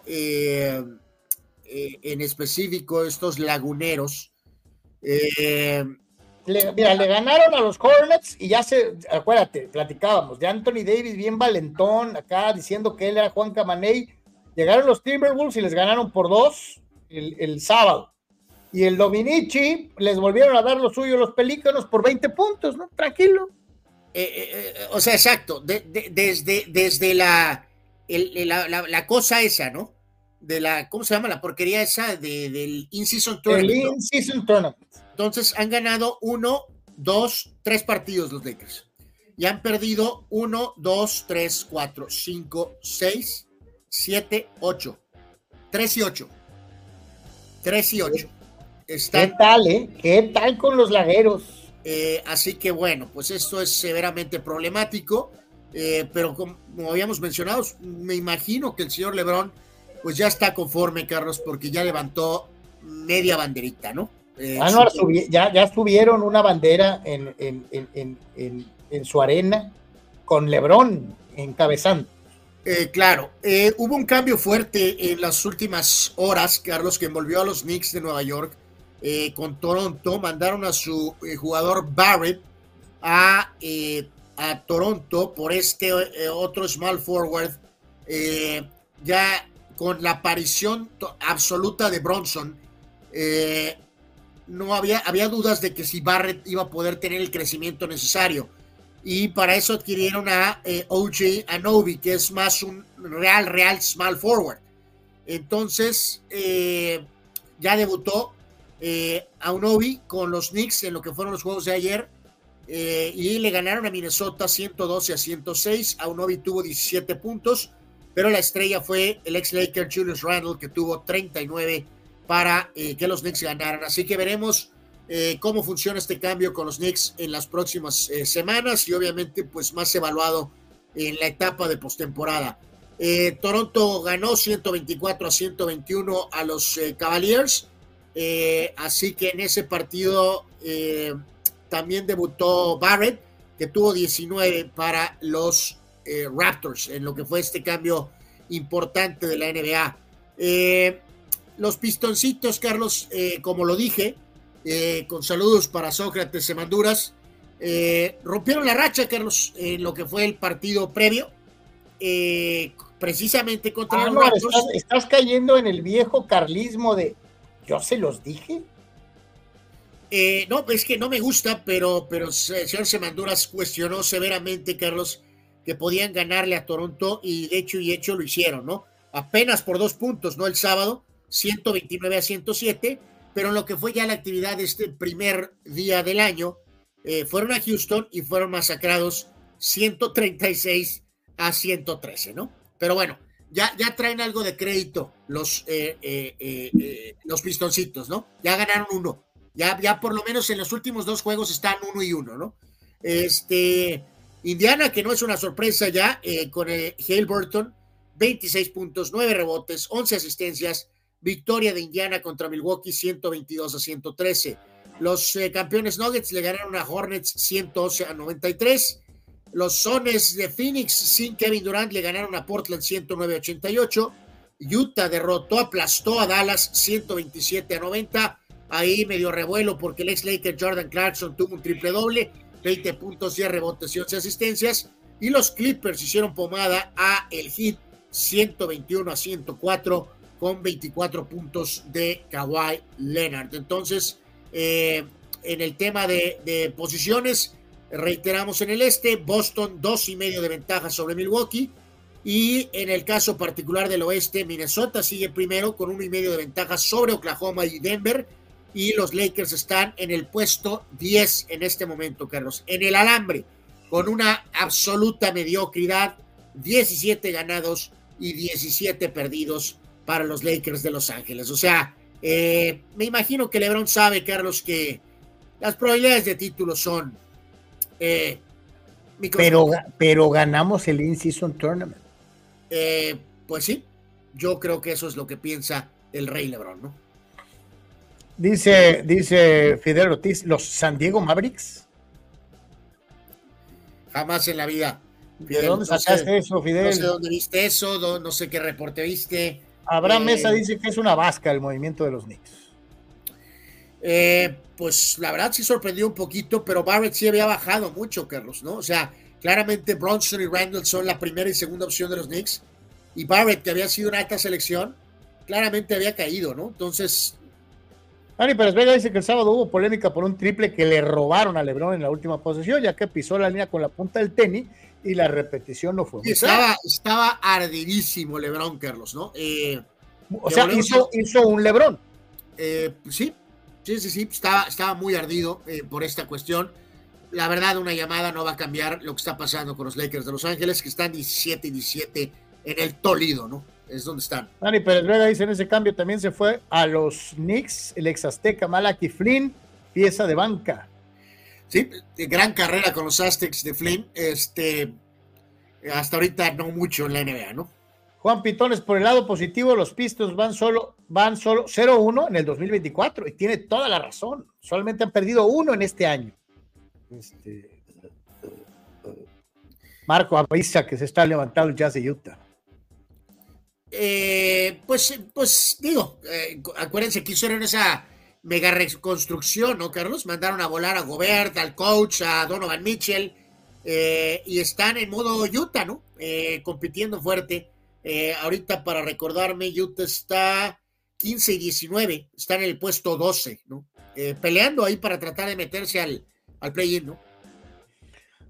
en específico estos laguneros mira, le ganaron a los Hornets y ya se, acuérdate, platicábamos de Anthony Davis bien valentón, acá diciendo que él era Juan Camaney. Llegaron los Timberwolves y les ganaron por dos el, sábado. Y el Dominici les volvieron a dar lo suyo los Pelícanos por 20 puntos, ¿no? Tranquilo. Eh, eh, eh, o sea, exacto, desde, desde la, la, cosa esa, ¿no? De la, ¿cómo se llama? La porquería esa del In-Season Tournament. El In-Season Tournament. Entonces han ganado uno, dos, tres partidos los Lakers. Y han perdido uno, dos, tres, cuatro, cinco, seis, siete, ocho. Tres y ocho. Tres y ocho. ¿Qué tal, eh? ¿Qué tal con los lagueros? Eh, así que bueno, pues esto es severamente problemático. Eh, pero como, habíamos mencionado, me imagino que el señor Lebrón pues ya está conforme, Carlos, porque ya levantó media banderita, ¿no? Eh, ya, ya estuvieron una bandera en, en, su arena con Lebrón encabezando. Eh, claro, eh, hubo un cambio fuerte en las últimas horas, Carlos, que envolvió a los Knicks de Nueva York con Toronto. Mandaron a su jugador Barrett a, a, Toronto por este otro small forward, ya con la aparición absoluta de Bronson. Eh, no había, había dudas de que si Barrett iba a poder tener el crecimiento necesario. Y para eso adquirieron a eh, OJ Anobi, que es más un real, real small forward. Entonces, eh, ya debutó Anobi con los Knicks en lo que fueron los juegos de ayer. Y le ganaron a Minnesota 112 a 106. Anobi tuvo 17 puntos, pero la estrella fue el ex Laker Julius Randle, que tuvo 39 para eh, que los Knicks ganaran. Así que veremos eh, cómo funciona este cambio con los Knicks en las próximas eh, semanas y obviamente pues más evaluado en la etapa de postemporada. Toronto ganó 124 a 121 a los Cavaliers, así que en ese partido también debutó Barrett, que tuvo 19 para los Raptors, en lo que fue este cambio importante de la NBA. Los pistoncitos, Carlos, eh, como lo dije, eh, con saludos para Sócrates Semanduras, eh, rompieron la racha, Carlos, en lo que fue el partido previo, precisamente contra ah, los estás, estás, cayendo en el viejo carlismo de yo se los dije. no, es que no me gusta, pero, pero el señor Semanduras cuestionó severamente, Carlos, que podían ganarle a Toronto y de hecho y hecho lo hicieron, ¿no? Apenas por dos puntos, ¿no? El sábado, 129 a 107, pero en lo que fue ya la actividad de este primer día del año, eh, fueron a Houston y fueron masacrados 136 a 113, ¿no? Pero bueno, ya, ya traen algo de crédito los, eh, eh, los pistoncitos, ¿no? Ya ganaron uno. Ya, ya por lo menos en los últimos dos juegos están uno y uno, ¿no? Este, Indiana, que no es una sorpresa ya, con Hale Burton, 26 puntos, 9 rebotes, 11 asistencias, Victoria de Indiana contra Milwaukee 122 a 113. Los eh, campeones Nuggets le ganaron a Hornets 111 a 93. Los Sones de Phoenix sin Kevin Durant le ganaron a Portland 109 a 88. Utah derrotó, aplastó a Dallas 127 a 90. Ahí medio revuelo porque el ex Laker Jordan Clarkson tuvo un triple doble, 20 puntos, 10 rebotes y 11 asistencias. Y los Clippers hicieron pomada a el Heat 121 a 104 con 24 puntos de Kawhi Leonard. Entonces, eh, en el tema de, posiciones, reiteramos en el este, Boston dos y medio de ventaja sobre Milwaukee. Y en el caso particular del oeste, Minnesota sigue primero con uno y medio de ventaja sobre Oklahoma y Denver y los Lakers están en el puesto 10 en este momento, Carlos, en el alambre, con una absoluta mediocridad, 17 ganados y 17 perdidos para los Lakers de Los Ángeles. O sea, eh, me imagino que LeBron sabe, Carlos, que las probabilidades de título son... Eh, pero, pero ganamos el In-Season Tournament. Eh, pues sí, yo creo que eso es lo que piensa el Rey LeBron, ¿no? Dice, dice Fidel Ortiz, los San Diego Mavericks. Jamás en la vida. ¿De dónde sacaste eso, Fidel? No sé dónde viste eso, no, sé qué reporte viste. Abraham Mesa eh, dice que es una vasca el movimiento de los Knicks. Eh, pues la verdad sí sorprendió un poquito, pero Barrett sí había bajado mucho, Carlos, ¿no? O sea, claramente Bronson y Randall son la primera y segunda opción de los Knicks. Y Barrett, que había sido una alta selección, claramente había caído, ¿no? Entonces, Dani Pérez Vega dice que el sábado hubo polémica por un triple que le robaron a Lebron en la última posesión, ya que pisó la línea con la punta del tenis y la repetición no fue muy estaba, estaba ardidísimo Lebron, Carlos, ¿no? Eh, o sea, hizo, hizo, un Lebron. Eh, sí, sí, sí, sí, estaba, estaba muy ardido eh, por esta cuestión. La verdad, una llamada no va a cambiar lo que está pasando con los Lakers de Los Ángeles, que están 17 y 17 en el Tolido, ¿no? Es donde están. Dani Pérez Vega dice, en ese cambio también se fue a los Knicks, el ex Azteca Malaki Flynn, pieza de banca. Sí, gran carrera con los Aztecs de Flynn, este, hasta ahorita no mucho en la NBA, ¿no? Juan Pitones, por el lado positivo, los Pistons van solo, van solo 0-1 en el 2024 y tiene toda la razón. Solamente han perdido uno en este año. Este, Marco avisa que se está levantando el Jazz de Utah. Eh, pues, pues digo, eh, acuérdense que hicieron esa mega reconstrucción, ¿no, Carlos? Mandaron a volar a Gobert, al coach, a Donovan Mitchell, eh, y están en modo Utah, ¿no? compitiendo fuerte. ahorita, para recordarme, Utah está 15 y 19, está en el puesto 12, ¿no? peleando ahí para tratar de meterse al, al play-in, ¿no?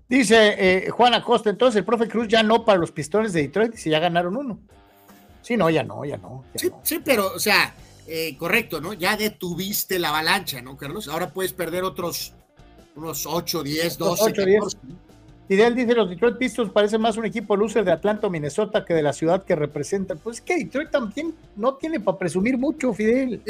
Dice Juan Acosta, entonces el profe Cruz ya no para los pistones de Detroit, si ya ganaron uno. Sí, no, ya no, ya no. sí, sí, pero, o sea, eh, correcto, ¿no? Ya detuviste la avalancha, ¿no, Carlos? Ahora puedes perder otros unos 8, 10, 12, 8, 14. Fidel dice, los Detroit Pistons parece más un equipo loser de Atlanta o Minnesota que de la ciudad que representan. Pues es que Detroit también no tiene para presumir mucho, Fidel.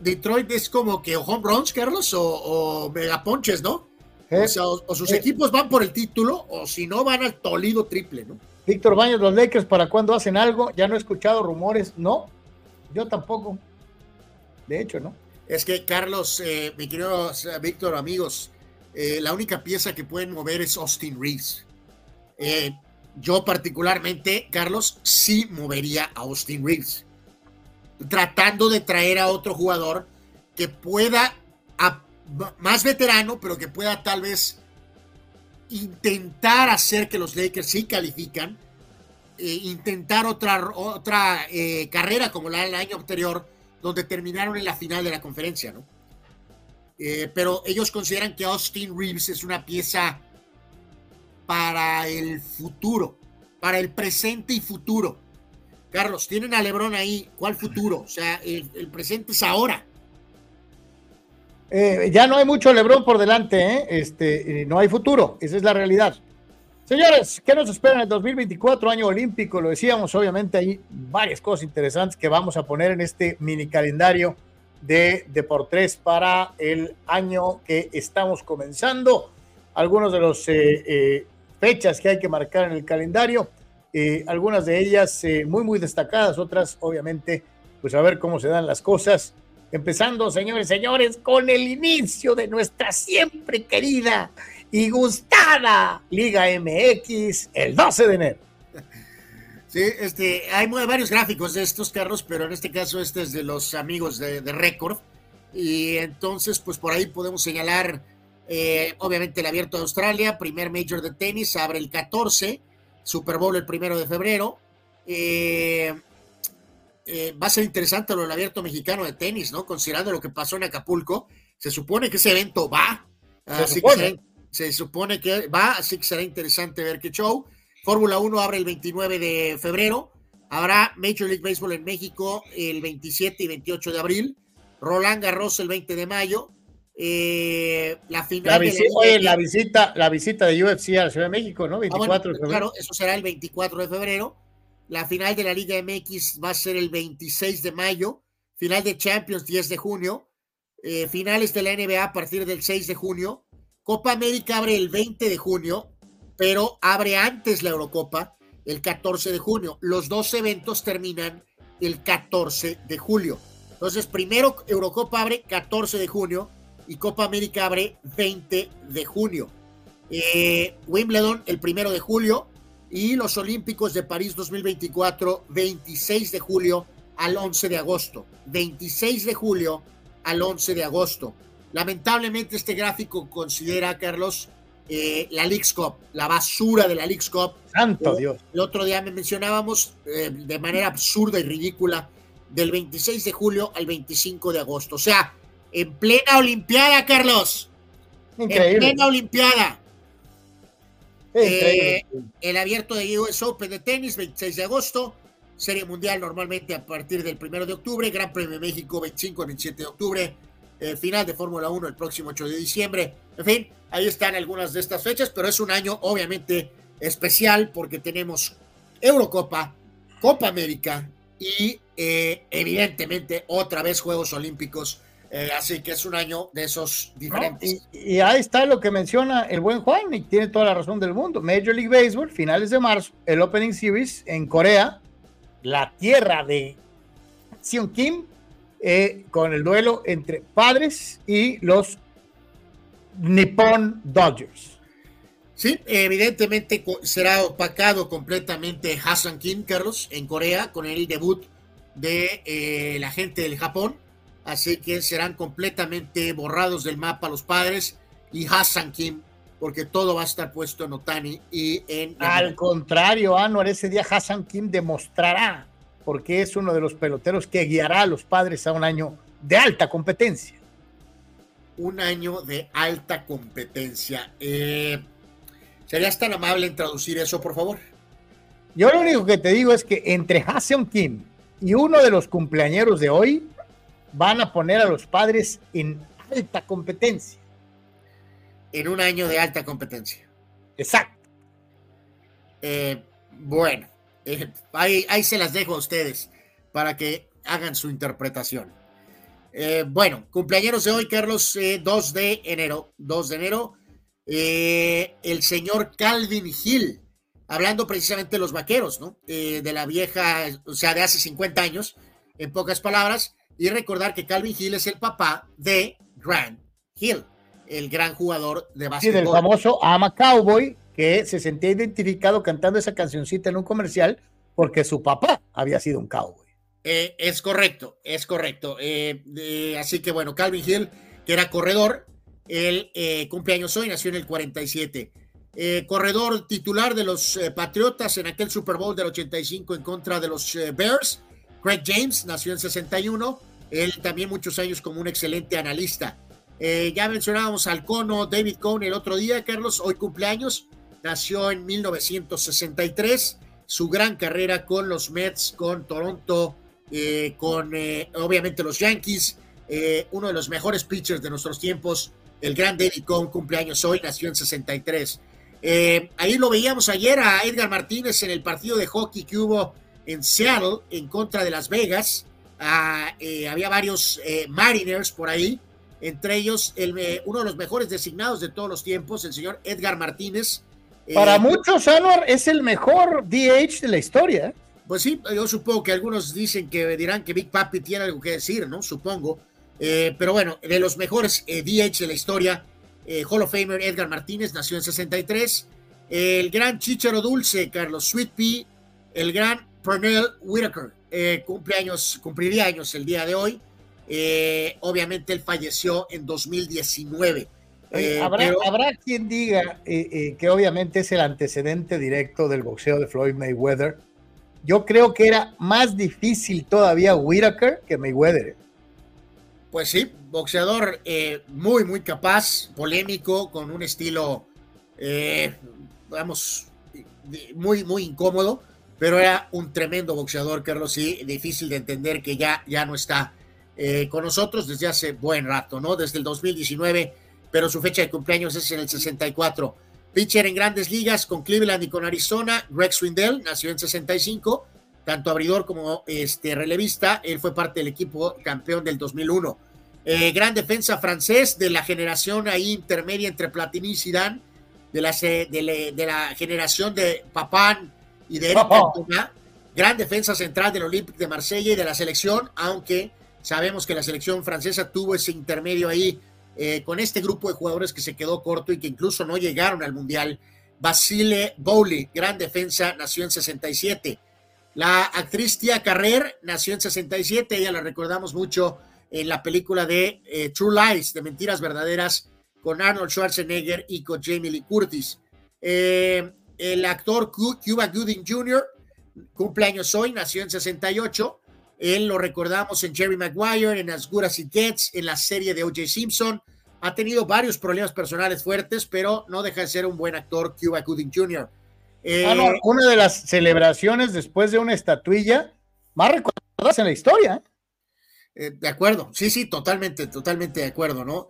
Detroit es como que home runs, Carlos, o, o megaponches, ¿no? O, sea, o, sus eh. equipos van por el título, o si no, van al Tolido triple, ¿no? Víctor Baños, los Lakers, ¿para cuándo hacen algo? Ya no he escuchado rumores. No, yo tampoco. De hecho, ¿no? Es que, Carlos, eh, mi querido Víctor, amigos, eh, la única pieza que pueden mover es Austin Reeves. Eh, yo particularmente, Carlos, sí movería a Austin Reeves. Tratando de traer a otro jugador que pueda, más veterano, pero que pueda tal vez intentar hacer que los Lakers sí califican, eh, intentar otra, otra eh, carrera como la del año anterior, donde terminaron en la final de la conferencia, ¿no? Eh, pero ellos consideran que Austin Reeves es una pieza para el futuro, para el presente y futuro. Carlos, tienen a Lebron ahí, ¿cuál futuro? O sea, el presente es ahora. Eh, ya no hay mucho Lebrón por delante, ¿eh? este, no hay futuro, esa es la realidad. Señores, ¿qué nos espera en el 2024, año olímpico? Lo decíamos, obviamente hay varias cosas interesantes que vamos a poner en este mini calendario de Deportes para el año que estamos comenzando. Algunos de los eh, fechas que hay que marcar en el calendario, algunas de ellas muy, muy destacadas, otras obviamente, pues a ver cómo se dan las cosas. Empezando, señores, señores, con el inicio de nuestra siempre querida y gustada Liga MX el 12 de enero. Sí, este, hay varios gráficos de estos carros, pero en este caso este es de los amigos de, de Record. Y entonces, pues por ahí podemos señalar, eh, obviamente, el Abierto de Australia, primer Major de tenis, abre el 14, Super Bowl el primero de febrero. Eh, eh, va a ser interesante lo del Abierto Mexicano de tenis, ¿no? Considerando lo que pasó en Acapulco. Se supone que ese evento va. así Que se supone que va, así que será interesante ver qué show. Fórmula 1 abre el 29 de febrero. Habrá Major League Baseball en México el 27 y 28 de abril. Roland Garros el 20 de mayo. Eh, la final. La, visita, la, visita, la visita de UFC a la Ciudad de México, ¿no? 24 ah, de febrero. Claro, eso será el 24 de febrero. La final de la Liga MX va a ser el 26 de mayo. Final de Champions 10 de junio. Eh, finales de la NBA a partir del 6 de junio. Copa América abre el 20 de junio pero abre antes la Eurocopa el 14 de junio. Los dos eventos terminan el 14 de julio. Entonces, primero Eurocopa abre 14 de junio y Copa América abre 20 de junio. Eh, Wimbledon el primero de julio y los Olímpicos de París 2024 26 de julio al 11 de agosto. 26 de julio al 11 de agosto. Lamentablemente este gráfico considera, Carlos, eh, la Leagues Cup, la basura de la Leagues Cup. Santo Dios. El otro día me mencionábamos eh, de manera absurda y ridícula del 26 de julio al 25 de agosto. O sea, en plena Olimpiada, Carlos. Increíble. En plena Olimpiada. Eh, el abierto de US Open de tenis, 26 de agosto. Serie Mundial normalmente a partir del 1 de octubre. Gran Premio México, 25 al 27 de octubre. final de Fórmula 1 el próximo 8 de diciembre. En fin, Ahí están algunas de estas fechas, pero es un año obviamente especial porque tenemos Eurocopa, Copa América y eh, evidentemente otra vez Juegos Olímpicos. Eh, así que es un año de esos diferentes. y, ahí está lo que menciona el buen Juan y tiene toda la razón del mundo. Major League Baseball, finales de marzo, el Opening Series en Corea, la tierra de Seon Kim, eh, con el duelo entre padres y los Nippon Dodgers. Sí, evidentemente será opacado completamente Hassan Kim, Carlos, en Corea, con el debut de eh, la gente del Japón. Así que serán completamente borrados del mapa los padres y Hassan Kim, porque todo va a estar puesto en Otani y en. Al contrario, Anuar, ese día Hassan Kim demostrará porque es uno de los peloteros que guiará a los padres a un año de alta competencia un año de alta competencia. Eh, ¿Serías tan amable en traducir eso, por favor? Yo lo único que te digo es que entre Haseon Kim y uno de los cumpleañeros de hoy van a poner a los padres en alta competencia. En un año de alta competencia. Exacto. Eh, bueno, eh, ahí, ahí se las dejo a ustedes para que hagan su interpretación. Eh, bueno, cumpleaños de hoy, Carlos, 2 eh, de enero. 2 de enero. El señor Calvin Hill, hablando precisamente de los vaqueros, ¿no? de la vieja, o sea, de hace 50 años, en pocas palabras. Y recordar que Calvin Hill es el papá de Grant Hill, el gran jugador de básquetbol. Sí, del famoso Ama Cowboy, que se sentía identificado cantando esa cancioncita en un comercial porque su papá había sido un cowboy. Eh, es correcto, es correcto. Eh, así que bueno, Calvin Hill, que era corredor, el eh, cumpleaños hoy, nació en el 47. corredor titular de los Patriotas en aquel Super Bowl del 85 en contra de los Bears. Craig James nació en 61. Él también muchos años como un excelente analista. ya mencionábamos al cono David Cohn el otro día, Carlos, hoy cumpleaños. Nació en 1963. Su gran carrera con los Mets, con Toronto, eh, con eh, obviamente los Yankees, eh, uno de los mejores pitchers de nuestros tiempos, el gran David Cohn, cumpleaños hoy, nació en 63. ahí lo veíamos ayer a Edgar Martínez en el partido de hockey que hubo en Seattle en contra de Las Vegas. Ah, había varios Mariners por ahí, entre ellos el, uno de los mejores designados de todos los tiempos, el señor Edgar Martínez. Para muchos, Anwar es el mejor DH de la historia. Pues sí, yo supongo que algunos dicen que dirán que Big Papi tiene algo que decir, ¿no? Supongo. Eh, pero bueno, de los mejores eh, DH de la historia, eh, Hall of Famer Edgar Martínez nació en 63. El gran Chicharo Dulce, Carlos Sweet Pea, el gran Pernell Whitaker, eh, cumpleaños, cumpliría años el día de hoy. Eh, obviamente él falleció en 2019. Eh, ¿habrá, habrá, quien diga que obviamente es el antecedente directo del boxeo de Floyd Mayweather. Yo creo que era más difícil todavía Whitaker que Mayweather. Pues sí, boxeador muy, muy capaz, polémico, con un estilo, vamos, muy, muy incómodo pero era un tremendo boxeador, Carlos, sí, difícil de entender que ya, ya no está eh, con nosotros desde hace buen rato, ¿no? Desde el 2019, pero su fecha de cumpleaños es en el 64. Pitcher en grandes ligas con Cleveland y con Arizona, Greg Swindell, nació en 65, tanto abridor como este, relevista, él fue parte del equipo campeón del 2001. Eh, gran defensa francés de la generación ahí intermedia entre Platini y Zidane, de la, de, de la generación de Papán, y de Eric <laughs> Cantona, gran defensa central del Olympique de Marsella y de la selección, aunque sabemos que la selección francesa tuvo ese intermedio ahí eh, con este grupo de jugadores que se quedó corto y que incluso no llegaron al Mundial. Basile Bowley, gran defensa, nació en 67. La actriz Tia Carrer nació en 67, ella la recordamos mucho en la película de eh, True Lies, de Mentiras Verdaderas, con Arnold Schwarzenegger y con Jamie Lee Curtis. Eh, el actor Cuba Gooding Jr. cumpleaños hoy, nació en 68. Él lo recordamos en Jerry Maguire, en As Good As It Gets, en la serie de O.J. Simpson. Ha tenido varios problemas personales fuertes, pero no deja de ser un buen actor, Cuba Gooding Jr. Eh, ah, una de las celebraciones después de una estatuilla más recordadas en la historia. ¿eh? Eh, de acuerdo, sí, sí, totalmente, totalmente de acuerdo, ¿no?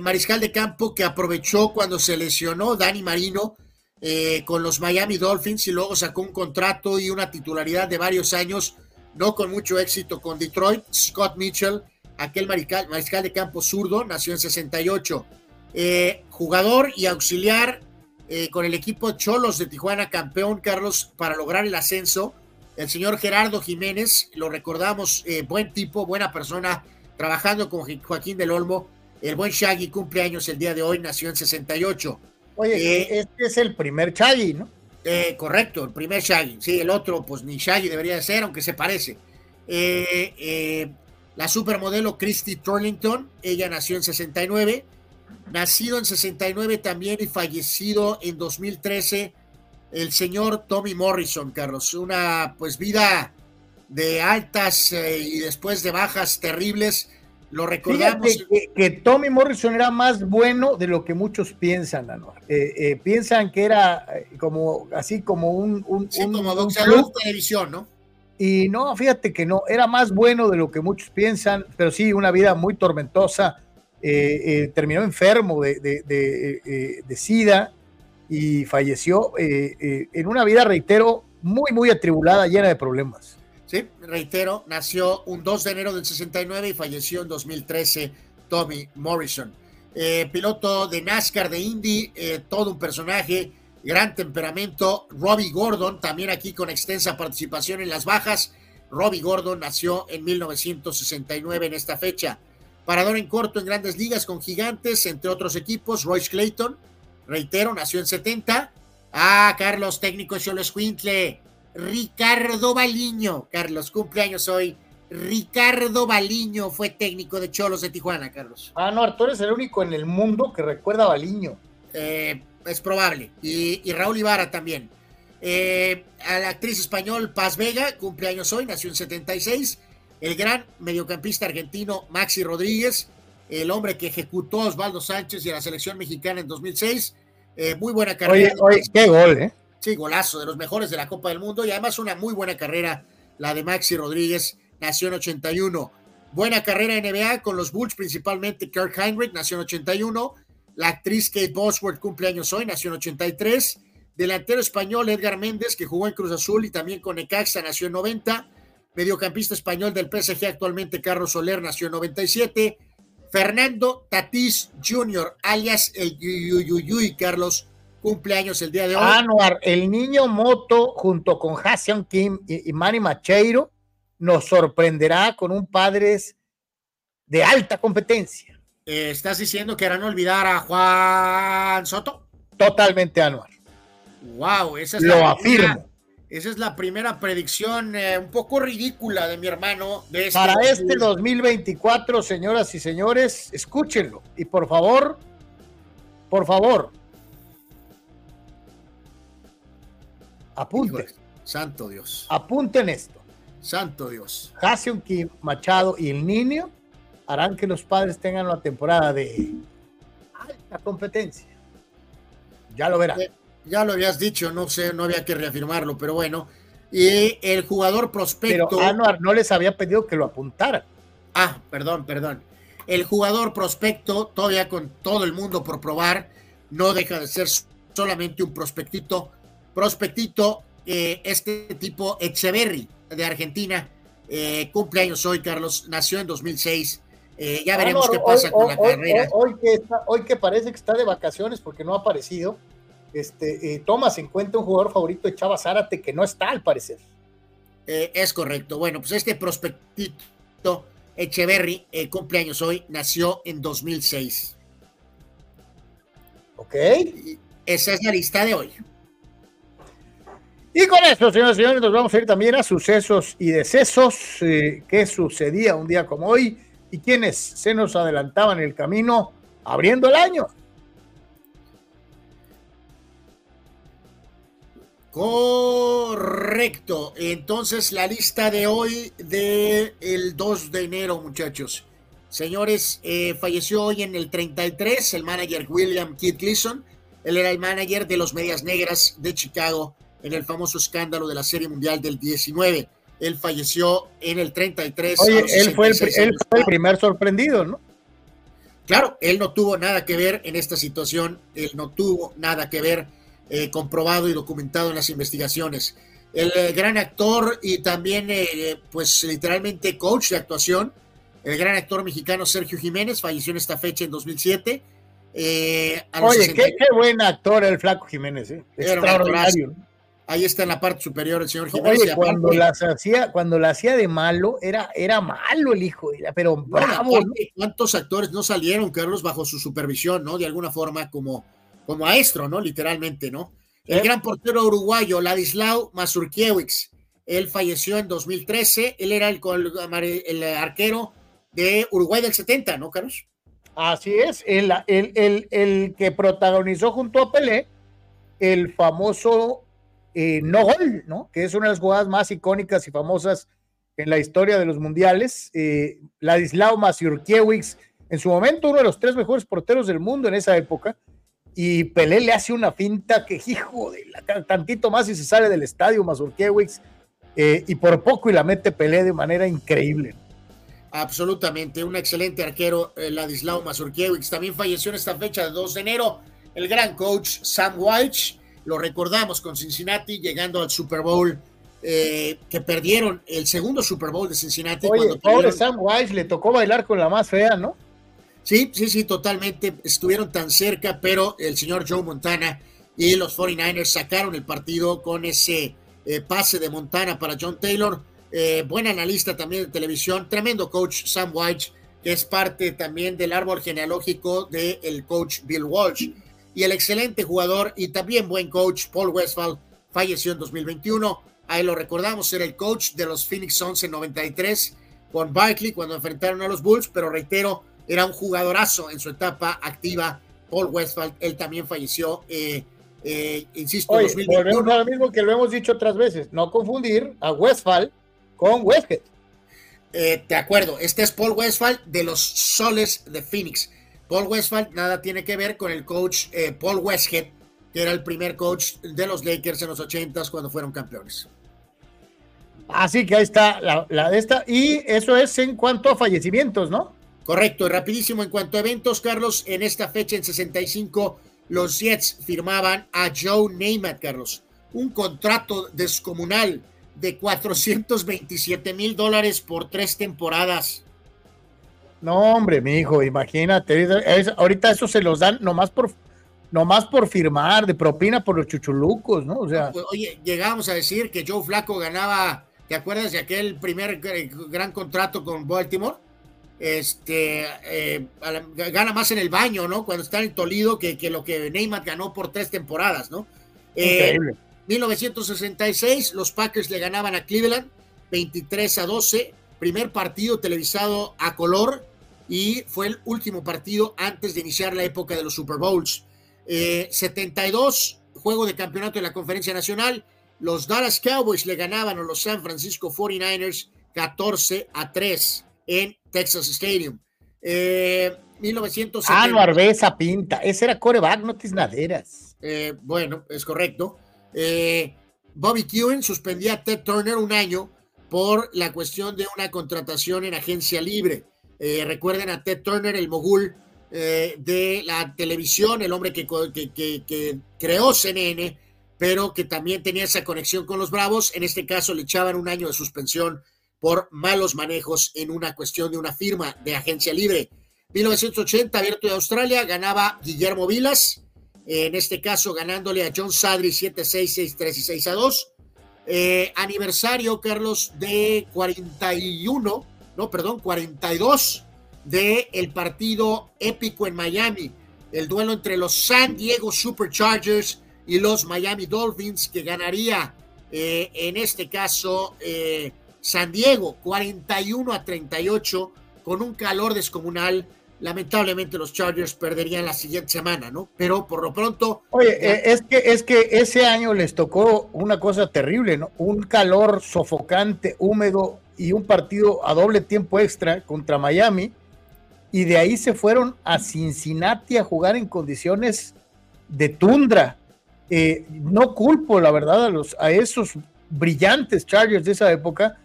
Mariscal de campo que aprovechó cuando se lesionó Dani Marino eh, con los Miami Dolphins y luego sacó un contrato y una titularidad de varios años, no con mucho éxito con Detroit. Scott Mitchell, aquel mariscal, de campo zurdo, nació en 68. Eh, jugador y auxiliar eh, con el equipo Cholos de Tijuana, campeón Carlos, para lograr el ascenso. El señor Gerardo Jiménez, lo recordamos, buen tipo, buena persona, trabajando con Joaquín del Olmo. El buen Shaggy cumpleaños el día de hoy, nació en 68. Oye, eh, este es el primer Shaggy, ¿no? Eh, correcto, el primer Shaggy. Sí, el otro, pues ni Shaggy debería de ser, aunque se parece. Eh, la supermodelo Christy Turlington, ella nació en 69, nacido en 69 también y fallecido en 2013, el señor Tommy Morrison, Carlos. Una pues vida de altas y después de bajas terribles lo recordamos. Que, Tommy Morrison era más bueno de lo que muchos piensan, Anuar. Eh, eh, piensan que era eh, como así como un. un, sí, como boxeador de televisión, ¿no? Y no, fíjate que no, era más bueno de lo que muchos piensan, pero sí, una vida muy tormentosa. terminó enfermo de, de, de, de SIDA y falleció en una vida, reitero, muy, muy atribulada, llena de problemas. Sí, reitero, nació un 2 de enero del 69 y falleció en 2013 Tommy Morrison. Eh, piloto de NASCAR de Indy, eh, todo un personaje, gran temperamento. Robbie Gordon, también aquí con extensa participación en las bajas. Robbie Gordon nació en 1969 en esta fecha. Parador en corto en grandes ligas con gigantes, entre otros equipos. Royce Clayton, reitero, nació en 70. Ah, Carlos, técnico Cholo Escuintle Ricardo Baliño. Carlos, cumpleaños hoy. Ricardo Baliño fue técnico de Cholos de Tijuana, Carlos. Ah, no, Arturo es el único en el mundo que recuerda a Baliño. Eh, es probable. Y, Raúl Ibarra también. Eh, a la actriz español Paz Vega, cumpleaños hoy, nació en 76. El gran mediocampista argentino Maxi Rodríguez, el hombre que ejecutó a Osvaldo Sánchez y a la selección mexicana en 2006. Eh, muy buena carrera. Oye, oye, qué gol, ¿eh? Sí, golazo, de los mejores de la Copa del Mundo y además una muy buena carrera, la de Maxi Rodríguez, nació en 81. Buena carrera en NBA con los Bulls, principalmente Kirk Heinrich, nació en 81. La actriz Kate Bosworth, cumpleaños hoy, nació en 83. Delantero español Edgar Méndez, que jugó en Cruz Azul y también con Necaxa, nació en 90. Mediocampista español del PSG, actualmente Carlos Soler, nació en 97. Fernando Tatís Jr., alias el Yuyuyuy, Carlos, cumpleaños el día de hoy. Anuar, el niño Moto junto con Hassan Kim y, Manny Macheiro nos sorprenderá con un padre de alta competencia. ¿Estás diciendo que harán olvidar a Juan Soto? Totalmente, Anuar. Wow, esa es Lo afirmo. Esa es la primera predicción eh, un poco ridícula de mi hermano. De este Para este 2024, señoras y señores, escúchenlo. Y por favor, por favor, apunten. santo Dios. Apunten esto. Santo Dios. Hassan Machado y el niño harán que los padres tengan una temporada de alta competencia. Ya lo verán. Eh, ya lo habías dicho, no sé, no había que reafirmarlo, pero bueno. Y el jugador prospecto. Pero Anuar no les había pedido que lo apuntaran. Ah, perdón, perdón. El jugador prospecto, todavía con todo el mundo por probar, no deja de ser solamente un prospectito. Prospectito, eh, este tipo Echeverry de Argentina, eh, cumpleaños hoy, Carlos, nació en 2006. Eh, ya veremos qué pasa con la carrera. Hoy, que hoy que parece que está de vacaciones porque no ha aparecido, este, eh, tomas en cuenta un jugador favorito de Chava Zárate que no está al parecer. Eh, es correcto. Bueno, pues este prospectito Echeverry, cumpleaños hoy, nació en 2006. Ok. esa es la lista de hoy. Y con esto, señores y señores, nos vamos a ir también a sucesos y decesos. ¿Qué sucedía un día como hoy? ¿Y quiénes se nos adelantaban el camino abriendo el año? Correcto. Entonces la lista de hoy de el 2 de enero, muchachos. Señores, eh, falleció hoy en el 33 el manager William Keith Gleason. Él era el manager de los Medias Negras de Chicago en el famoso escándalo de la Serie Mundial del 19. Él falleció en el 33. Oye, él fue, el, él fue el primer sorprendido, ¿no? Claro, él no tuvo nada que ver en esta situación. Él no tuvo nada que ver eh, comprobado y documentado en las investigaciones. El eh, gran actor y también, eh, pues literalmente coach de actuación, el gran actor mexicano Sergio Jiménez, falleció en esta fecha en 2007. Oye, qué, buen actor el Flaco Jiménez, extraordinario. Ahí está en la parte superior el señor Jiménez. Oye, cuando, las hacía, cuando la hacía de malo, era, era malo el hijo, pero bravo. ¿Cuántos actores no salieron, Carlos, bajo su supervisión, ¿no? De alguna forma, como como maestro, ¿no? Literalmente, ¿no? El gran portero uruguayo Ladislao Mazurkiewicz, él falleció en 2013, él era el, el, arquero de Uruguay del 70, ¿no, Carlos? Así es, el, el, el que protagonizó junto a Pelé el famoso eh, no gol, ¿no? Que es una de las jugadas más icónicas y famosas en la historia de los mundiales. Eh, Ladislao Mazurkiewicz, en su momento uno de los tres mejores porteros del mundo en esa época, y Pelé le hace una finta que, hijo de la, tantito más y se sale del estadio Mazurkiewicz eh, y por poco y la mete Pelé de manera increíble. Absolutamente, un excelente arquero, Ladislao Mazurkiewicz. También falleció en esta fecha de 2 de enero el gran coach Sam White. Lo recordamos con Cincinnati llegando al Super Bowl eh, que perdieron el segundo Super Bowl de Cincinnati. Oye, pobre Sam White, le tocó bailar con la más fea, ¿no? Sí, sí, sí, totalmente. Estuvieron tan cerca, pero el señor Joe Montana y los 49ers sacaron el partido con ese eh, pase de Montana para John Taylor. Eh, buen analista también de televisión, tremendo coach Sam White, que es parte también del árbol genealógico del coach Bill Walsh. Y el excelente jugador y también buen coach Paul Westphal falleció en 2021. Ahí lo recordamos, era el coach de los Phoenix Suns en 93 con Barkley cuando enfrentaron a los Bulls, pero reitero, era un jugadorazo en su etapa activa. Paul Westphal, él también falleció, eh, eh, insisto, Oye, Volvemos a lo mismo que lo hemos dicho otras veces, no confundir a Westphal con Westhead. Eh, de acuerdo, este es Paul Westphal de los Soles de Phoenix. Paul Westphal nada tiene que ver con el coach Paul Westhead, que era el primer coach de los Lakers en los 80 cuando fueron campeones. Así que ahí está la, la de esta. Y eso es en cuanto a fallecimientos, ¿no? Correcto, rapidísimo en cuanto a eventos, Carlos, en esta fecha en 65 los Jets firmaban a Joe Namath, Carlos, un contrato descomunal de 427 mil dólares por tres temporadas. No, hombre, mi hijo, imagínate, ahorita eso se los dan nomás por, nomás por firmar, de propina por los chuchulucos, ¿no? O sea, pues, oye, llegamos a decir que Joe Flaco ganaba, ¿te acuerdas de aquel primer gran contrato con Baltimore? este, eh, gana más en el baño, ¿no? Cuando está en el Tolido que, que lo que Neymar ganó por tres temporadas, ¿no? Eh, 1966, los Packers le ganaban a Cleveland 23 a 12, primer partido televisado a color y fue el último partido antes de iniciar la época de los Super Bowls. 72, eh, juego de campeonato de la Conferencia Nacional, los Dallas Cowboys le ganaban a los San Francisco 49ers 14 a 3 en Texas Stadium. Eh, 1970. Ah, no, Arbeza pinta. Ese era coreback, no tisnaderas. Eh, bueno, es correcto. Eh, Bobby Kewen suspendía a Ted Turner un año por la cuestión de una contratación en agencia libre. Eh, recuerden a Ted Turner, el mogul eh, de la televisión, el hombre que, creó CNN, pero que también tenía esa conexión con los Bravos. En este caso le echaban un año de suspensión por malos manejos en una cuestión de una firma de agencia libre. 1980, abierto de Australia, ganaba Guillermo Vilas, en este caso ganándole a John Sadri 7-6, 6-3 y 6-2. Eh, aniversario, Carlos, de 41 no, perdón, 42 de el partido épico en Miami, el duelo entre los San Diego Superchargers y los Miami Dolphins, que ganaría eh, en este caso eh, San Diego 41 a 38 con un calor descomunal. Lamentablemente los Chargers perderían la siguiente semana, ¿no? Pero por lo pronto. Oye, eh, es que es que ese año les tocó una cosa terrible, ¿no? Un calor sofocante, húmedo, y un partido a doble tiempo extra contra Miami y de ahí se fueron a Cincinnati a jugar en condiciones de tundra. Eh, no culpo, la verdad, a, los, a esos brillantes Chargers de esa época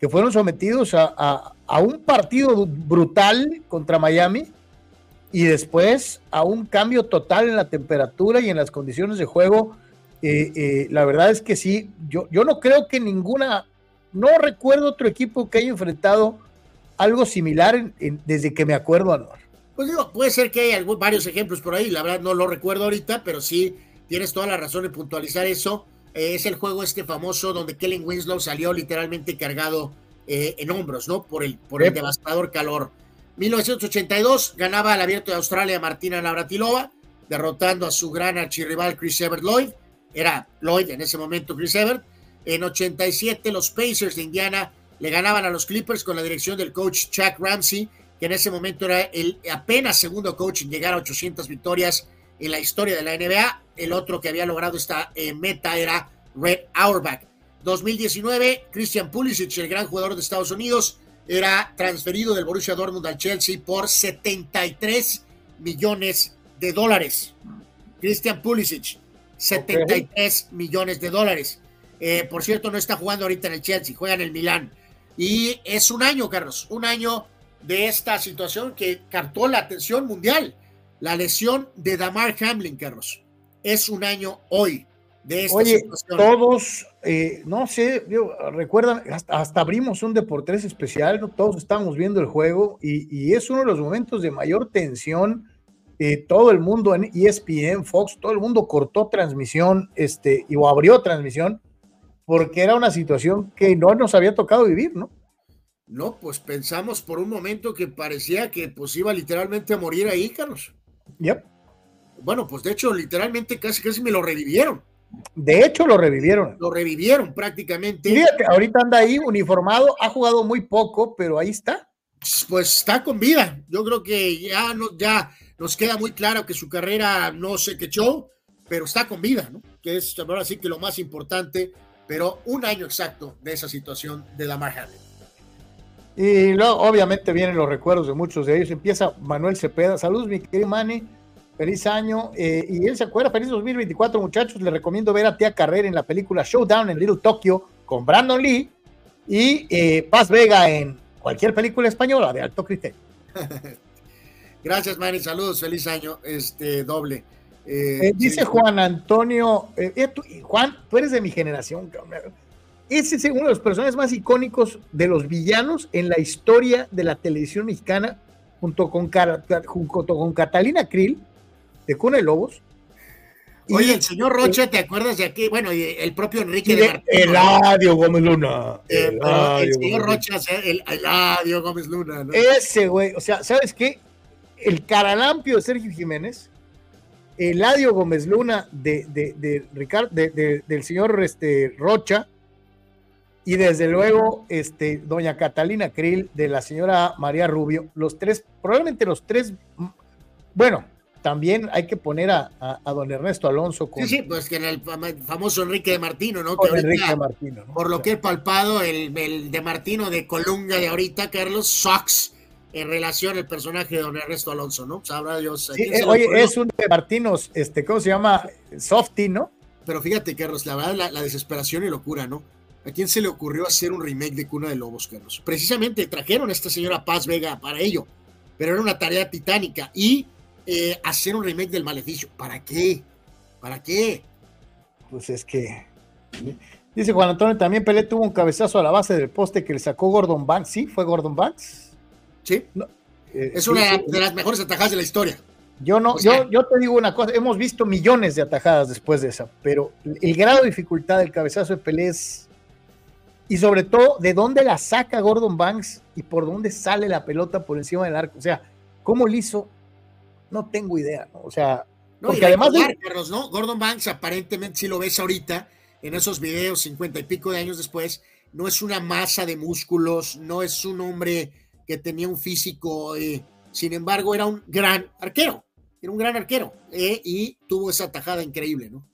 que fueron sometidos a, un partido brutal contra Miami y después a un cambio total en la temperatura y en las condiciones de juego. Eh, eh, la verdad es que sí, yo, yo no creo que ninguna no recuerdo otro equipo que haya enfrentado algo similar desde que me acuerdo, Anor. Pues digo, puede ser que hay varios ejemplos por ahí, la verdad no lo recuerdo ahorita, pero sí tienes toda la razón en puntualizar eso. Eh, es el juego este famoso donde Kellen Winslow salió literalmente cargado eh, en hombros, ¿no? Por el, por el devastador calor. 1982 ganaba el abierto de Australia Martina Navratilova, derrotando a su gran archirrival Chris Evert Lloyd. Era Lloyd en ese momento Chris Evert. En 87 los Pacers de Indiana le ganaban a los Clippers con la dirección del coach Chuck Ramsey, que en ese momento era el apenas segundo coach en llegar a 800 victorias en la historia de la NBA. El otro que había logrado esta eh, meta era Red Auerbach. 2019, Christian Pulisic, el gran jugador de Estados Unidos, era transferido del Borussia Dortmund al Chelsea por 73 millones de dólares. Christian Pulisic, 73 millones de dólares. Eh, por cierto, no está jugando ahorita en el Chelsea, juega en el Milán. Y es un año, Carlos, un año de esta situación que captó la atención mundial. La lesión de Damar Hamlin, Carlos. Es un año hoy de esta Oye, todos, eh, no sé, recuerdan, hasta, abrimos un Deportes especial, ¿no? todos estábamos viendo el juego y, es uno de los momentos de mayor tensión. Eh, todo el mundo en ESPN, Fox, todo el mundo cortó transmisión, este, y o abrió transmisión porque era una situación que no nos había tocado vivir, ¿no? No, pues pensamos por un momento que parecía que pues iba literalmente a morir ahí, Carlos. Yep. Bueno, pues de hecho, literalmente casi casi me lo revivieron. De hecho, lo revivieron. Lo revivieron prácticamente. Fíjate, ahorita anda ahí uniformado, ha jugado muy poco, pero ahí está. Pues está con vida. Yo creo que ya, no, ya nos queda muy claro que su carrera no se quechó, pero está con vida, ¿no? Que es ahora sí que lo más importante pero un año exacto de esa situación de Lamar Hamlin. Y luego, obviamente, vienen los recuerdos de muchos de ellos. Empieza Manuel Cepeda. Saludos, mi querido Manny. Feliz año. Eh, y él se acuerda, feliz 2024, muchachos. Les recomiendo ver a Tía Carrera en la película Showdown en Little Tokyo con Brandon Lee y eh, Paz Vega en cualquier película española de alto criterio. <laughs> Gracias, Manny. Saludos, feliz año. Este doble. Eh, eh, dice Juan Antonio, eh, Juan, tú eres de mi generación, ese es uno de los personajes más icónicos de los villanos en la historia de la televisión mexicana, junto con, junto con Catalina Krill, de Cuna de Lobos. Oye, el señor Rocha, ¿te acuerdas de aquí? Bueno, el propio Enrique de, de Eladio Gómez Luna. el señor Rocha, el Eladio Gómez Luna. Ese güey, o sea, ¿sabes qué? El caralampio de Sergio Jiménez Eladio Gómez Luna de, de, de Ricardo, de, del señor este, Rocha, y desde luego este, doña Catalina Krill de la señora María Rubio, los tres, probablemente los tres, bueno, también hay que poner a, a, don Ernesto Alonso. Con, sí, sí, pues que el famoso Enrique de Martino, ¿no? Que Enrique de Martino. ¿no? Por lo que he palpado, el, el, de Martino de Colunga de ahorita, Carlos Sox, en relación al personaje de don Ernesto Alonso, ¿no? Sabrá Dios. Sí, eh, oye, es un de Martinos, este, ¿cómo se llama? Softy, ¿no? Pero fíjate, Carlos, la verdad, la, la desesperación y locura, ¿no? ¿A quién se le ocurrió hacer un remake de Cuna de Lobos, Carlos? Precisamente trajeron a esta señora Paz Vega para ello, pero era una tarea titánica. Y eh, hacer un remake del Maleficio, ¿para qué? ¿Para qué? Pues es que. Dice Juan Antonio, también Pelé tuvo un cabezazo a la base del poste que le sacó Gordon Banks. ¿Sí? ¿Fue Gordon Banks? Sí. Eh, es una de las mejores atajadas de la historia. Yo no, yo, yo te digo una cosa, hemos visto millones de atajadas después de esa, pero el grado de dificultad del cabezazo de Pelé es y sobre todo de dónde la saca Gordon Banks y por dónde sale la pelota por encima del arco. O sea, ¿cómo lo hizo? No tengo idea. O sea, porque además de... ¿no? Gordon Banks aparentemente, si lo ves ahorita, en esos videos cincuenta y pico de años después, no es una masa de músculos, no es un hombre que tenía un físico, eh, sin embargo, era un gran arquero, era un gran arquero eh, y tuvo esa tajada increíble, ¿no?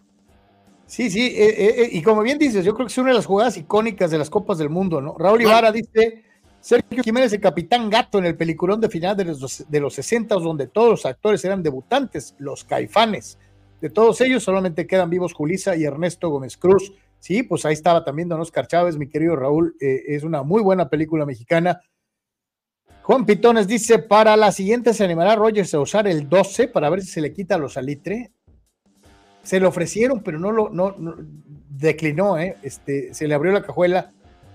Sí, sí, eh, eh, y como bien dices, yo creo que es una de las jugadas icónicas de las Copas del Mundo, ¿no? Raúl Ibarra dice, Sergio Jiménez, el capitán gato en el peliculón de final de los, de los 60, donde todos los actores eran debutantes, los caifanes. De todos ellos solamente quedan vivos Julisa y Ernesto Gómez Cruz. Sí, pues ahí estaba también Don Oscar Chávez, mi querido Raúl. es una muy buena película mexicana. Juan Pitones dice, para la siguiente se animará Rogers a usar el 12 para ver si se le quita los salitre se le ofrecieron, pero no lo no, declinó, ¿eh? este, se le abrió la cajuela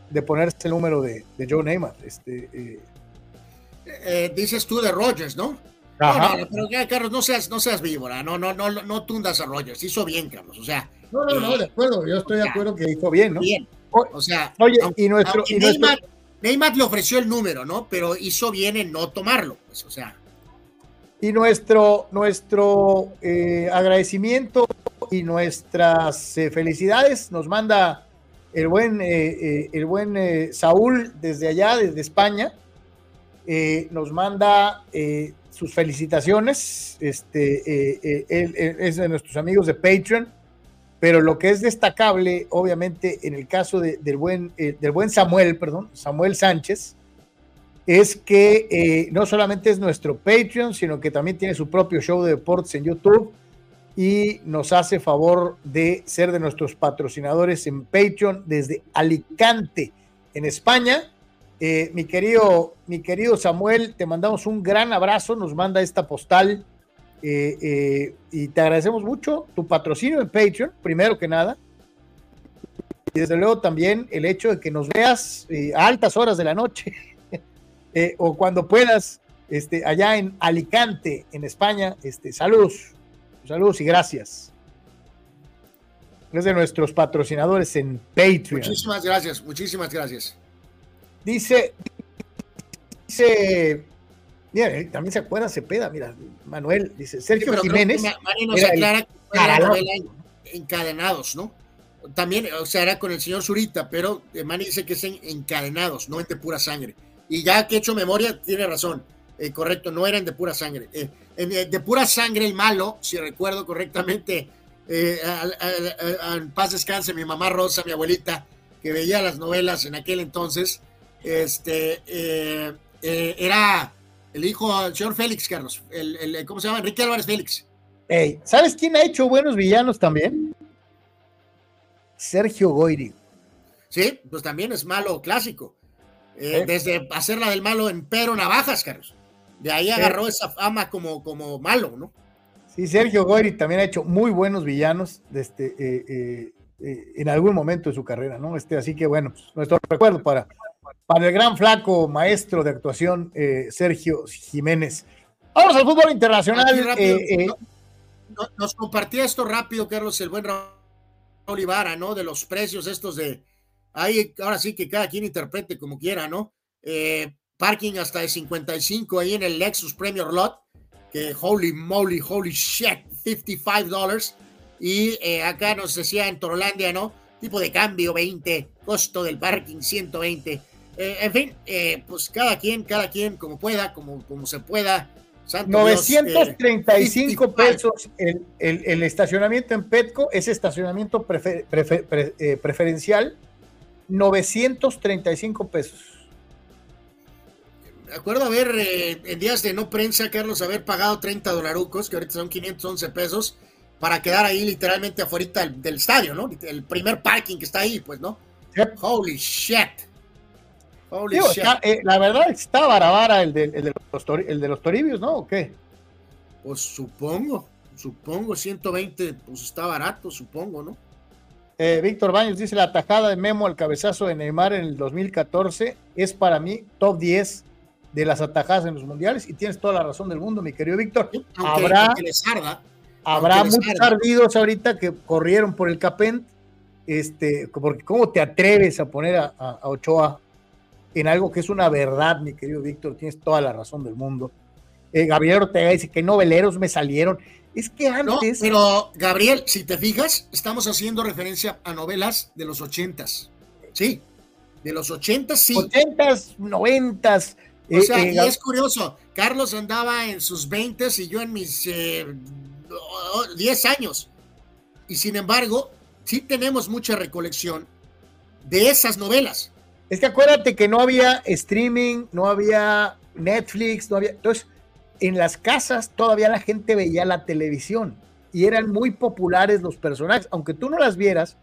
de ponerse el número de, de Joe Neymar. Este, eh. Eh, dices tú de Rogers, ¿no? No, no, pero Carlos, no seas, no seas víbora, no, no, no, no tundas a Rogers, hizo bien, Carlos, o sea. No, no, no, de acuerdo, yo estoy de acuerdo que hizo bien, ¿no? Bien, o sea, oye, y nuestro, y Neymar, Neymar, le ofreció el número, ¿no? Pero hizo bien en no tomarlo, pues, o sea. Y nuestro, nuestro agradecimiento y nuestras eh, felicidades nos manda el buen, eh, eh, el buen Saúl desde allá, desde España. nos manda sus felicitaciones. Este, él, es de nuestros amigos de Patreon. Pero lo que es destacable, obviamente, en el caso del, buen, del buen Samuel, perdón, Samuel Sánchez, es que no solamente es nuestro Patreon, sino que también tiene su propio show de deportes en YouTube y nos hace favor de ser de nuestros patrocinadores en Patreon desde Alicante, en España. Eh, mi, querido, mi querido Samuel, te mandamos un gran abrazo, nos manda esta postal eh, eh, y te agradecemos mucho tu patrocinio en Patreon, primero que nada. Y desde luego también el hecho de que nos veas a altas horas de la noche <laughs> o cuando puedas este, allá en Alicante, en España. Este, saludos. Saludos y gracias. Es de nuestros patrocinadores en Patreon. Muchísimas gracias, muchísimas gracias. Dice, dice, mira, también se acuerda Cepeda, mira, Manuel, dice, Sergio Jiménez. Mario nos aclara que encadenados, ¿no? También, o sea, era con el señor Zurita, pero Manny dice que es encadenados, no en de pura sangre. Y ya que he hecho memoria, tiene razón. Eh, correcto, no eran de pura sangre. Eh, eh, de pura sangre el malo, si recuerdo correctamente, en paz descanse mi mamá Rosa, mi abuelita, que veía las novelas en aquel entonces, este, era el hijo del señor Félix, Carlos, el, ¿cómo se llama? Enrique Álvarez Félix. ¿Sabes quién ha hecho buenos villanos también? Sergio Goyri. Sí, pues también es malo clásico. desde hacerla del malo en Pero Navajas, Carlos. De ahí agarró esa fama como, como malo, ¿no? Sí, Sergio Goyri también ha hecho muy buenos villanos este, eh, eh, eh, en algún momento de su carrera, ¿no? Este, así que bueno, pues, nuestro recuerdo para, para el gran flaco maestro de actuación, Sergio Jiménez. Vamos al fútbol internacional. nos compartía esto rápido, Carlos, el buen Raúl Ibarra, ¿no? De los precios estos de. Ahí, ahora sí que cada quien interprete como quiera, ¿no? Eh, parking hasta de 55 ahí en el Lexus Premier Lot, que holy moly, holy shit, 55 dólares. Y eh, acá nos decía en Torolandia, ¿no? Tipo de cambio 20, costo del parking 120. Eh, en fin, eh, pues cada quien, cada quien como pueda, como, como se pueda. Santo 935 Dios, pesos el, el, el, estacionamiento en Petco, es estacionamiento prefer, prefer, pre, eh, preferencial, 935 pesos. Me acuerdo haber, eh, en días de no prensa, Carlos, haber pagado 30 dolarucos, que ahorita son 511 pesos, para quedar ahí literalmente afuera del, del, estadio, ¿no? El primer parking que está ahí, pues, ¿no? Yep. Holy shit. Digo. Está, eh, la verdad está barabara el de, el, de los, el de los Toribios, ¿no? ¿O qué? Pues supongo, supongo, 120, pues está barato, supongo, ¿no? Eh, Víctor Baños dice la tajada de Memo al cabezazo de Neymar en el 2014 es para mí top 10 de las atajadas en los mundiales y tienes toda la razón del mundo, mi querido Víctor. Habrá aunque les arda, habrá muchos ardidos ahorita que corrieron por el Capent, este, porque cómo te atreves a poner a, a, a, Ochoa en algo que es una verdad, mi querido Víctor, tienes toda la razón del mundo. Eh, Gabriel Ortega dice que noveleros me salieron. Es que antes. No, pero Gabriel, si te fijas, estamos haciendo referencia a novelas de los ochentas. Sí, de los ochentas, sí. Ochentas, noventas. O sea, eh, y es curioso, Carlos andaba en sus veintes y yo en mis eh, 10 años. Y sin embargo, sí tenemos mucha recolección de esas novelas. Es que acuérdate que no había streaming, no había Netflix, no había. Entonces, en las casas todavía la gente veía la televisión y eran muy populares los personajes. Aunque tú no las vieras,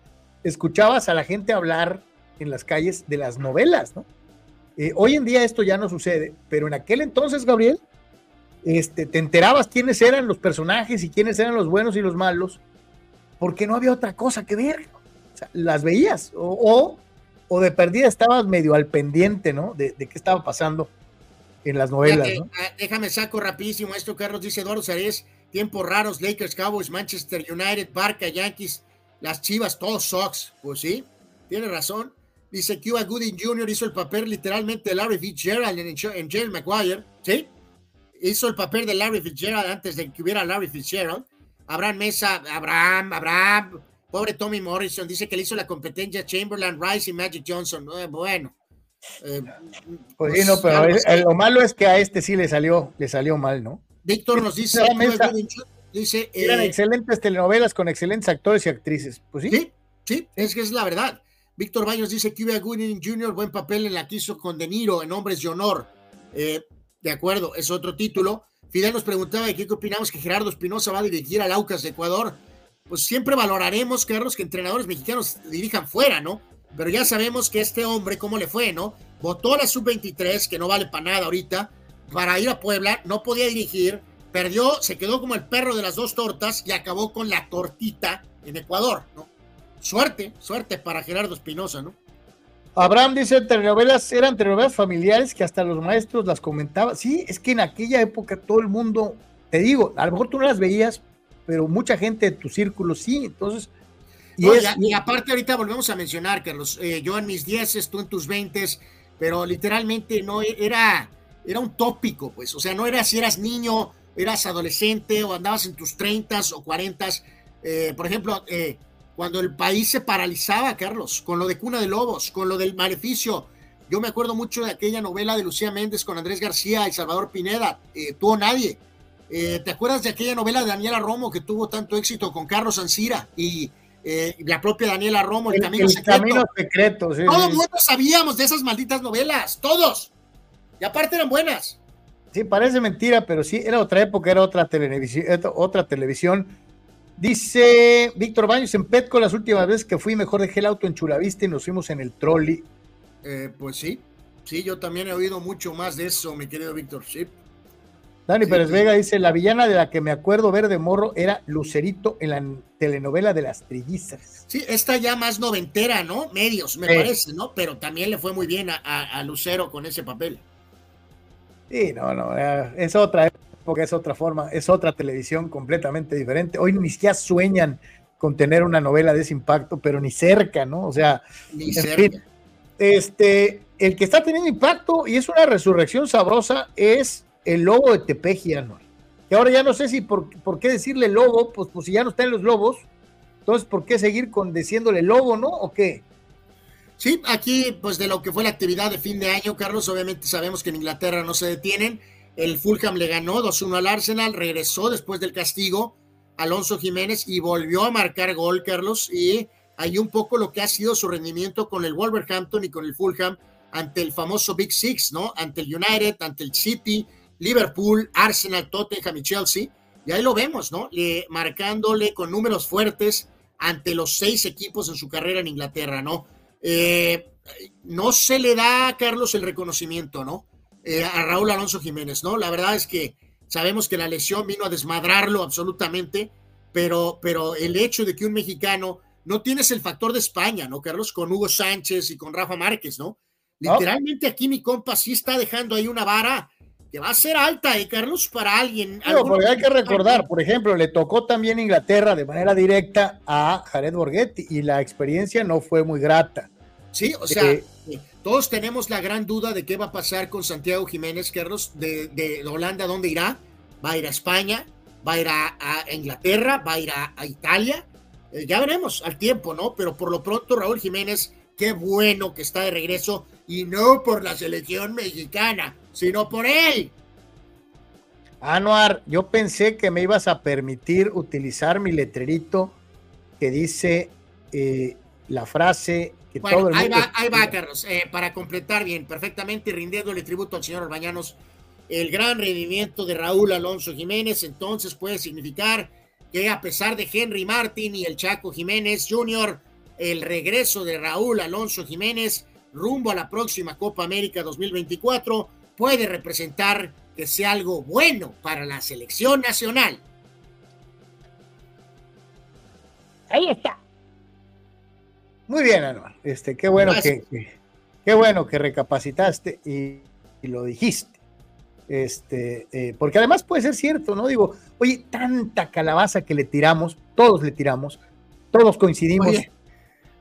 escuchabas a la gente hablar en las calles de las novelas, ¿no? Eh, hoy en día esto ya no sucede, pero en aquel entonces, Gabriel, este, te enterabas quiénes eran los personajes y quiénes eran los buenos y los malos, porque no había otra cosa que ver. O sea, las veías o, o, o, de perdida estabas medio al pendiente, ¿no? De, de qué estaba pasando en las novelas. Que, ¿no? Déjame saco rapidísimo esto, Carlos, dice Eduardo Sarés, tiempos raros, Lakers, Cowboys, Manchester United, Barca, Yankees, las Chivas, todos Sox. Pues sí, tiene razón. Dice Cuba Gooding Jr. hizo el papel literalmente de Larry Fitzgerald en, en Jerry Maguire, ¿sí? Hizo el papel de Larry Fitzgerald antes de que hubiera Larry Fitzgerald. Abraham Mesa, Abraham, Abraham, pobre Tommy Morrison, dice que le hizo la competencia Chamberlain, Rice y Magic Johnson. Eh, bueno. Eh, pues, sí, no, pero claro, el, lo malo es que a este sí le salió, le salió mal, ¿no? Víctor nos dice, Mesa, dice eran eh, excelentes telenovelas con excelentes actores y actrices. Pues sí. Sí, sí, es que es la verdad. Víctor Baños dice Cuba Gooding Jr., buen papel en la que hizo con De Niro en Hombres de Honor. Eh, de acuerdo, es otro título. Fidel nos preguntaba de qué opinamos que Gerardo Espinosa va a dirigir al Aucas de Ecuador. Pues siempre valoraremos, Carlos, que entrenadores mexicanos dirijan fuera, ¿no? Pero ya sabemos que este hombre, ¿cómo le fue, no? Votó la sub-23, que no vale para nada ahorita, para ir a Puebla, no podía dirigir, perdió, se quedó como el perro de las dos tortas y acabó con la tortita en Ecuador, ¿no? Suerte, suerte para Gerardo Espinosa, ¿no? Abraham dice, telenovelas eran telenovelas familiares que hasta los maestros las comentaban. Sí, es que en aquella época todo el mundo, te digo, a lo mejor tú no las veías, pero mucha gente de tu círculo sí, entonces... Y, no, es, y aparte ahorita volvemos a mencionar, Carlos, eh, yo en mis dieces, tú en tus veintes, pero literalmente no era, era un tópico, pues, o sea, no era si eras niño, eras adolescente o andabas en tus treintas o cuarentas, eh, por ejemplo, eh, cuando el país se paralizaba, Carlos, con lo de Cuna de Lobos, con lo del maleficio. Yo me acuerdo mucho de aquella novela de Lucía Méndez con Andrés García y Salvador Pineda, eh, Tuvo Nadie. Eh, ¿Te acuerdas de aquella novela de Daniela Romo que tuvo tanto éxito con Carlos Ancira y eh, la propia Daniela Romo, El, el Camino el Secreto? Camino Secreto sí, Todos sí. nosotros sabíamos de esas malditas novelas, todos. Y aparte eran buenas. Sí, parece mentira, pero sí, era otra época, era otra televisión, otra televisión Dice Víctor Baños en Petco, las últimas veces que fui, mejor dejé el auto en Chulavista y nos fuimos en el trolley. Eh, pues sí, sí, yo también he oído mucho más de eso, mi querido Víctor. Sí. Dani sí, Pérez sí. Vega dice: La villana de la que me acuerdo ver de morro era Lucerito en la telenovela de las trillizas. Sí, esta ya más noventera, ¿no? Medios, me parece, ¿no? Pero también le fue muy bien a, a, a Lucero con ese papel. Sí, no, no, es otra porque es otra forma, es otra televisión completamente diferente. Hoy ni siquiera sueñan con tener una novela de ese impacto, pero ni cerca, ¿no? O sea, ni cerca. Fin, este, el que está teniendo impacto y es una resurrección sabrosa es el lobo de Tepeji, ¿no? que ahora ya no sé si por, por qué decirle lobo, pues, pues si ya no está en los lobos, entonces ¿por qué seguir con diciéndole lobo, no? ¿O qué? Sí, aquí pues de lo que fue la actividad de fin de año, Carlos, obviamente sabemos que en Inglaterra no se detienen. El Fulham le ganó 2-1 al Arsenal, regresó después del castigo Alonso Jiménez y volvió a marcar gol, Carlos, y hay un poco lo que ha sido su rendimiento con el Wolverhampton y con el Fulham ante el famoso Big Six, ¿no? Ante el United, ante el City, Liverpool, Arsenal, Tottenham y Chelsea. Y ahí lo vemos, ¿no? Le, marcándole con números fuertes ante los seis equipos en su carrera en Inglaterra, ¿no? Eh, no se le da a Carlos el reconocimiento, ¿no? Eh, a Raúl Alonso Jiménez, ¿no? La verdad es que sabemos que la lesión vino a desmadrarlo absolutamente, pero, pero el hecho de que un mexicano no tienes el factor de España, ¿no, Carlos? Con Hugo Sánchez y con Rafa Márquez, ¿no? Literalmente aquí mi compa sí está dejando ahí una vara que va a ser alta, ¿eh, Carlos? Para alguien. No, porque hay que recordar, por ejemplo, le tocó también Inglaterra de manera directa a Jared Borghetti y la experiencia no fue muy grata. Sí, o sea, eh, todos tenemos la gran duda de qué va a pasar con Santiago Jiménez, Carlos, de, de Holanda, ¿dónde irá? ¿Va a ir a España? ¿Va a ir a, Inglaterra? ¿Va a ir a, Italia? Eh, ya veremos al tiempo, ¿no? Pero por lo pronto, Raúl Jiménez, qué bueno que está de regreso y no por la selección mexicana, sino por él. Anuar, yo pensé que me ibas a permitir utilizar mi letrerito que dice eh, la frase que todo el mundo... Ahí va, ahí va, Carlos, eh, para completar bien, perfectamente rindiéndole tributo al señor Orbañanos, el gran rendimiento de Raúl Alonso Jiménez, entonces puede significar que a pesar de Henry Martin y el Chaco Jiménez Jr., el regreso de Raúl Alonso Jiménez rumbo a la próxima Copa América 2024 puede representar que sea algo bueno para la selección nacional. Ahí está. Muy bien, Anual. Este, qué bueno que, qué bueno que recapacitaste y, lo dijiste. Este, eh, porque además puede ser cierto, ¿no? Digo, oye, tanta calabaza que le tiramos, todos le tiramos, todos coincidimos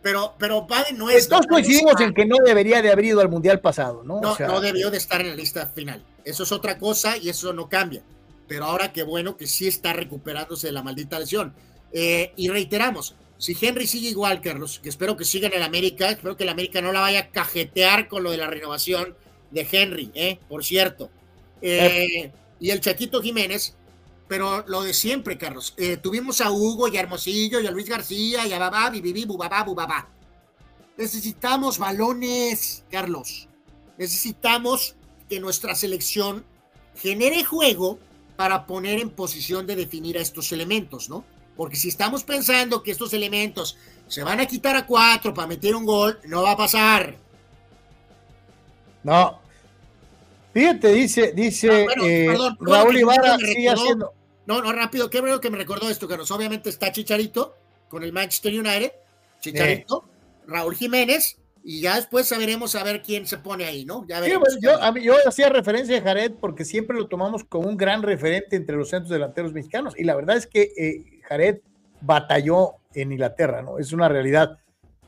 pero, pero no es. Todos coincidimos en que no debería de haber ido al mundial pasado, ¿no? No, no debió de estar en la lista final. Eso es otra cosa y eso no cambia. Pero ahora qué bueno que sí está recuperándose de la maldita lesión. Eh, y reiteramos, si Henry sigue igual, Carlos, que espero que siga en el América, espero que el América no la vaya a cajetear con lo de la renovación de Henry, ¿eh? por cierto. Eh, y el Chaquito Jiménez, pero lo de siempre, Carlos. Eh, tuvimos a Hugo y a Hermosillo y a Luis García y a Babá, Bibibi, Bubabá, Bubabá. Necesitamos balones, Carlos. Necesitamos que nuestra selección genere juego para poner en posición de definir a estos elementos, ¿no? Porque si estamos pensando que estos elementos se van a quitar a cuatro para meter un gol, no va a pasar. No, Fíjate, dice, dice ah, eh, Raúl Ibarra sigue haciendo. No, no, rápido, qué bueno que me recordó esto, Carlos. Obviamente está Chicharito con el Manchester United, Chicharito, Raúl Jiménez, y ya después sabremos a ver quién se pone ahí, ¿no? Ya veremos. yo, yo hacía referencia a Jared porque siempre lo tomamos como un gran referente entre los centros delanteros mexicanos, y la verdad es que eh, Jared batalló en Inglaterra, ¿no? Es una realidad.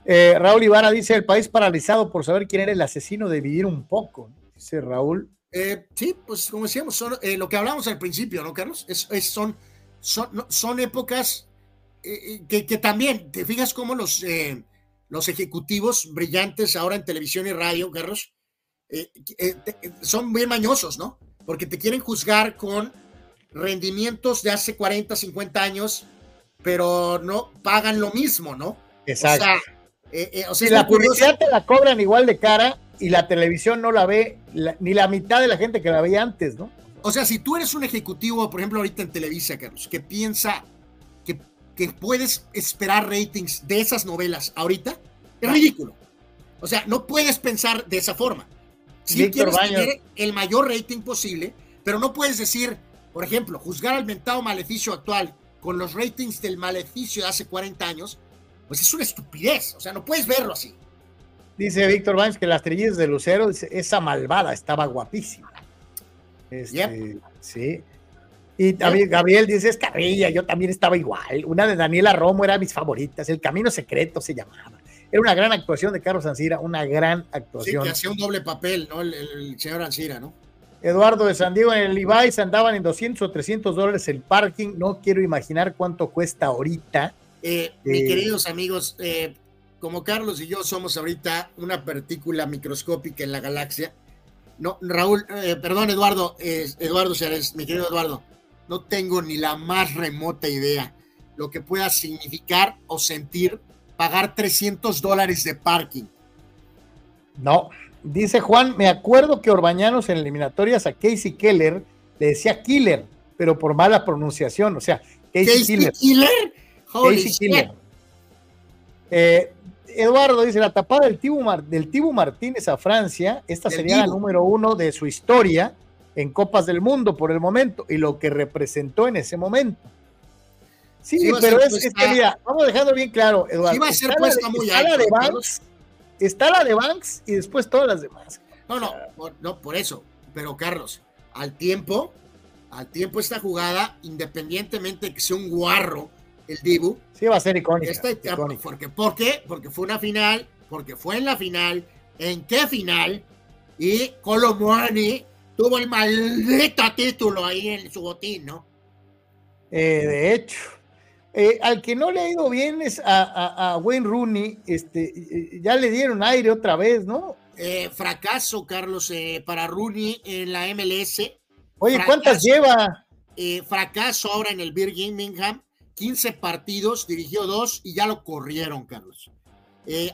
Eh, Raúl Ibarra dice: el país paralizado por saber quién era el asesino de vivir un poco, dice Raúl. Eh, sí, pues como decíamos, son, eh, lo que hablamos al principio, ¿no, Carlos? Es, son, son, son, épocas eh, que, que, también, te fijas cómo los, los ejecutivos brillantes ahora en televisión y radio, Carlos, son bien mañosos, ¿no? Porque te quieren juzgar con rendimientos de hace 40, 50 años, pero no pagan lo mismo, ¿no? Exacto. O sea, la publicidad te la cobran igual de cara y la televisión no la ve ni la mitad de la gente que la veía antes, ¿no? O sea, si tú eres un ejecutivo, por ejemplo, ahorita en Televisa, Carlos, que piensa que, que puedes esperar ratings de esas novelas ahorita, es ridículo. O sea, no puedes pensar de esa forma. Si quieres tener el mayor rating posible, pero no puedes decir, por ejemplo, juzgar al mentado maleficio actual con los ratings del maleficio de hace 40 años, pues es una estupidez. O sea, no puedes verlo así. Dice Víctor Vance que las trillizas de Lucero, esa malvada estaba guapísima. Este, Sí. Y también Gabriel dice, es carrilla, yo también estaba igual. Una de Daniela Romo era mis favoritas, El Camino Secreto se llamaba. Era una gran actuación de Carlos Ancira, una gran actuación. Sí, que hacía un doble papel, ¿no? El, señor Ancira, ¿no? Eduardo de San Diego en el Levi's andaban en 200 o 300 dólares el parking. No quiero imaginar cuánto cuesta ahorita. Eh, mis queridos amigos, eh, como Carlos y yo somos ahorita una partícula microscópica en la galaxia. No, Raúl, eh, perdón, Eduardo, Eduardo Chávez, mi querido Eduardo, no tengo ni la más remota idea lo que pueda significar o sentir pagar 300 dólares de parking. No, dice Juan, me acuerdo que Orbañanos en eliminatorias a Casey Keller le decía Killer, pero por mala pronunciación, o sea, Casey, Killer. Casey Killer. Eh, Eduardo dice, la tapada del Tibu, del Tibu Martínez a Francia, esta sería la número uno de su historia en Copas del Mundo por el momento y lo que representó en ese momento. Sí, pero es, que mira, vamos dejando bien claro, Eduardo. a ser está, muy está la de Banks, está la de Banks y después todas las demás. No, no, no, por eso. Pero Carlos, al tiempo, al tiempo esta jugada, independientemente de que sea un guarro, el Dibu. Sí, va a ser icónica. Porque, ¿Por qué? Porque fue una final, porque fue en la final. ¿En qué final? Y Colomboani tuvo el maldito título ahí en su botín, ¿no? Eh, de hecho. Eh, al que no le ha ido bien es a, Wayne Rooney, este, eh, ya le dieron aire otra vez, ¿no? Fracaso, Carlos, para Rooney en la MLS. Oye, ¿cuántas lleva? fracaso ahora en el Birmingham, 15 partidos, dirigió dos y ya lo corrieron, Carlos.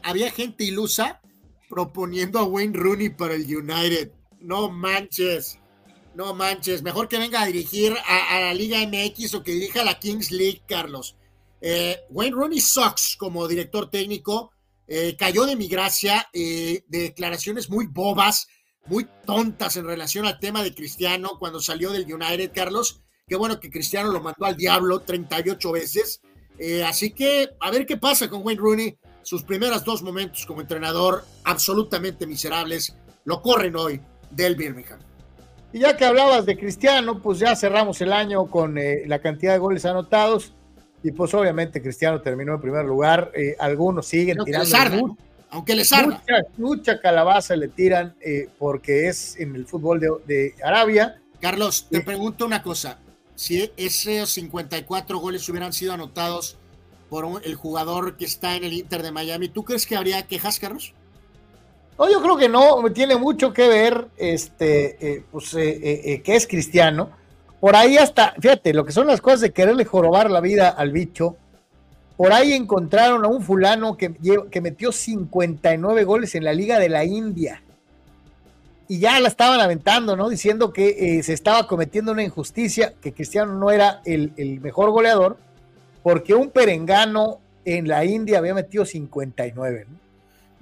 había gente ilusa proponiendo a Wayne Rooney para el United. No manches. No manches, mejor que venga a dirigir a, la Liga MX o que dirija la Kings League, Carlos. Eh, Wayne Rooney sucks como director técnico, eh, cayó de mi gracia, eh, declaraciones muy bobas, muy tontas en relación al tema de Cristiano cuando salió del United, Carlos. Qué bueno que Cristiano lo mandó al diablo 38 veces. así que a ver qué pasa con Wayne Rooney. Sus primeros dos momentos como entrenador absolutamente miserables lo corren hoy del Birmingham. Y ya que hablabas de Cristiano, pues ya cerramos el año con eh, la cantidad de goles anotados. Y pues obviamente Cristiano terminó en primer lugar. Eh, algunos siguen tirando. aunque les Mucha, calabaza le tiran eh, porque es en el fútbol de, Arabia. Carlos, te pregunto una cosa. Si esos 54 goles hubieran sido anotados por el jugador que está en el Inter de Miami, ¿tú crees que habría quejas, Carlos? No, yo creo que no, tiene mucho que ver, este, eh, pues, eh, eh, que es cristiano. Por ahí hasta, fíjate, lo que son las cosas de quererle jorobar la vida al bicho. Por ahí encontraron a un fulano que, que metió 59 goles en la Liga de la India. Y ya la estaban aventando, ¿no? Diciendo que se estaba cometiendo una injusticia, que Cristiano no era el, el mejor goleador, porque un perengano en la India había metido 59, ¿no?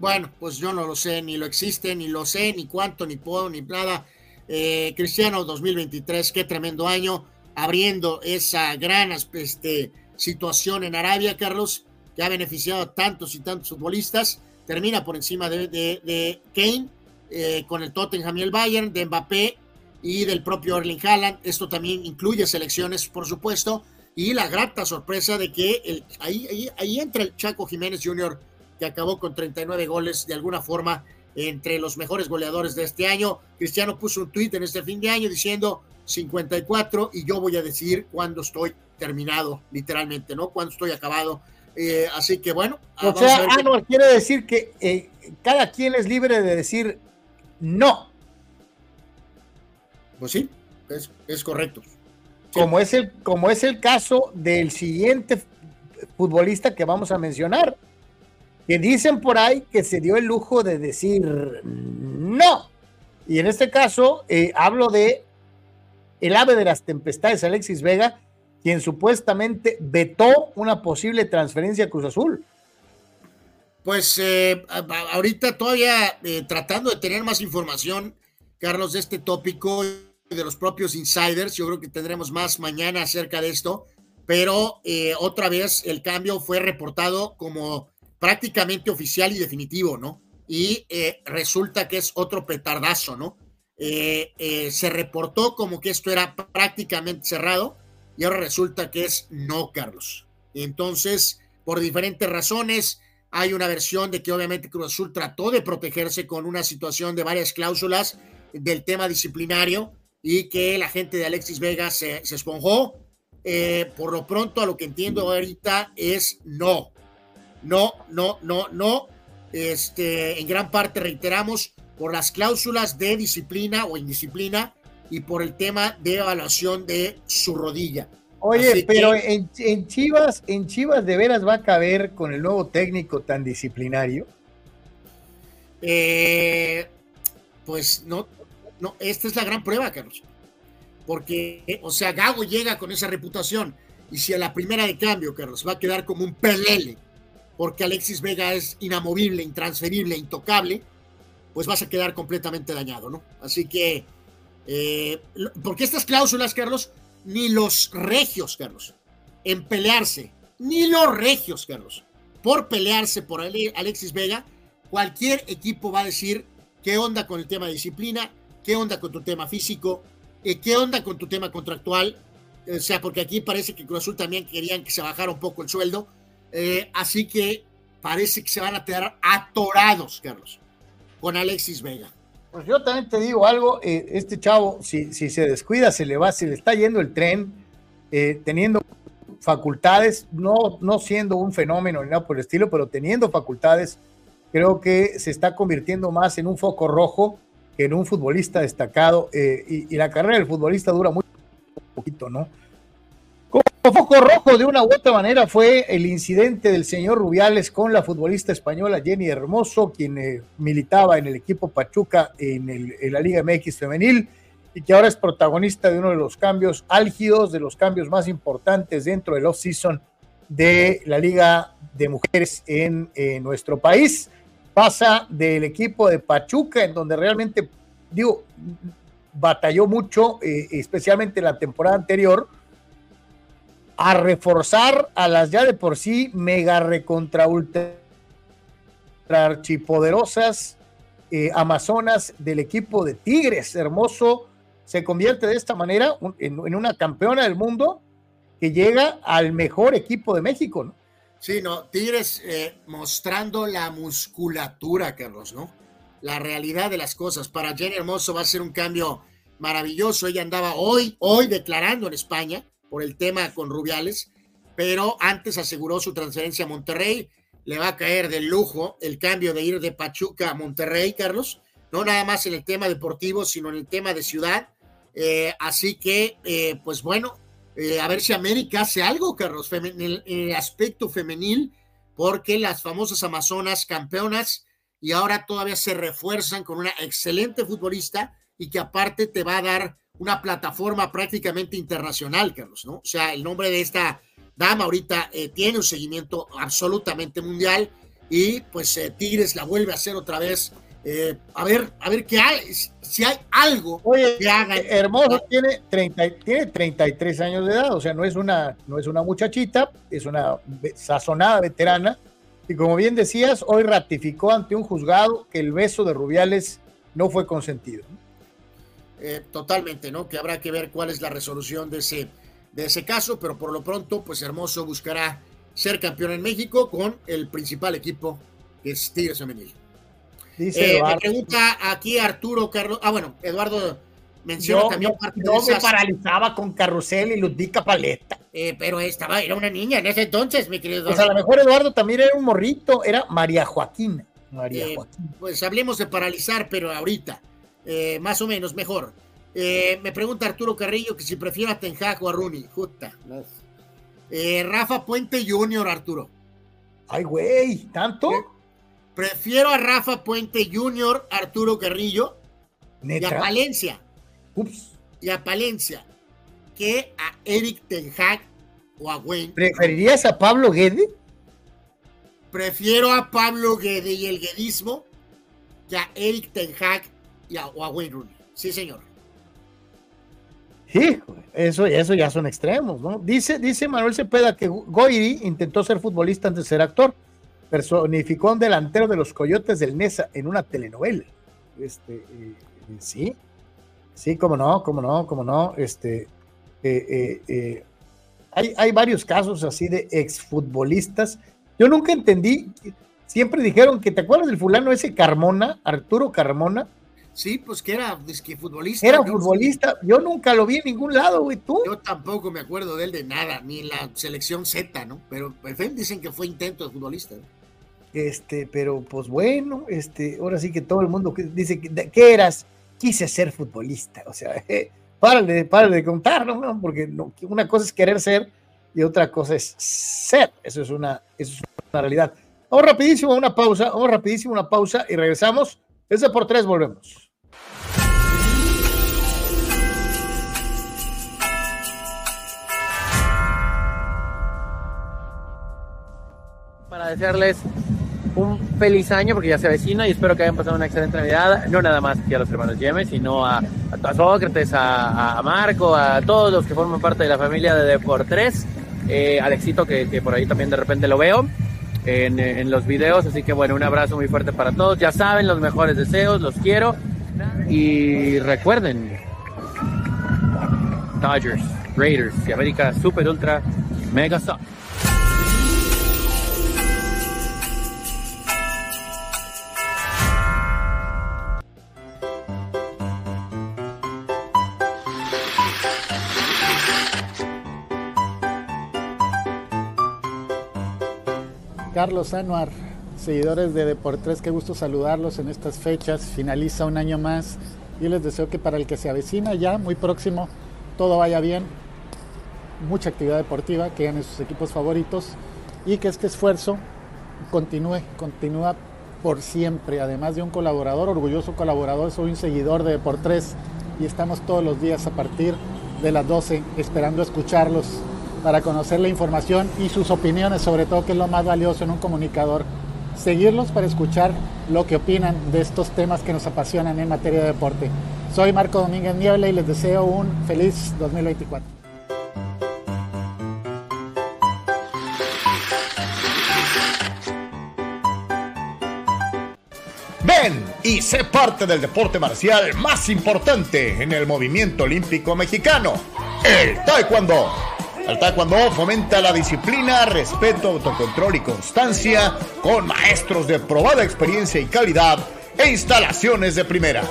Bueno, pues yo no lo sé, ni lo existe, ni lo sé, ni cuánto, ni puedo, ni nada. Eh, Cristiano 2023, qué tremendo año, abriendo esa gran este, situación en Arabia, Carlos, que ha beneficiado a tantos y tantos futbolistas. Termina por encima de, de, Kane, eh, con el Tottenham y el Bayern, de Mbappé y del propio Erling Haaland. Esto también incluye selecciones, por supuesto, y la grata sorpresa de que el, ahí, ahí, ahí entra el Chaco Jiménez Jr que acabó con 39 goles de alguna forma entre los mejores goleadores de este año. Cristiano puso un tuit en este fin de año diciendo 54 y yo voy a decir cuándo estoy terminado, literalmente, ¿no? Cuándo estoy acabado. Eh, así que bueno. O sea, ah, no, quiere decir que eh, cada quien es libre de decir no. Pues sí, es, correcto. Como, es el, como es el caso del siguiente futbolista que vamos a mencionar, que dicen por ahí que se dio el lujo de decir no. Y en este caso eh, hablo de el ave de las tempestades, Alexis Vega, quien supuestamente vetó una posible transferencia a Cruz Azul. Pues eh, ahorita todavía eh, tratando de tener más información, Carlos, de este tópico de los propios insiders, yo creo que tendremos más mañana acerca de esto, pero otra vez el cambio fue reportado como prácticamente oficial y definitivo, ¿no? Y eh, resulta que es otro petardazo, ¿no? Eh, eh, se reportó como que esto era prácticamente cerrado y ahora resulta que es no, Carlos. Entonces, por diferentes razones, hay una versión de que obviamente Cruz Azul trató de protegerse con una situación de varias cláusulas del tema disciplinario y que la gente de Alexis Vega se, se esponjó. Eh, por lo pronto, a lo que entiendo ahorita es no. No, no, no, no. Este, en gran parte reiteramos por las cláusulas de disciplina o indisciplina y por el tema de evaluación de su rodilla. Oye, pero en, en, Chivas, en Chivas de veras va a caber con el nuevo técnico tan disciplinario. Eh, pues no, no, esta es la gran prueba, Carlos. Porque, o sea, Gago llega con esa reputación y si a la primera de cambio, Carlos, va a quedar como un pelele, porque Alexis Vega es inamovible, intransferible, intocable, pues vas a quedar completamente dañado, ¿no? Así que, eh, porque estas cláusulas, Carlos, ni los regios, Carlos, en pelearse, ni los regios, Carlos, por pelearse por Alexis Vega, cualquier equipo va a decir qué onda con el tema de disciplina, qué onda con tu tema físico, eh, qué onda con tu tema contractual, o sea, porque aquí parece que Cruz Azul también querían que se bajara un poco el sueldo, eh, así que parece que se van a quedar atorados, Carlos, con Alexis Vega. Pues yo también te digo algo, eh, este chavo, si, si, se descuida, se le va, se le está yendo el tren, eh, teniendo facultades, no, no siendo un fenómeno ni nada por el estilo, pero teniendo facultades, creo que se está convirtiendo más en un foco rojo que en un futbolista destacado, eh, y, y, la carrera del futbolista dura muy poquito, ¿no? Foco rojo, de una u otra manera, fue el incidente del señor Rubiales con la futbolista española Jenny Hermoso, quien eh, militaba en el equipo Pachuca en, el, en, la Liga MX femenil y que ahora es protagonista de uno de los cambios álgidos, de los cambios más importantes dentro del off-season de la Liga de Mujeres en eh, nuestro país. Pasa del equipo de Pachuca, en donde realmente, digo, batalló mucho, eh, especialmente la temporada anterior, a reforzar a las ya de por sí mega recontra ultra archipoderosas eh, amazonas del equipo de Tigres. Hermoso se convierte de esta manera en, una campeona del mundo que llega al mejor equipo de México, ¿no? Sí, no, Tigres eh, mostrando la musculatura, Carlos, ¿no? La realidad de las cosas. Para Jenny Hermoso va a ser un cambio maravilloso. Ella andaba hoy, hoy declarando en España por el tema con Rubiales, pero antes aseguró su transferencia a Monterrey. Le va a caer de lujo el cambio de ir de Pachuca a Monterrey, Carlos, no nada más en el tema deportivo, sino en el tema de ciudad. Eh, así que, eh, pues bueno, eh, a ver si América hace algo, Carlos, en el, en el aspecto femenil, porque las famosas Amazonas campeonas y ahora todavía se refuerzan con una excelente futbolista y que aparte te va a dar una plataforma prácticamente internacional, Carlos, ¿no? O sea, el nombre de esta dama ahorita eh, tiene un seguimiento absolutamente mundial y pues eh, Tigres la vuelve a hacer otra vez. Eh, a ver, a ver qué hay, si hay algo Oye, que haga. Hermoso <laughs> tiene, 30, tiene 33 años de edad, o sea, no es una, no es una muchachita, es una sazonada veterana. Y como bien decías, hoy ratificó ante un juzgado que el beso de Rubiales no fue consentido. ¿no? Eh, totalmente, ¿no? Que habrá que ver cuál es la resolución de ese, de ese caso, pero por lo pronto, pues Hermoso buscará ser campeón en México con el principal equipo que es Tigres Femenil. Dice eh, me pregunta aquí Arturo Carlos, ah bueno, Eduardo menciona yo, también parte yo de esas... me paralizaba con Carrusel y Ludica Paleta. Eh, pero estaba, era una niña en ese entonces, mi querido. Pues a lo mejor Eduardo también era un morrito, era María Joaquina. María eh, Joaquina. Pues hablemos de paralizar, pero ahorita. Eh, más o menos, mejor. Eh, me pregunta Arturo Carrillo que si prefiere a Tenjag o a Rooney. Justa. Eh, Rafa Puente Jr., Arturo. Ay, güey, ¿tanto? Prefiero a Rafa Puente Jr., Arturo Carrillo, ¿Neta? y a Palencia. Ups. Y a Palencia, que a Eric Tenjag o a Wayne. ¿Preferirías a Pablo Guede? Prefiero a Pablo Guede y el guedismo que a Eric Tenjag y a, o a Wayne Rooney. Sí, señor. Sí, eso, eso ya son extremos, ¿no? Dice, dice Manuel Cepeda que Goiri intentó ser futbolista antes de ser actor. Personificó un delantero de los Coyotes del Nesa en una telenovela. Este, eh, sí, sí, cómo no, cómo no, cómo no. Este, eh, eh, hay, hay varios casos así de exfutbolistas. Yo nunca entendí, siempre dijeron que te acuerdas del fulano ese Carmona, Arturo Carmona, Sí, pues que era que futbolista. Era futbolista. Yo nunca lo vi en ningún lado, güey. ¿Tú? Yo tampoco me acuerdo de él de nada, ni en la selección Z, ¿no? Pero en fin, dicen que fue intento de futbolista. Este, pero pues bueno, este, ahora sí que todo el mundo dice que, eras, quise ser futbolista. O sea, <laughs> eh, párale, de contar, ¿no? Porque una cosa es querer ser y otra cosa es ser. Eso es una, eso es una realidad. Vamos rapidísimo a una pausa, vamos rapidísimo a una pausa y regresamos. Ese por tres volvemos. Desearles un feliz año porque ya se avecina y espero que hayan pasado una excelente Navidad, no nada más que a los hermanos Yemes, sino a, a, Sócrates, a, Marco, a todos los que forman parte de la familia de Deportes, eh, Alexito que, que por ahí también de repente lo veo en, los videos. Así que bueno, un abrazo muy fuerte para todos. Ya saben, los mejores deseos, los quiero. Y recuerden, Dodgers, Raiders y América Super Ultra Mega Soft. Carlos Anuar, seguidores de Deportes, qué gusto saludarlos en estas fechas. Finaliza un año más y les deseo que para el que se avecina ya muy próximo todo vaya bien, mucha actividad deportiva, que ganen sus equipos favoritos y que este esfuerzo continúe, continúa por siempre. Además de un colaborador, orgulloso colaborador, soy un seguidor de Deportes y estamos todos los días a partir de las 12 esperando escucharlos para conocer la información y sus opiniones, sobre todo que es lo más valioso en un comunicador. Seguirlos para escuchar lo que opinan de estos temas que nos apasionan en materia de deporte. Soy Marco Domínguez Niebla y les deseo un feliz 2024. Ven y sé parte del deporte marcial más importante en el movimiento olímpico mexicano, el Taekwondo. El taekwondo fomenta la disciplina, respeto, autocontrol y constancia con maestros de probada experiencia y calidad e instalaciones de primera.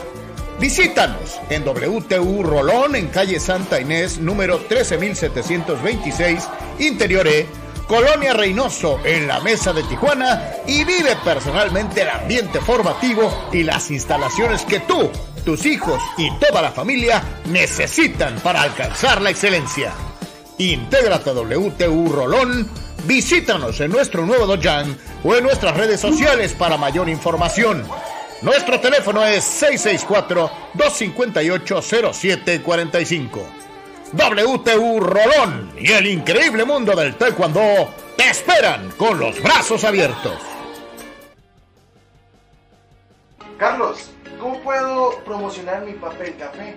Visítanos en WTU Rolón en calle Santa Inés número 13726 Interior E, Colonia Reynoso en la Mesa de Tijuana y vive personalmente el ambiente formativo y las instalaciones que tú, tus hijos y toda la familia necesitan para alcanzar la excelencia. Intégrate a WTU Rolón, visítanos en nuestro nuevo Dojan o en nuestras redes sociales para mayor información. Nuestro teléfono es 664-258-0745. WTU Rolón y el increíble mundo del taekwondo te esperan con los brazos abiertos. Carlos, ¿cómo puedo promocionar mi papel café?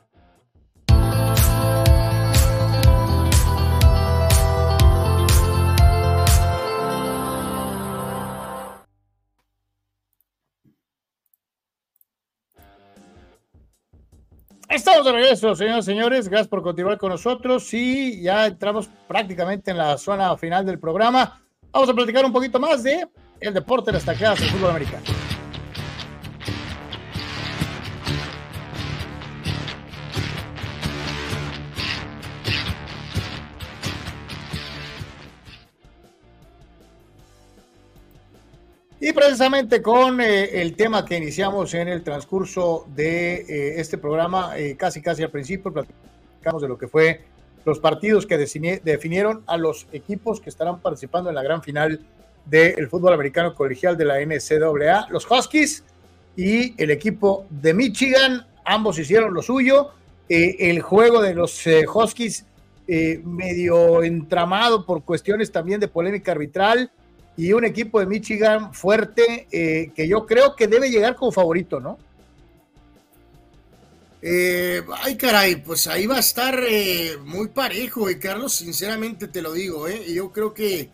Estamos de regreso, señoras y señores. Gracias por continuar con nosotros. Y ya entramos prácticamente en la zona final del programa. Vamos a platicar un poquito más de el deporte de las taqueadas del fútbol americano. Y precisamente con eh, el tema que iniciamos en el transcurso de eh, este programa, eh, casi casi al principio, platicamos de lo que fue los partidos que definieron a los equipos que estarán participando en la gran final del fútbol americano colegial de la NCAA, los Huskies y el equipo de Michigan, ambos hicieron lo suyo. el juego de los Huskies medio entramado por cuestiones también de polémica arbitral y un equipo de Michigan fuerte eh, que yo creo que debe llegar como favorito, ¿no? Eh, ay, caray, pues ahí va a estar eh, muy parejo, y Carlos, sinceramente te lo digo. Yo creo que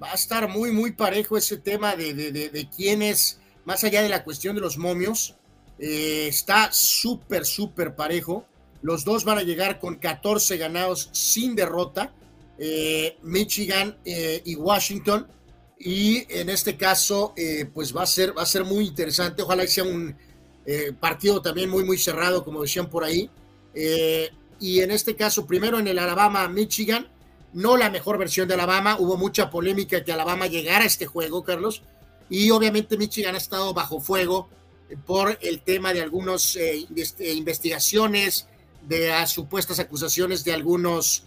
va a estar muy, muy parejo ese tema de, de, de, quién es, más allá de la cuestión de los momios, está súper, súper parejo. Los dos van a llegar con 14 ganados sin derrota, Michigan y Washington. Y en este caso, pues va a, ser, va a ser muy interesante. Ojalá sea un eh, partido también muy, muy cerrado, como decían por ahí. Eh, y en este caso, primero en el Alabama-Michigan, no la mejor versión de Alabama, hubo mucha polémica que Alabama llegara a este juego, Carlos, y obviamente Michigan ha estado bajo fuego por el tema de algunas eh, investigaciones, de supuestas acusaciones de algunas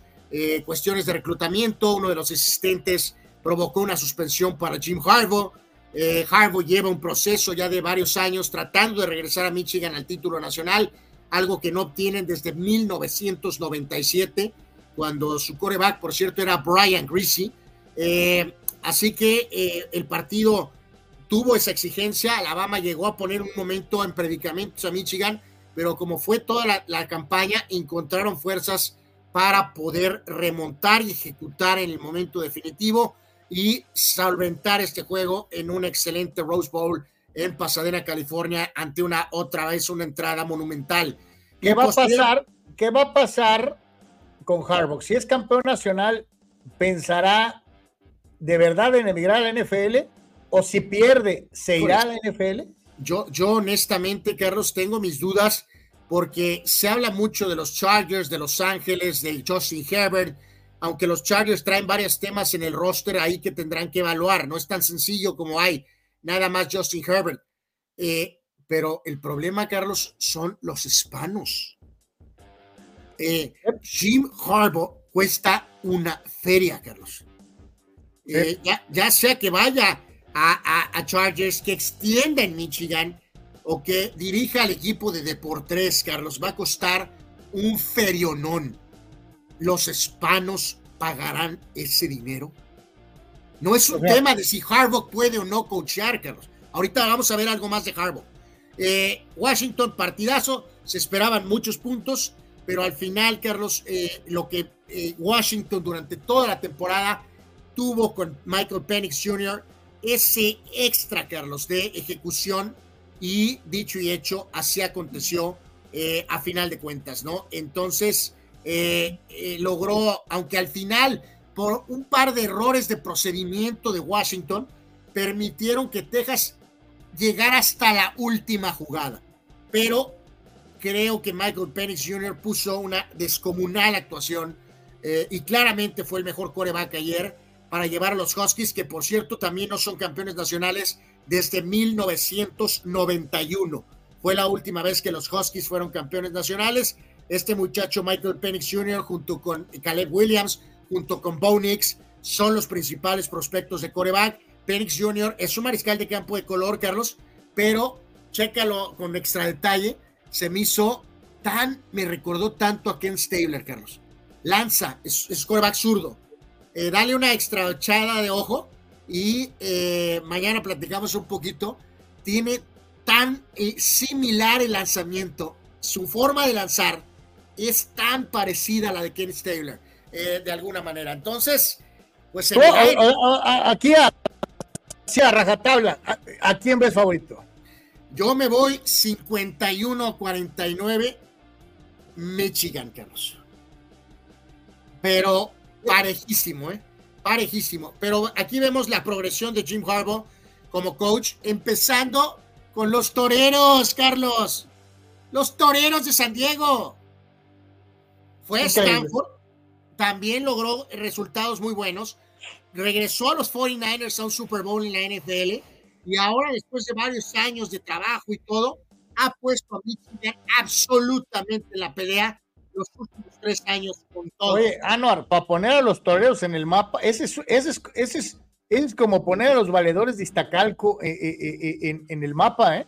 cuestiones de reclutamiento, uno de los asistentes provocó una suspensión para Jim Harbaugh, eh, Harbaugh lleva un proceso ya de varios años tratando de regresar a Michigan al título nacional, algo que no obtienen desde 1997, cuando su coreback, por cierto, era Brian Greasy. Eh, así que eh, el partido tuvo esa exigencia. Alabama llegó a poner un momento en predicamentos a Michigan, pero como fue toda la, la campaña, encontraron fuerzas para poder remontar y ejecutar en el momento definitivo y solventar este juego en un excelente Rose Bowl en Pasadena, California, ante una otra vez una entrada monumental. ¿Qué va a pasar? ¿Qué va a pasar con Harbaugh? Si es campeón nacional, ¿pensará de verdad en emigrar a la NFL? ¿O si pierde, se irá a la NFL? Yo, yo honestamente, Carlos, tengo mis dudas porque se habla mucho de los Chargers, de Los Ángeles, de Justin Herbert, aunque los Chargers traen varios temas en el roster ahí que tendrán que evaluar. No es tan sencillo como hay nada más Justin Herbert. Eh, pero el problema, Carlos, son los hispanos. Eh, Jim Harbaugh cuesta una feria, Carlos. Eh, ya, sea que vaya a, a, Chargers, que extienda en Michigan o que dirija al equipo de Deportes, Carlos, va a costar un ferionón los hispanos pagarán ese dinero? No es un tema de si Harbaugh puede o no coachear, Carlos. Ahorita vamos a ver algo más de Harbaugh. Eh, Washington, partidazo, se esperaban muchos puntos, pero al final, Carlos, eh, lo que eh, Washington durante toda la temporada tuvo con Michael Penix Jr., ese extra, Carlos, de ejecución, y dicho y hecho, así aconteció a final de cuentas, ¿no? Entonces, eh, eh, logró, aunque al final, por un par de errores de procedimiento de Washington, permitieron que Texas llegara hasta la última jugada. Pero creo que Michael Penix Jr. puso una descomunal actuación eh, y claramente fue el mejor coreback ayer para llevar a los Huskies, que por cierto también no son campeones nacionales desde 1991. Fue la última vez que los Huskies fueron campeones nacionales este muchacho Michael Penix Jr. junto con Caleb Williams, junto con Bo Nix, son los principales prospectos de coreback. Penix Jr. es un mariscal de campo de color, Carlos, pero chécalo con extra detalle, se me hizo tan, me recordó tanto a Ken Stabler, Carlos. Lanza, es, coreback zurdo. Eh, dale una extra echada de ojo y eh, mañana platicamos un poquito. Tiene tan eh, similar el lanzamiento, su forma de lanzar es tan parecida a la de Kenny Stabler, eh, de alguna manera. Entonces, pues aquí a, a rajatabla, ¿a, quién ves favorito? Yo me voy 51-49 Michigan, Carlos. Pero parejísimo, ¿eh? Parejísimo. Pero aquí vemos la progresión de Jim Harbaugh como coach, empezando con los toreros, Carlos. Los toreros de San Diego. Fue a Stanford, también logró resultados muy buenos. Regresó a los 49ers a un Super Bowl en la NFL y ahora, después de varios años de trabajo y todo, ha puesto a Michigan absolutamente en la pelea los últimos tres años con todo. Oye, Anuar, para poner a los toreros en el mapa, ese es, ese es, ese es, es como poner a los valedores de Iztacalco eh, eh, eh, en, en, el mapa, ¿eh?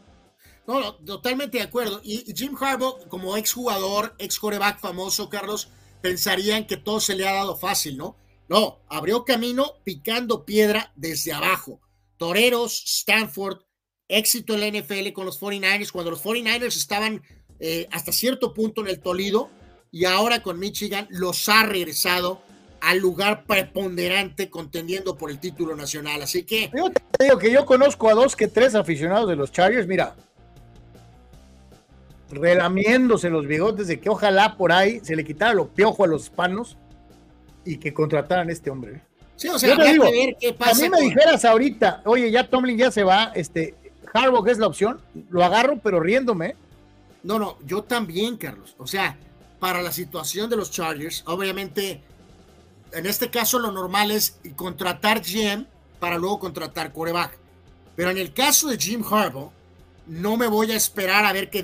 No, no, totalmente de acuerdo. Y Jim Harbaugh, como exjugador, ex coreback famoso, Carlos, pensarían que todo se le ha dado fácil, ¿no? No, abrió camino picando piedra desde abajo. Toreros, Stanford, éxito en la NFL con los 49ers, cuando los 49ers estaban eh, hasta cierto punto en el Toledo y ahora con Michigan los ha regresado al lugar preponderante contendiendo por el título nacional. Así que. Yo te digo que yo conozco a dos que tres aficionados de los Chargers, mira, relamiéndose los bigotes de que ojalá por ahí se le quitara lo piojo a los hispanos y que contrataran a este hombre. Sí, o sea, digo, ver qué pasa a mí me dijeras ahorita, oye, ya Tomlin ya se va, este, Harbaugh es la opción, lo agarro, pero riéndome. No, no, yo también, Carlos. O sea, para la situación de los Chargers, obviamente, en este caso lo normal es contratar GM para luego contratar coreback. Pero en el caso de Jim Harbaugh, no me voy a esperar a ver qué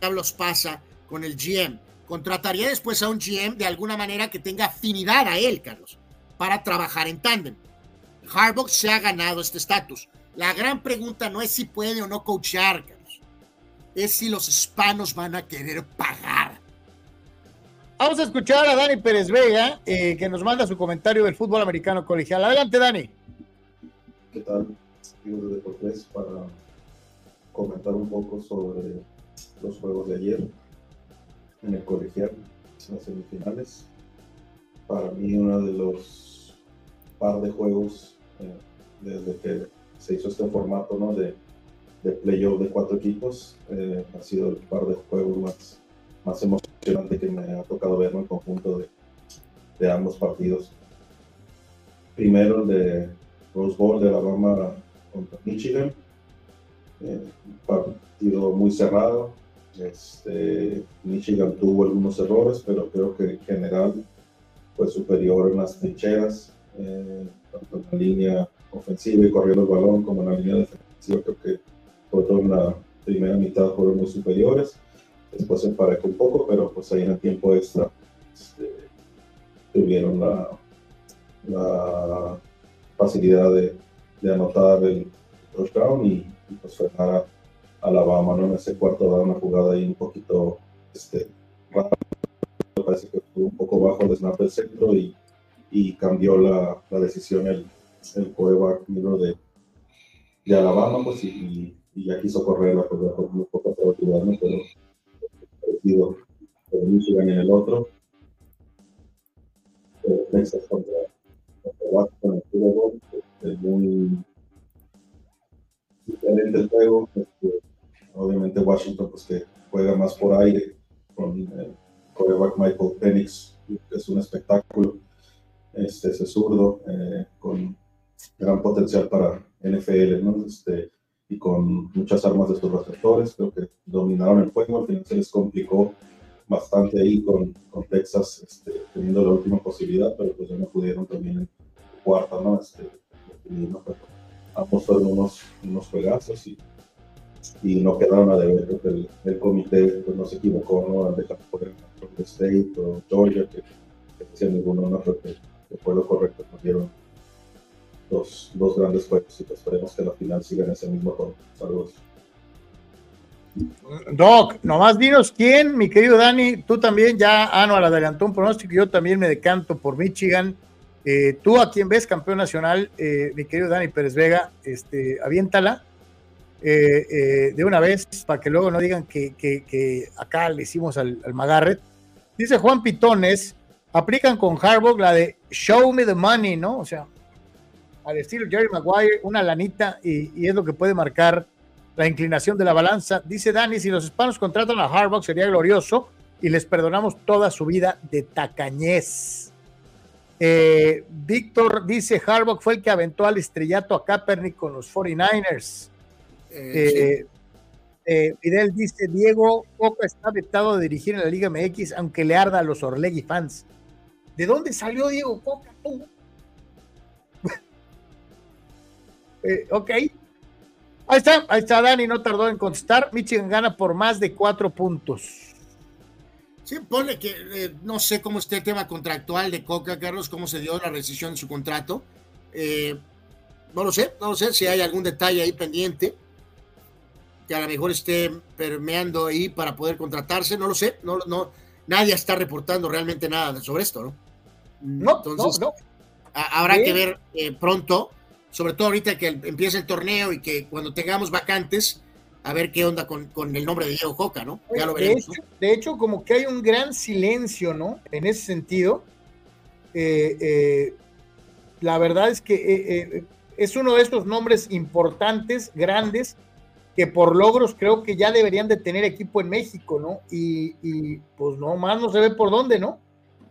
diablos pasa con el GM. Contrataría después a un GM de alguna manera que tenga afinidad a él, Carlos para trabajar en tándem. Harbaugh se ha ganado este estatus. La gran pregunta no es si puede o no coachar, Carlos. Es si los hispanos van a querer pagar. Vamos a escuchar a Dani Pérez Vega, eh, que nos manda su comentario del fútbol americano colegial. Adelante, Dani. ¿Qué tal? Amigos de Deportes para comentar un poco sobre los juegos de ayer en el colegial, las semifinales para mí uno de los par de juegos eh, desde que se hizo este formato ¿no? de, de playoff de cuatro equipos eh, ha sido el par de juegos más, más emocionante que me ha tocado ver en el conjunto de, de, ambos partidos. Primero el de Rose Bowl de Alabama contra Michigan, eh, partido muy cerrado. Este, Michigan tuvo algunos errores, pero creo que en general fue superior en las trincheras, eh, tanto en la línea ofensiva y corriendo el balón como en la línea defensiva. Creo que todo en la primera mitad fueron muy superiores. Después se emparejó un poco, pero pues ahí en el tiempo extra este, tuvieron la, facilidad de, anotar el touchdown y pues frenar a Alabama ¿no? en ese cuarto da una jugada ahí un poquito este, parece que estuvo un poco bajo el snap del centro y, y cambió la, la, decisión el, el coreback de, de Alabama, pues, y, y, ya quiso correr la jugada con muy poca probabilidad, ¿no? pero parecido con Michigan en el otro. Texas contra, contra Washington el es muy diferente juego. Obviamente Washington, pues que juega más por aire, con el coreback Michael Penix, es un espectáculo, este, ese zurdo, eh, con gran potencial para NFL, ¿no? Este, y con muchas armas de sus receptores, creo que dominaron el juego, al final se les complicó bastante ahí con, Texas este, teniendo la última posibilidad, pero pues ya no pudieron también en cuarta, ¿no? Este, ¿no? ambos fueron unos, unos juegazos y y no quedaron a deber. Creo que el, el comité pues, no se equivocó ¿no? al dejar por State o Georgia, que, que decía ninguno, no creo que, fue lo correcto. Nos dieron dos, dos grandes juegos y pues esperemos que la final siga en ese mismo tono. Saludos. Doc, nomás dinos quién, mi querido Dani, tú también ya, ah, no, adelantó un pronóstico, yo también me decanto por Michigan. Eh, tú a quien ves campeón nacional, eh, mi querido Dani Pérez Vega, este, aviéntala eh, eh, de una vez para que luego no digan que, acá le hicimos al, Magarret. Dice Juan Pitones, aplican con Harbaugh la de show me the money, ¿no? O sea, al estilo Jerry Maguire, una lanita y, y, es lo que puede marcar la inclinación de la balanza. Dice Dani, si los hispanos contratan a Harbaugh sería glorioso y les perdonamos toda su vida de tacañez. Eh, Víctor dice, Harbaugh fue el que aventó al estrellato a Kaepernick con los 49ers. Eh, eh, Fidel dice, Diego Coca está vetado de dirigir en la Liga MX, aunque le arda a los Orlegui fans. ¿De dónde salió Diego Coca? <laughs> eh, ok. Ahí está, ahí está Dani, no tardó en contestar. Michigan gana por más de cuatro puntos. Sí, pone que eh, no sé cómo está el tema contractual de Coca, Carlos, cómo se dio la rescisión de su contrato. Eh, no lo sé, no lo sé si hay algún detalle ahí pendiente que a lo mejor esté permeando ahí para poder contratarse, no lo sé, no, no, nadie está reportando realmente nada sobre esto, ¿no? No, Entonces, no, habrá que ver eh, pronto, sobre todo ahorita que empiece el torneo y que cuando tengamos vacantes, a ver qué onda con, con el nombre de Diego Coca, ¿no? Ya lo de, veremos. hecho, ¿no? de hecho, como que hay un gran silencio, ¿no? En ese sentido. Eh, eh, la verdad es que eh, es uno de estos nombres importantes, grandes, que por logros creo que ya deberían de tener equipo en México, ¿no? Y, y, pues no más no se ve por dónde, ¿no?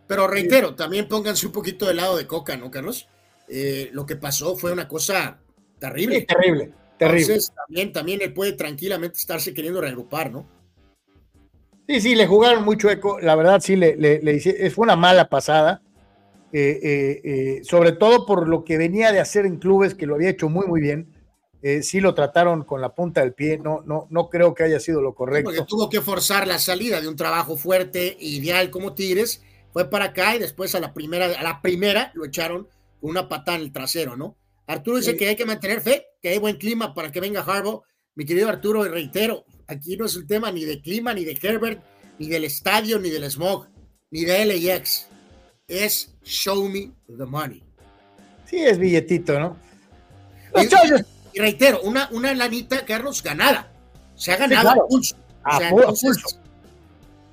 Pero reitero, también pónganse un poquito del lado de Coca, ¿no, Carlos? Lo que pasó fue una cosa terrible. Sí, terrible, terrible. Entonces, también, también él puede tranquilamente estarse queriendo reagrupar, ¿no? Sí, sí, le jugaron mucho eco. La verdad, sí, le, le, le hice- fue una mala pasada. eh, eh, eh, sobre todo por lo que venía de hacer en clubes, que lo había hecho muy, muy bien. Sí lo trataron con la punta del pie. No, no, no creo que haya sido lo correcto. Porque tuvo que forzar la salida de un trabajo fuerte, ideal como Tigres, fue para acá y después a la primera, a la primera lo echaron con una patada en el trasero, ¿no? Arturo dice Sí. que hay que mantener fe, que hay buen clima para que venga Harbaugh. Mi querido Arturo, y reitero, aquí no es el tema ni de clima, ni de Herbert, ni del estadio, ni del smog, ni de LAX. Es show me the money. Sí, es billetito, ¿no? Y, reitero, una, una lanita, Carlos, ganada. Se ha ganado claro. a pulso. O sea, entonces, pulso.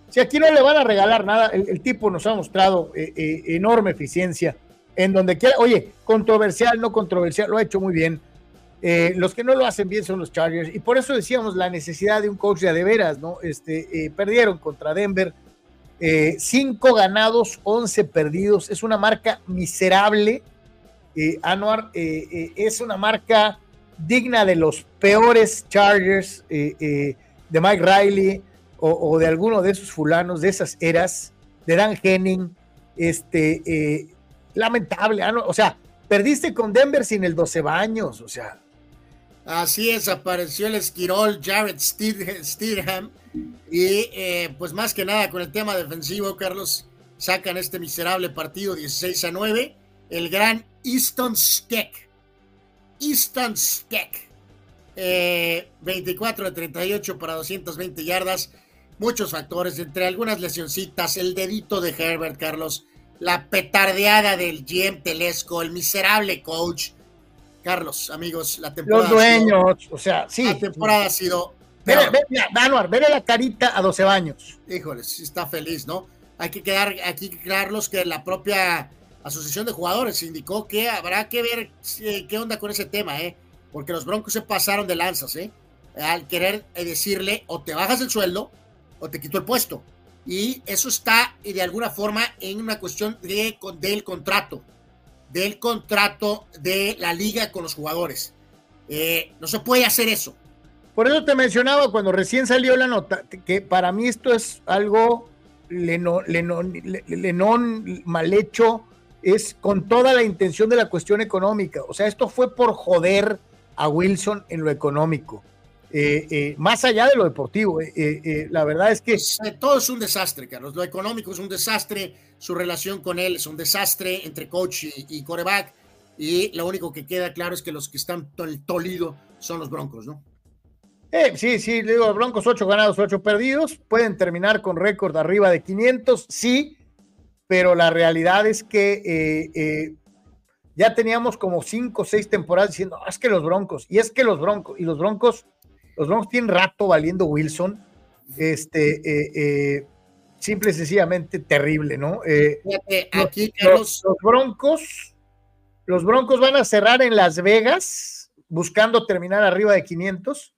Si aquí no le van a regalar nada, el, el tipo nos ha mostrado eh, eh, enorme eficiencia en donde quiera. Oye, controversial, no controversial, lo ha hecho muy bien. Eh, los que no lo hacen bien son los Chargers y por eso decíamos la necesidad de un coach de de veras, ¿no? Este, eh, perdieron contra Denver, eh, cinco ganados, 11 perdidos, es una marca miserable. Eh, Anuar es una marca digna de los peores Chargers de Mike Riley o, de alguno de esos fulanos de esas eras, de Dan Henning, este, lamentable, ah, no, o sea, perdiste con Denver sin el 12 baños, o sea, Así es, apareció el esquirol Jared Steed- Steedham y eh, pues más que nada con el tema defensivo, Carlos, sacan este miserable partido 16 a 9, el gran Easton Skeck. Easton Skeck. Eh, 24 de 38 para 220 yardas, muchos factores, entre algunas lesioncitas, el dedito de Herbert, Carlos, la petardeada del GM Telesco, el miserable coach. Carlos, amigos, la temporada. los sido- dueños, o sea, sí. la temporada ha sido. Vele, ve- Anuar, vele la carita a 12 baños. Híjole, sí está feliz, ¿no? Hay que quedar aquí, Carlos, que la propia Asociación de Jugadores indicó que habrá que ver eh, qué onda con ese tema, ¿eh? Porque los Broncos se pasaron de lanzas, ¿eh? Al querer eh, decirle o te bajas el sueldo o te quito el puesto. Y eso está de alguna forma en una cuestión de, del contrato, del contrato de la liga con los jugadores. Eh, no se puede hacer eso. Por eso te mencionaba cuando recién salió la nota, que para mí esto es algo Lenón, Lenón, Le- Lenón mal hecho, es con toda la intención de la cuestión económica. O sea, esto fue por joder a Wilson en lo económico. Eh, eh, más allá de lo deportivo, eh, la verdad es que... Eh, todo es un desastre, Carlos. Lo económico es un desastre, su relación con él es un desastre entre coach y, y coreback. Y lo único que queda claro es que los que están el tolido son los Broncos, ¿no? Sí, sí, le digo, los Broncos 8 ganados, 8 perdidos, pueden terminar con récord arriba de 500, sí, pero la realidad es que ya teníamos como 5 o 6 temporadas diciendo, "Ah, es que los Broncos, y es que los Broncos, y los Broncos, los Broncos tienen rato valiendo Wilson, este, eh, eh, simple y sencillamente terrible, ¿no? Eh, aquí, los, los Broncos, los Broncos van a cerrar en Las Vegas buscando terminar arriba de 500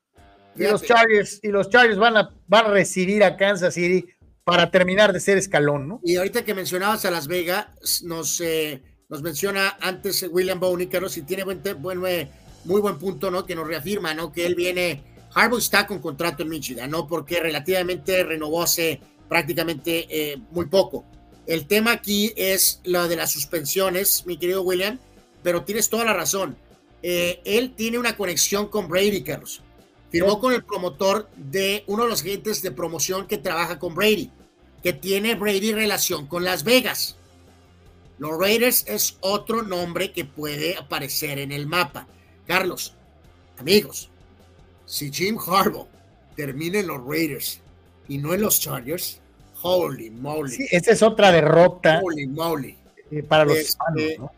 y los. Chargers y los Chargers van a, van a recibir a Kansas City para terminar de ser escalón, ¿no? y ahorita que mencionabas a Las Vegas, nos, eh, nos menciona antes William Bowney, Carlos, y tiene buen, buen, muy buen punto, ¿no? Que nos reafirma, ¿no? Que él viene, Harbaugh está con contrato en Michigan, ¿no? Porque relativamente renovó hace prácticamente eh, muy poco. El tema aquí es lo de las suspensiones, mi querido William, pero tienes toda la razón. Eh, él tiene una conexión con Brady, Carlos. Firmó con el promotor de uno de los agentes de promoción que trabaja con Brady, que tiene Brady relación con Las Vegas. Los Raiders es otro nombre que puede aparecer en el mapa. Carlos, amigos, si Jim Harbaugh termina en los Raiders y no en los Chargers, holy moly. Sí, esa es otra derrota Holy moly. eh, para los Este, hispanos, ¿no?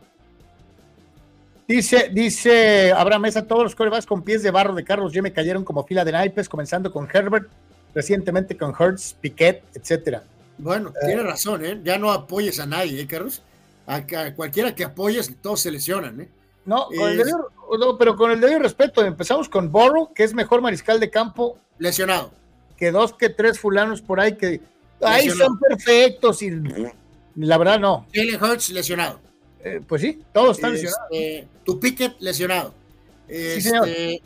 Dice, dice Abraham Mesa, todos los corebacks con pies de barro de Carlos ya me cayeron como fila de naipes, comenzando con Herbert, recientemente con Hertz, Piquet, etcétera. Bueno, tiene razón, ¿eh? Ya no apoyes a nadie, ¿eh, Carlos? A, a cualquiera que apoyes, todos se lesionan, ¿eh? No, con el debido- no, pero con el debido respeto, empezamos con Borro, que es mejor mariscal de campo. Lesionado. Que dos, que tres fulanos por ahí que. Ahí son perfectos y la verdad no. Jalen Hurts lesionado. Eh, pues sí, todos están Este, lesionados. Tu Pickett lesionado. Sí, señor. Este,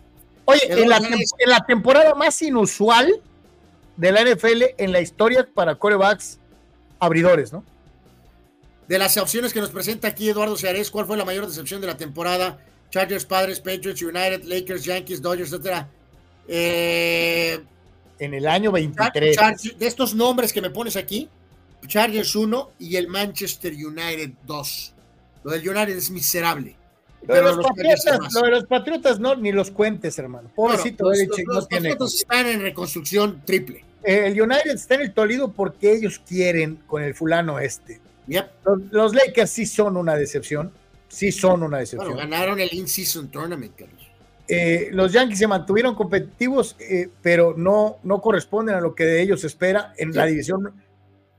Oye, en la, en la temporada más inusual de la NFL en la historia para corebacks abridores, ¿no? De las opciones que nos presenta aquí Eduardo Seares, ¿cuál fue la mayor decepción de la temporada? Chargers, Padres, Patriots, United, Lakers, Yankees, Dodgers, etcétera. Eh, En el año 23. Chargers- de estos nombres que me pones aquí, Chargers 1 y el Manchester United 2. Lo del United es miserable. Lo de los, patriotas, más. lo de los patriotas no, ni los cuentes, hermano. Pobrecito Bueno, los- los-. Patriotas están en reconstrucción triple. Eh, El United está en el Toledo porque ellos quieren con el fulano este. Yep. Los, los Lakers sí son una decepción. Sí son una Bueno, decepción. ganaron el In-Season Tournament, Carlos. Eh, los Yankees se mantuvieron competitivos, eh, pero no, no corresponden a lo que de ellos se espera en la división,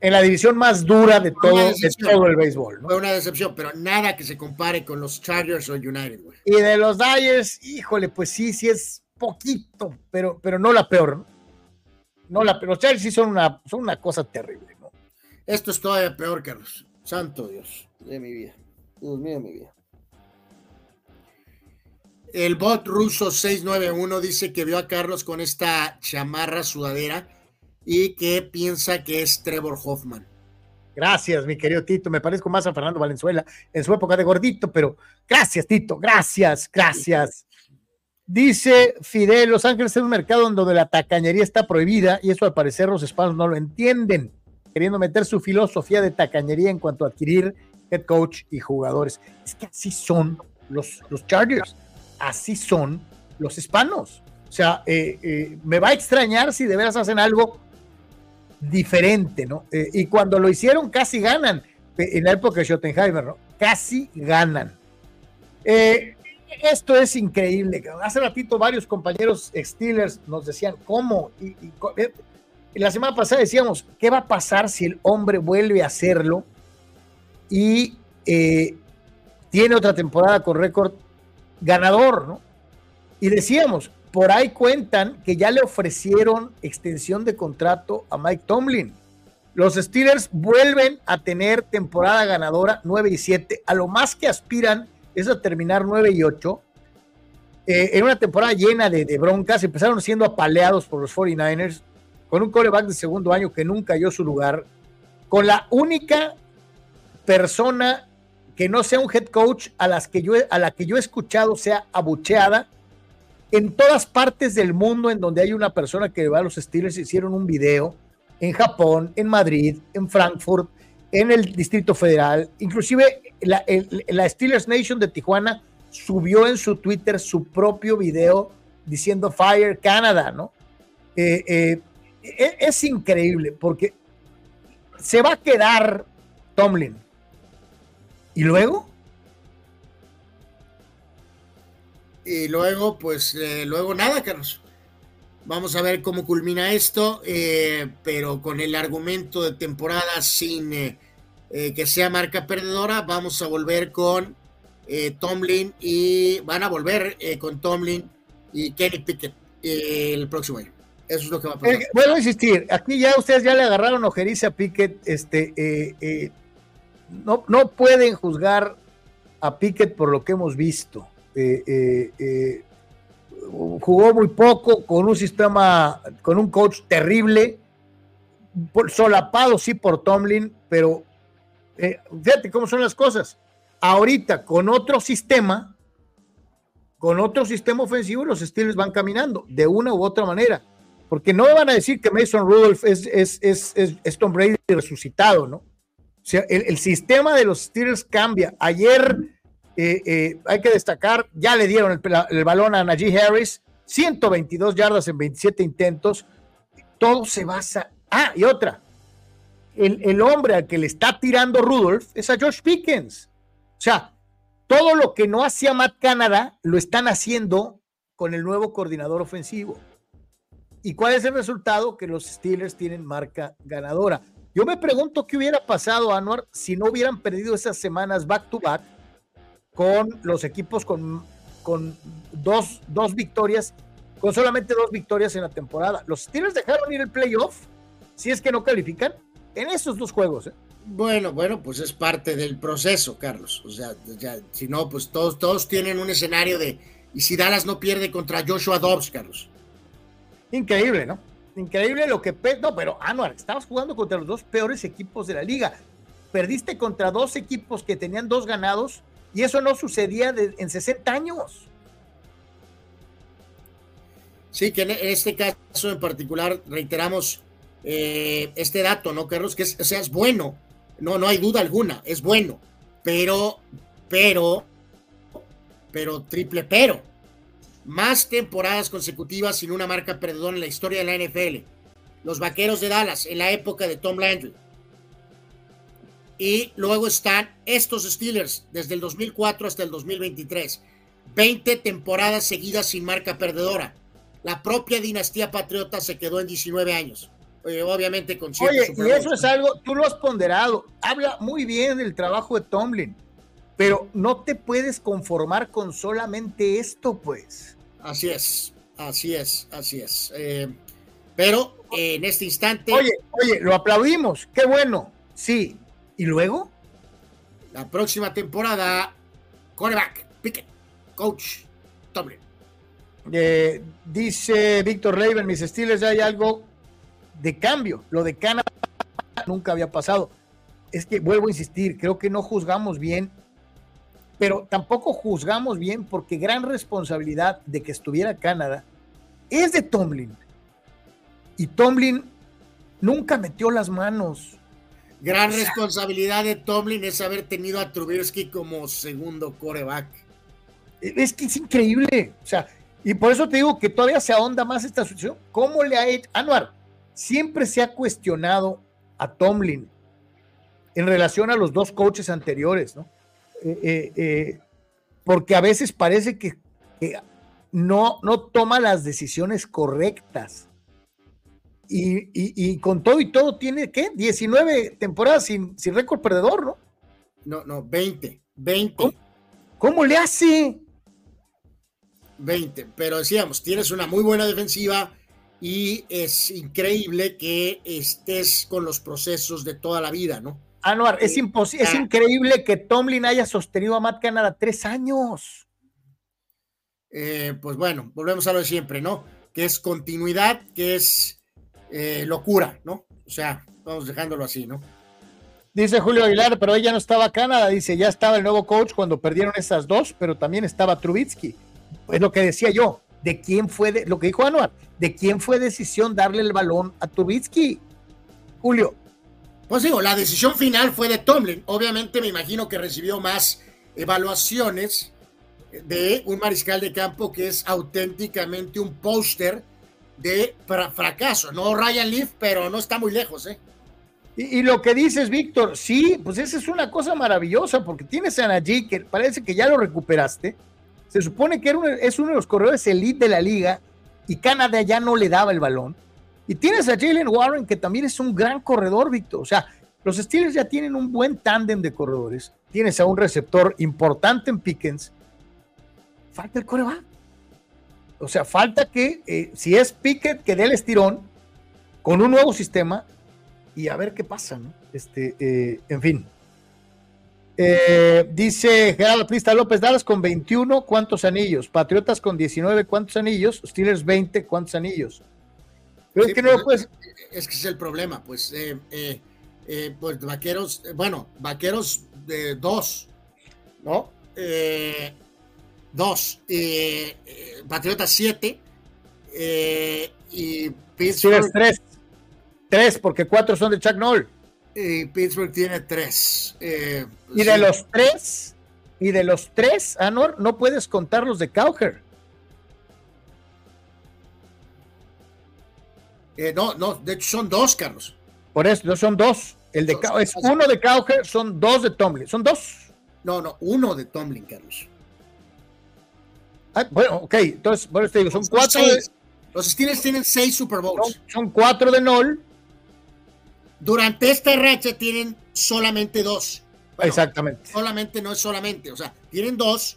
en la división más dura de todo, de el béisbol. ¿no? Fue una decepción, pero nada que se compare con los Chargers o United, güey. Y de los Dyers, híjole, pues sí, sí es poquito, pero, pero no la peor. ¿no? No la, los Chargers sí son una, son una cosa terrible. Esto es todavía peor, Carlos. Santo Dios de mi vida. Dios mío de mi vida. El bot ruso 691 dice que vio a Carlos con esta chamarra sudadera y que piensa que es Trevor Hoffman. Gracias, mi querido Tito. Me parezco más a Fernando Valenzuela en su época de gordito, pero gracias, Tito. Gracias, gracias. Dice Fidel, Los Ángeles es un mercado donde la tacañería está prohibida y eso al parecer los hispanos no lo entienden, queriendo meter su filosofía de tacañería en cuanto a adquirir head coach y jugadores. Es que así son los, los Chargers, así son los hispanos. O sea, eh, eh, me va a extrañar si de veras hacen algo diferente, ¿no? Eh, y cuando lo hicieron casi ganan, en la época de Schottenheimer, ¿no? Casi ganan. Esto es increíble. Hace ratito varios compañeros Steelers nos decían cómo. Y, la semana pasada decíamos, ¿qué va a pasar si el hombre vuelve a hacerlo y eh, tiene otra temporada con récord ganador, ¿no? Y decíamos, por ahí cuentan que ya le ofrecieron extensión de contrato a Mike Tomlin. Los Steelers vuelven a tener temporada ganadora 9 y 7. A lo más que aspiran es a terminar 9 y 8. Eh, en una temporada llena de, de broncas, empezaron siendo apaleados por los 49ers, con un coreback de segundo año que nunca halló su lugar, con la única persona que no sea un head coach a, las que yo, a la que yo he escuchado sea abucheada. En todas partes del mundo en donde hay una persona que va a los Steelers hicieron un video, en Japón, en Madrid, en Frankfurt, en el Distrito Federal, inclusive la, la Steelers Nation de Tijuana subió en su Twitter su propio video diciendo Fire Canada, ¿no? Eh, eh, e- es increíble porque se va a quedar Tomlin. ¿Y luego? Y luego, pues, eh, luego nada, Carlos. Vamos a ver cómo culmina esto, eh, pero con el argumento de temporada sin eh, que sea marca perdedora, vamos a volver con Tomlin y van a volver con Tomlin y Kenny Pickett el próximo año. Eso es lo que va a pasar. Eh, vuelvo a insistir, aquí ya ustedes ya le agarraron ojeriza a Pickett, este, eh, eh, no, no pueden juzgar a Pickett por lo que hemos visto. Jugó muy poco con un sistema, con un coach terrible, solapado sí por Tomlin, pero fíjate cómo son las cosas. Ahorita con otro sistema, con otro sistema ofensivo, los Steelers van caminando de una u otra manera. Porque no van a decir que Mason Rudolph es, es, es, es, es Tom Brady resucitado, ¿no? O sea, el, sistema de los Steelers cambia. Ayer, eh, eh, hay que destacar, ya le dieron el balón a Najee Harris, 122 yardas en 27 intentos. Todo se basa. Ah, y otra. El, el hombre al que le está tirando Rudolph es a Josh Pickens. O sea, todo lo que no hacía Matt Canada lo están haciendo con el nuevo coordinador ofensivo. ¿Y cuál es el resultado? Que los Steelers tienen marca ganadora. Yo me pregunto qué hubiera pasado, Anuar, si no hubieran perdido esas semanas back to back con los equipos con, con dos, dos victorias, con solamente dos victorias en la temporada. Los Steelers dejaron ir el playoff, si es que no califican, en esos dos juegos. ¿eh? Bueno, bueno, pues es parte del proceso, Carlos. O sea, si no, pues todos, todos tienen un escenario de. Y si Dallas no pierde contra Joshua Dobbs, Carlos. Increíble, ¿no? Increíble lo que. No, pero Anuar, estabas jugando contra los dos peores equipos de la liga. Perdiste contra dos equipos que tenían dos ganados y eso no sucedía en 60 años. Sí, que en este caso en particular reiteramos eh, este dato, ¿no, Carlos? Que es, sea, es bueno, no, no hay duda alguna, es bueno, pero, pero, pero, triple pero, más temporadas consecutivas sin una marca perdedora en la historia de la NFL. Los Vaqueros de Dallas en la época de Tom Landry. Y luego están estos Steelers desde el 2004 hasta el 2023. 20 temporadas seguidas sin marca perdedora. La propia dinastía patriota se quedó en 19 años. obviamente con Oye, y eso es algo, tú lo has ponderado. Habla muy bien del trabajo de Tomlin, pero no te puedes conformar con solamente esto, pues. Así es, así es, así es. Eh, pero en este instante. Oye, oye, lo aplaudimos, qué bueno, sí. ¿Y luego? La próxima temporada, coreback, pique, coach, Tomlin. Eh, dice Víctor Raven, mis estilos ya hay algo de cambio. Lo de Canadá nunca había pasado. Es que vuelvo a insistir, creo que no juzgamos bien, pero tampoco juzgamos bien porque gran responsabilidad de que estuviera Canadá es de Tomlin. Y Tomlin nunca metió las manos. Gran responsabilidad de Tomlin es haber tenido a Trubisky como segundo coreback. Es que es increíble. O sea, y por eso te digo que todavía se ahonda más esta situación. ¿Cómo le ha hecho? Anuar, siempre se ha cuestionado a Tomlin en relación a los dos coaches anteriores, ¿no? Eh, eh, eh, porque a veces parece que, no, no toma las decisiones correctas. Y, con todo y todo tiene, ¿qué? 19 temporadas sin, sin récord perdedor, ¿no? No, no, 20, 20. ¿Cómo le hace? 20, pero decíamos, tienes una muy buena defensiva y es increíble que estés con los procesos de toda la vida, ¿no? Anuar, es, imposible, es ah. increíble que Tomlin haya sostenido a Matt Canada tres años. Eh, pues bueno, volvemos a lo de siempre, ¿no? Que es continuidad, que es eh, locura, ¿no? O sea, vamos dejándolo así, ¿no? Dice Julio Aguilar, pero ella no estaba Canadá, dice, ya estaba el nuevo coach cuando perdieron esas dos, pero también estaba Trubitsky es lo que decía yo, de quién fue, de, lo que dijo Anuar, de quién fue decisión darle el balón a Trubitsky, Julio. Pues digo, la decisión final fue de Tomlin. Obviamente me imagino que recibió más evaluaciones de un mariscal de campo que es auténticamente un póster de fracaso. No Ryan Leaf, pero no está muy lejos, ¿eh? Y, lo que dices, Víctor, sí, pues esa es una cosa maravillosa, porque tienes a Najee, que parece que ya lo recuperaste, se supone que es uno de los corredores elite de la liga y Canadá ya no le daba el balón. Y tienes a Jalen Warren, que también es un gran corredor, Víctor. O sea, los Steelers ya tienen un buen tándem de corredores. Tienes a un receptor importante en Pickens. Falta el coreback. O sea, falta que, eh, si es Pickett, que dé el estirón con un nuevo sistema y a ver qué pasa, ¿no? Este, eh, en fin. Eh, dice Gerardo Prista López Dallas con 21, ¿cuántos anillos? Patriotas con 19, ¿cuántos anillos? Steelers 20, ¿cuántos anillos? Pero es que no pues, Es que es el problema, pues, eh, eh, pues vaqueros, bueno, vaqueros de dos, ¿no? dos, Patriotas 7 y Pittsburgh. tres, tres, porque cuatro son de Chuck Noll. Y Pittsburgh tiene tres. Eh, y de los tres, y de los tres, Anor, no puedes contar los de Cowher. Eh, no, no, de hecho son dos, Carlos. Por eso, no son dos. El de es uno de Cowher, son dos de Tomlin, son dos. No, no, uno de Tomlin, Carlos. Ah, bueno, ok, entonces, bueno, te digo, son, cuatro. Los Steelers tienen seis Super Bowls. Son, cuatro de Nol. Durante esta racha tienen solamente dos. Exactamente. Solamente no es solamente, o sea, tienen dos,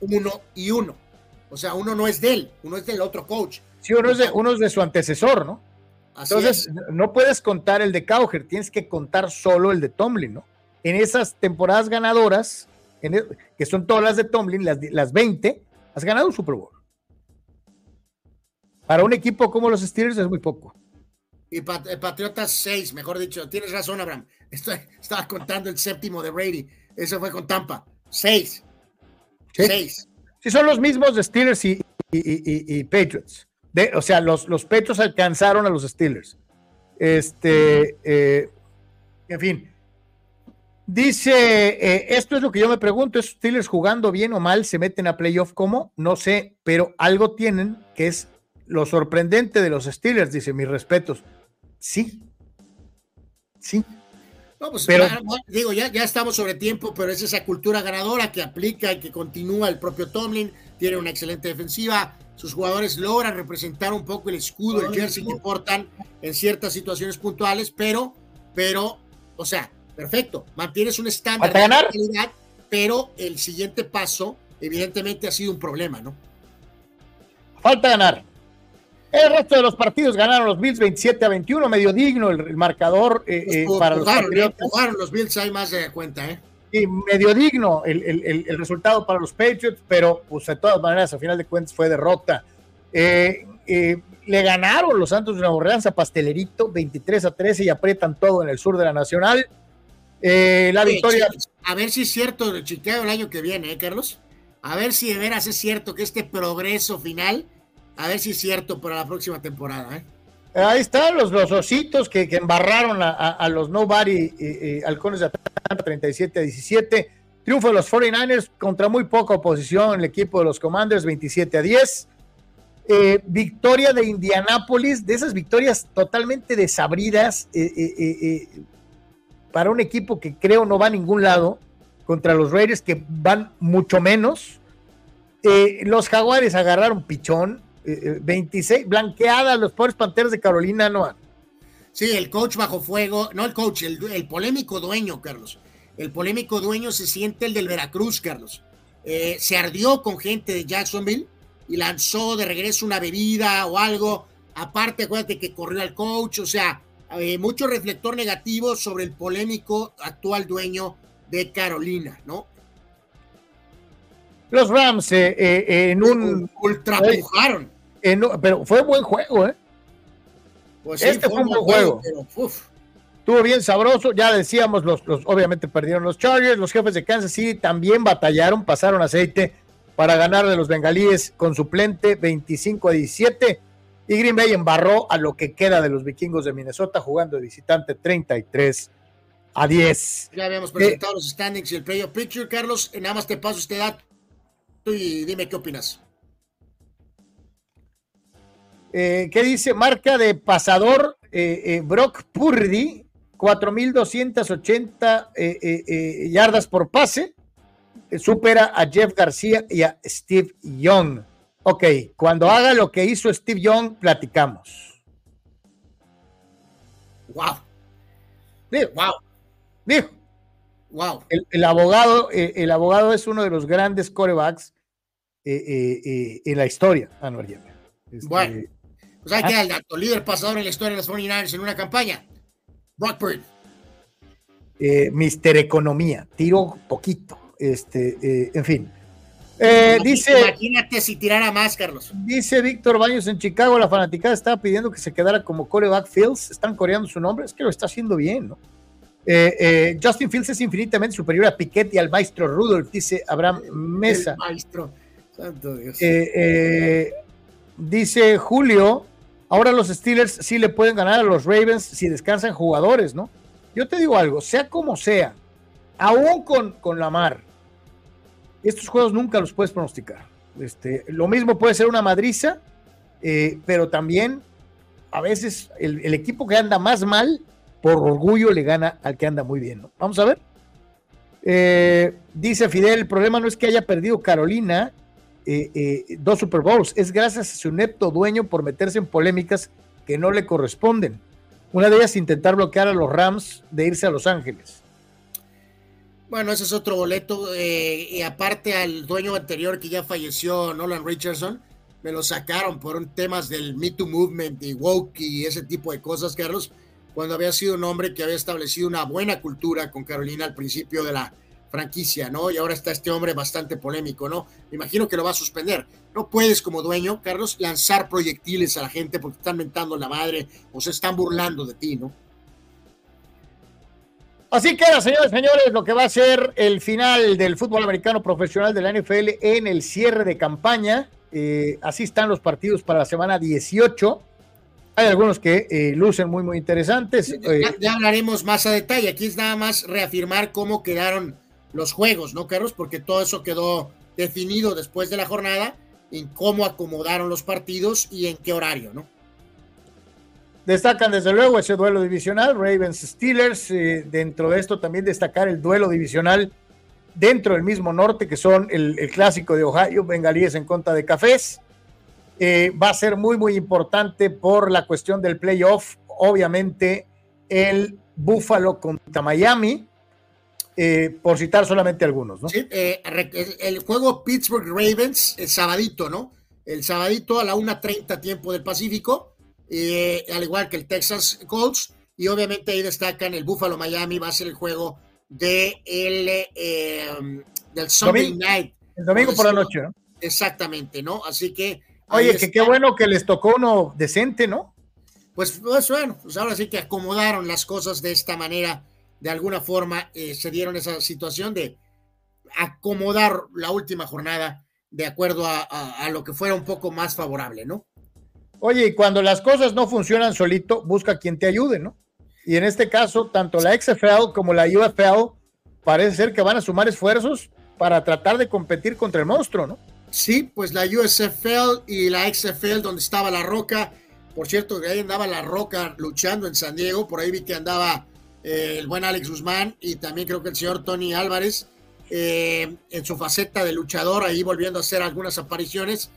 uno y uno. O sea, uno no es de él, uno es del otro coach. Sí, uno es de, uno es de su antecesor, ¿no? Entonces, no puedes contar el de Cowher, tienes que contar solo el de Tomlin, ¿no? En esas temporadas ganadoras, e, que son todas las de Tomlin, las, las 20, has ganado un Super Bowl. Para un equipo como los Steelers es muy poco. Y eh, Patriotas 6, mejor dicho. Tienes razón, Abraham. estaba contando el séptimo de Brady. Eso fue con Tampa. 6. 6. Sí, son los mismos de Steelers y, y Patriots o sea, los, los alcanzaron a los Steelers. Este, eh, en fin. Dice, eh, esto es lo que yo me pregunto, ¿es Steelers jugando bien o mal? ¿Se meten a playoff como? No sé, pero algo tienen que es lo sorprendente de los Steelers, dice, mis respetos. Sí. Sí. No, pues pero, digo, ya, ya estamos sobre tiempo, pero es esa cultura ganadora que aplica y que continúa el propio Tomlin, tiene una excelente defensiva, sus jugadores logran representar un poco el escudo, el jersey que portan en ciertas situaciones puntuales, pero, pero, o sea, perfecto, mantienes un estándar de calidad, pero el siguiente paso, evidentemente, ha sido un problema, ¿no? Falta ganar. El resto de los partidos ganaron los Bills 27 a 21, medio digno el, marcador eh, eh, para los Patriotas. los Bills, hay más de cuenta, ¿eh? Y medio digno el, resultado para los Patriots, pero pues de todas maneras, a final de cuentas fue derrota. Eh, eh, le ganaron los Santos de Nueva Orleans a Pastelerito 23 a 13 y aprietan todo en el sur de la Nacional. Eh, la victoria. A ver si es cierto Chicago el año que viene, ¿eh, Carlos? A ver si de veras es cierto que este progreso final, a ver si es cierto para la próxima temporada, ¿eh? Ahí están los, los ositos que, embarraron a, los Nobody y halcones de Atlanta 37 a 17. Triunfo de los 49ers contra muy poca oposición, el equipo de los Commanders 27 a 10. Eh, victoria de Indianápolis, de esas victorias totalmente desabridas eh, eh, para un equipo que creo no va a ningún lado, contra los Raiders que van mucho menos. los Jaguares agarraron pichón, 26, blanqueadas los pobres Panteras de Carolina, no. Sí, el coach bajo fuego, no el coach, el, polémico dueño, Carlos. El polémico dueño se siente el del Veracruz, Carlos. Eh, se ardió con gente de Jacksonville y lanzó de regreso una bebida o algo. Aparte, acuérdate que corrió al coach, o sea, eh, mucho reflector negativo sobre el polémico actual dueño de Carolina, ¿no? Los Rams eh, eh, en un. Ultrapujaron. Pero fue un buen juego, ¿eh? Pues este fue un buen juego. Estuvo bien sabroso. Ya decíamos, los, los, obviamente perdieron los Chargers. Los jefes de Kansas City también batallaron, pasaron aceite para ganar de los bengalíes con suplente 25 a 17. Y Green Bay embarró a lo que queda de los vikingos de Minnesota jugando de visitante 33 a 10. Ya habíamos presentado los standings y el playoff picture, Carlos. Nada más te paso este dato y dime qué opinas. Eh, ¿Qué dice? Marca de pasador eh, eh, Brock Purdy, 4.280 yardas por pase. supera a Jeff García y a Steve Young. Ok, cuando haga lo que hizo Steve Young, platicamos. Wow. wow. Dijo. Wow. El, abogado, el abogado es uno de los grandes corebacks eh, eh, en la historia, este, bueno, pues hay que el dato, líder pasador en la historia de los 49ers en una campaña. Brock Mister Economía, tiro poquito. Este, en fin. dice, imagínate si tirara más, Carlos. Dice Víctor Baños en Chicago, la fanaticada estaba pidiendo que se quedara como coreback Fields. Están coreando su nombre, es que lo está haciendo bien, ¿no? Eh, eh, Justin Fields es infinitamente superior a Piquet y al maestro Rudolph, dice Abraham Mesa. maestro, santo Dios. Eh, dice Julio, ahora los Steelers sí le pueden ganar a los Ravens si descansan jugadores, ¿no? Yo te digo algo, sea como sea, aún con, con Lamar, estos juegos nunca los puedes pronosticar. Este, lo mismo puede ser una madriza, pero también a veces el, equipo que anda más mal por orgullo le gana al que anda muy bien, ¿no? Vamos a ver. Eh, dice Fidel, el problema no es que haya perdido Carolina eh, eh, dos Super Bowls, es gracias a su nepto dueño por meterse en polémicas que no le corresponden. Una de ellas intentar bloquear a los Rams de irse a Los Ángeles. Bueno, ese es otro boleto. y aparte al dueño anterior que ya falleció, Nolan Richardson, me lo sacaron por temas del Me Too Movement y woke y ese tipo de cosas, Carlos cuando había sido un hombre que había establecido una buena cultura con Carolina al principio de la franquicia, ¿no? Y ahora está este hombre bastante polémico, ¿no? Me imagino que lo va a suspender. No puedes como dueño, Carlos, lanzar proyectiles a la gente porque están mentando la madre o se están burlando de ti, ¿no? Así queda, señores, señores, lo que va a ser el final del fútbol americano profesional de la NFL en el cierre de campaña. Eh, así están los partidos para la semana 18. Hay algunos que eh, lucen muy, muy interesantes. Eh, ya, hablaremos más a detalle. Aquí es nada más reafirmar cómo quedaron los juegos, ¿no, Carlos? Porque todo eso quedó definido después de la jornada, en cómo acomodaron los partidos y en qué horario, ¿no? Destacan desde luego ese duelo divisional, Ravens Steelers. Eh, dentro de esto también destacar el duelo divisional dentro del mismo norte, que son el, clásico de Ohio, Bengalíes en contra de Cafés. Eh, va a ser muy, muy importante por la cuestión del playoff. Obviamente, el Buffalo contra Miami, eh, por citar solamente algunos, ¿no? Sí, eh, el, juego Pittsburgh Ravens, el sabadito, ¿no? El sabadito a la 1.30 tiempo del Pacífico, al igual que el Texas Colts, y obviamente ahí destacan el Buffalo Miami, va a ser el juego de el, del Sunday Night. El domingo por la noche, ¿no? Exactamente, ¿no? Así que Oye, que qué bueno que les tocó uno decente, ¿no? Pues, pues, bueno, pues ahora sí que acomodaron las cosas de esta manera, de alguna forma eh, se dieron esa situación de acomodar la última jornada de acuerdo a, lo que fuera un poco más favorable, ¿no? Oye, y cuando las cosas no funcionan solito, busca quien te ayude, ¿no? Y en este caso, tanto la XFL como la UFL parece ser que van a sumar esfuerzos para tratar de competir contra el monstruo, ¿no? Sí, pues la USFL y la XFL, donde estaba La Roca. Por cierto, ahí andaba La Roca luchando en San Diego. Por ahí vi que andaba el buen Alex Guzmán y también creo que el señor Tony Álvarez eh, en su faceta de luchador, ahí volviendo a hacer algunas apariciones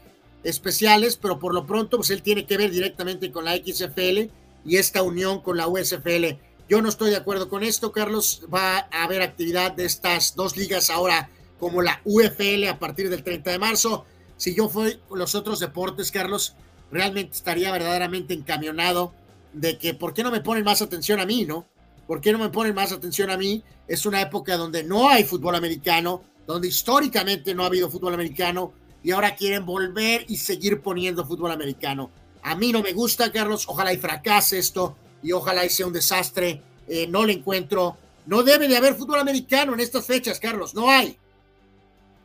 especiales, pero por lo pronto, pues él tiene que ver directamente con la XFL y esta unión con la USFL. Yo no estoy de acuerdo con esto, Carlos. Va a haber actividad de estas dos ligas ahora como la UFL a partir del 30 de marzo. Si yo fuera los otros deportes, Carlos, realmente estaría verdaderamente encamionado de que, ¿por qué no me ponen más atención a mí, no? ¿Por qué no me ponen más atención a mí? Es una época donde no hay fútbol americano, donde históricamente no ha habido fútbol americano y ahora quieren volver y seguir poniendo fútbol americano. A mí no me gusta, Carlos, ojalá y fracase esto y ojalá y sea un desastre. Eh, no le encuentro. No debe de haber fútbol americano en estas fechas, Carlos, no hay.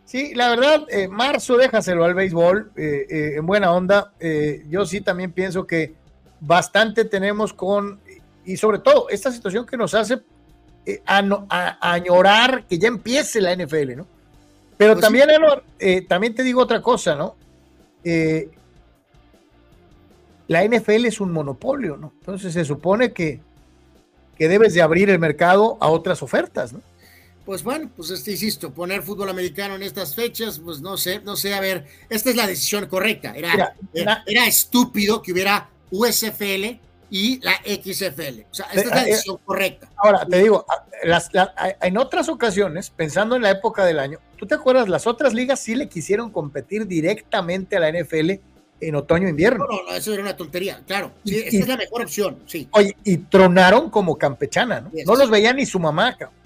Sí, la verdad, eh, marzo déjaselo al béisbol eh, en buena onda. yo sí también pienso que bastante tenemos con, y sobre todo, esta situación que nos hace añorar que ya empiece la NFL, ¿no? Pero pues también, también te digo otra cosa, ¿no? la NFL es un monopolio, ¿no? Entonces se supone que, que debes de abrir el mercado a otras ofertas, ¿no? pues bueno, pues este, insisto, poner fútbol americano en estas fechas, pues no sé, no sé, a ver, esta es la decisión correcta. Era, era, estúpido que hubiera USFL y la XFL. O sea, esta es la eh, eh, decisión correcta. Ahora, te digo, en otras ocasiones, pensando en la época del año, ¿tú te acuerdas? Las otras ligas sí le quisieron competir directamente a la NFL en otoño-invierno. No, no, eso era una tontería, claro. Sí, esa es la mejor opción, sí. Oye, y tronaron como campechana, ¿no? No los veía ni su mamá, cabrón.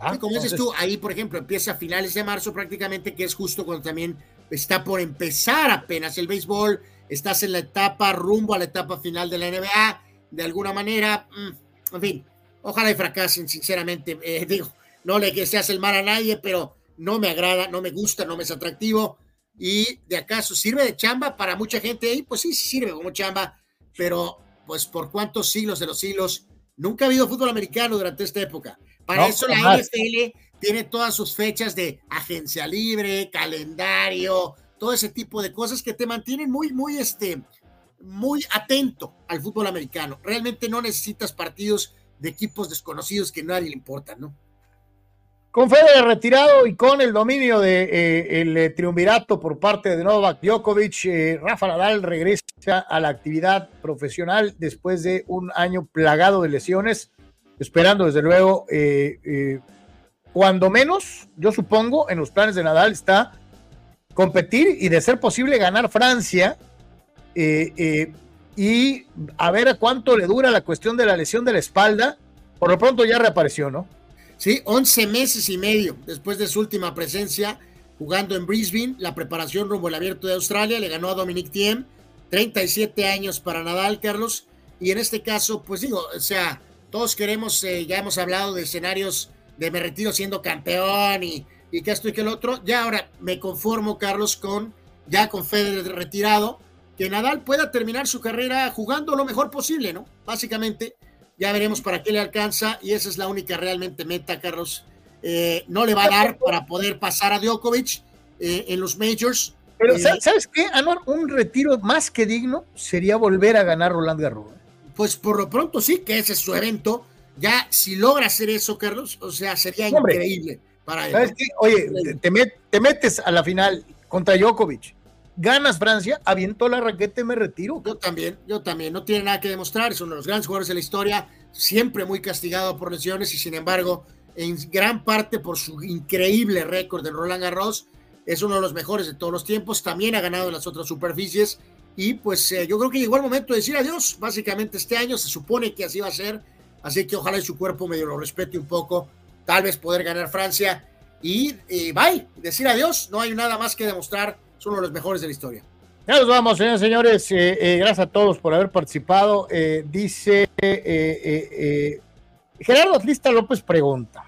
Ah, como dices tú, ahí por ejemplo empieza a finales de marzo prácticamente, que es justo cuando también está por empezar apenas el béisbol, estás en la etapa rumbo a la etapa final de la NBA, de alguna manera, mm, en fin, ojalá y fracasen, sinceramente, eh, <laughs> digo, no le que se hace el mal a nadie, pero no me agrada, no me gusta, no me es atractivo, y de acaso sirve de chamba para mucha gente ahí, pues sí, sí sirve como chamba, pero pues por cuántos siglos de los siglos, nunca ha habido fútbol americano durante esta época. Para eso la NFL tiene todas sus fechas de agencia libre, calendario, todo ese tipo de cosas que te mantienen muy, muy, este, muy atento al fútbol americano. Realmente no necesitas partidos de equipos desconocidos que a nadie le importan, ¿no? Con Federer retirado y con el dominio del de, eh, triunvirato por parte de Novak Djokovic, eh, Rafa Nadal regresa a la actividad profesional después de un año plagado de lesiones, esperando desde luego, eh, cuando menos, yo supongo, en los planes de Nadal está competir y de ser posible ganar Francia y a ver a cuánto le dura la cuestión de la lesión de la espalda. Por lo pronto ya reapareció, ¿no? Sí, 11 meses y medio después de su última presencia jugando en Brisbane, la preparación rumbo al abierto de Australia, le ganó a Dominic Thiem, 37 años para Nadal, Carlos, y en este caso, pues digo, o sea, todos queremos, eh, ya hemos hablado de escenarios de me retiro siendo campeón y, y que esto y que el otro, ya ahora me conformo, Carlos, con ya con Federer retirado, que Nadal pueda terminar su carrera jugando lo mejor posible, ¿no? Básicamente, ya veremos para qué le alcanza y esa es la única realmente meta, Carlos. Eh, no le va a dar para poder pasar a Djokovic eh, en los majors. Pero, eh, ¿sabes qué, Anuar? Un retiro más que digno sería volver a ganar Roland Garros. Pues por lo pronto sí, que ese es su evento. Ya, si logra hacer eso, Carlos, o sea, sería increíble para él. ¿Sabes qué? Oye, te, te metes a la final contra Djokovic. Ganas Francia, aviento la raqueta y me retiro. Yo también, yo también, no tiene nada que demostrar, es uno de los grandes jugadores de la historia, siempre muy castigado por lesiones y sin embargo, en gran parte por su increíble récord de Roland Garros, es uno de los mejores de todos los tiempos, también ha ganado en las otras superficies. Y pues eh, yo creo que llegó el momento de decir adiós, básicamente este año. Se supone que así va a ser, así que ojalá su cuerpo medio lo respete un poco, tal vez poder ganar Francia y, bye, decir adiós, no hay nada más que demostrar es uno de los mejores de la historia. Ya nos vamos, señores, señores. Eh, eh, gracias a todos por haber participado. Eh, dice Gerardo Atlista López pregunta: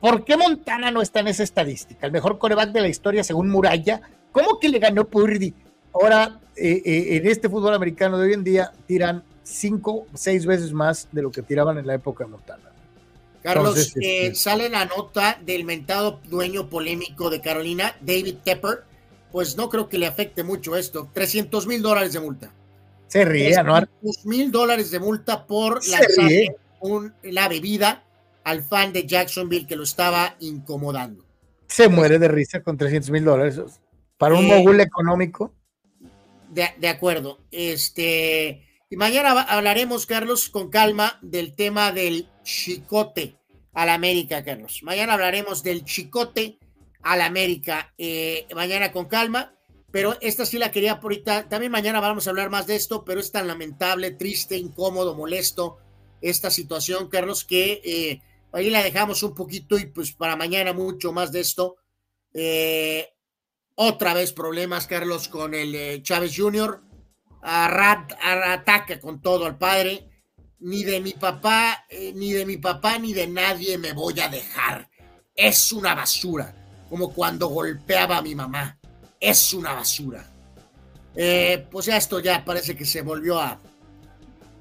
¿Por qué Montana no está en esa estadística? El mejor coreback de la historia, según Muralla. ¿Cómo que le ganó Purdy? Ahora, en este fútbol americano de hoy en día, tiran cinco, seis veces más de lo que tiraban en la época de Montana. Carlos, este, sale la nota del mentado dueño polémico de Carolina, David Tepper pues no creo que le afecte mucho esto. 300 mil dólares de multa. Se ríe, ¿no? mil dólares de multa por la bebida al fan de Jacksonville que lo estaba incomodando. Se muere de risa con 300 mil dólares. Para un eh, mogul económico. De, de, acuerdo. Este, y mañana hablaremos, Carlos, con calma del tema del chicote a la América, Carlos. Mañana hablaremos del chicote al América. Eh, mañana con calma, pero esta sí la quería por ahorita. También mañana vamos a hablar más de esto, pero es tan lamentable, triste, incómodo, molesto esta situación, Carlos, que eh, ahí la dejamos un poquito y pues para mañana mucho más de esto. Eh, otra vez problemas, Carlos, con el Chávez Jr. Arrat, ataca con todo al padre. Ni de mi papá, ni de mi papá, ni de nadie me voy a dejar. Es una basura como cuando golpeaba a mi mamá. Es una basura. Eh, pues ya esto ya parece que se volvió a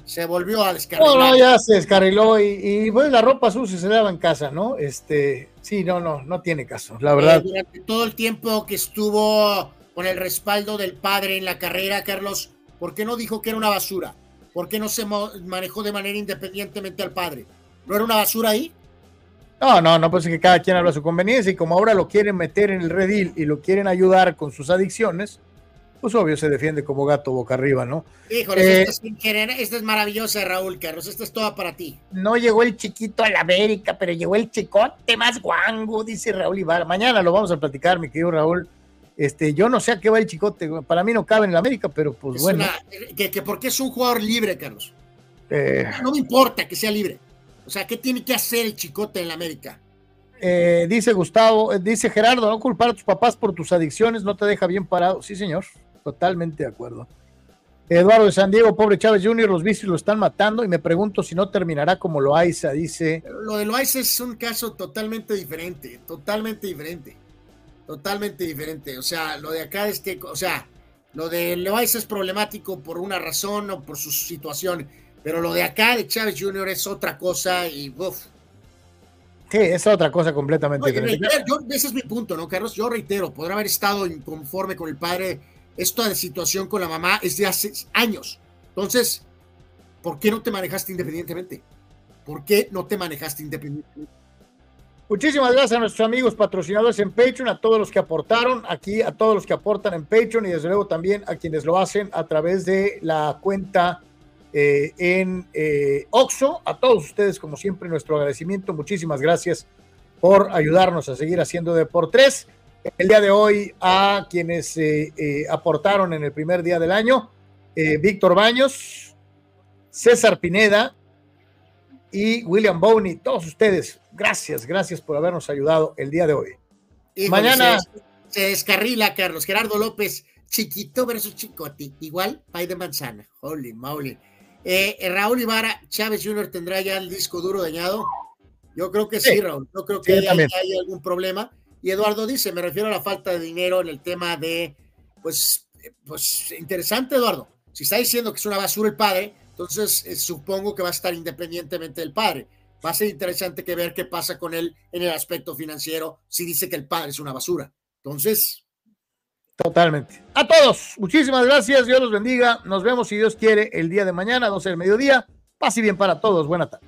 se volvió a descarrilar. No, no, ya se descarriló y, y bueno, la ropa sucia se daba en casa, ¿no? Este, sí, no, no, no tiene caso, la verdad. Eh, durante todo el tiempo que estuvo con el respaldo del padre en la carrera, Carlos, ¿por qué no dijo que era una basura? ¿Por qué no se manejó de manera independientemente al padre? ¿No era una basura ahí? No, no, no, pues es que cada quien habla a su conveniencia y como ahora lo quieren meter en el redil y lo quieren ayudar con sus adicciones, pues obvio se defiende como gato boca arriba, ¿no? Híjole, eh, esta, es maravillosa, Raúl Carlos, esta es toda para ti. No llegó el chiquito a la América, pero llegó el chicote más guango, dice Raúl Ibarra. Mañana lo vamos a platicar, mi querido Raúl. Este, yo no sé a qué va el chicote, para mí no cabe en la América, pero pues bueno. que, que porque es un jugador libre, Carlos. Eh, no me importa que sea libre. O sea, ¿qué tiene que hacer el chicote en la América? Eh, dice Gustavo, eh, dice Gerardo, no culpar a tus papás por tus adicciones no te deja bien parado. Sí, señor, totalmente de acuerdo. Eduardo de San Diego, pobre Chávez Jr., los vicios lo están matando y me pregunto si no terminará como Loaiza, dice. lo de Loaiza es un caso totalmente diferente, totalmente diferente, totalmente diferente. O sea, lo de acá es que, o sea, lo de Loaiza es problemático por una razón o por su situación pero lo de acá de Chávez Jr. es otra cosa y uff. Sí, es otra cosa completamente diferente. ese es mi punto, ¿no, Carlos? Yo reitero, podrá haber estado inconforme con el padre. Esta situación con la mamá es de hace años. Entonces, ¿por qué no te manejaste independientemente? ¿Por qué no te manejaste independientemente? Muchísimas gracias a nuestros amigos patrocinadores en Patreon, a todos los que aportaron aquí, a todos los que aportan en Patreon y desde luego también a quienes lo hacen a través de la cuenta eh, en eh, Oxo. A todos ustedes, como siempre, nuestro agradecimiento. Muchísimas gracias por ayudarnos a seguir haciendo de por tres. El día de hoy a quienes eh, aportaron en el primer día del año, Víctor Baños, César Pineda, y William Bowney, todos ustedes, gracias, gracias por habernos ayudado el día de hoy. Mañana se, descarrila, Carlos. Gerardo López, chiquito versus chicote, igual pay de manzana. Holy moly. Eh, eh, Raúl Ibarra, Chávez Jr. tendrá ya el disco duro dañado. Yo creo que sí, Raúl. Yo creo que hay, hay, algún problema. Y Eduardo dice, me refiero a la falta de dinero en el tema de, pues, eh, pues interesante, Eduardo. Si está diciendo que es una basura el padre, entonces, eh, supongo que va a estar independientemente del padre. Va a ser interesante que ver qué pasa con él en el aspecto financiero si dice que el padre es una basura. Entonces. Totalmente. A todos, muchísimas gracias. Dios los bendiga. Nos vemos, si Dios quiere, el día de mañana, 12 del mediodía. Paz y bien para todos. Buena tarde.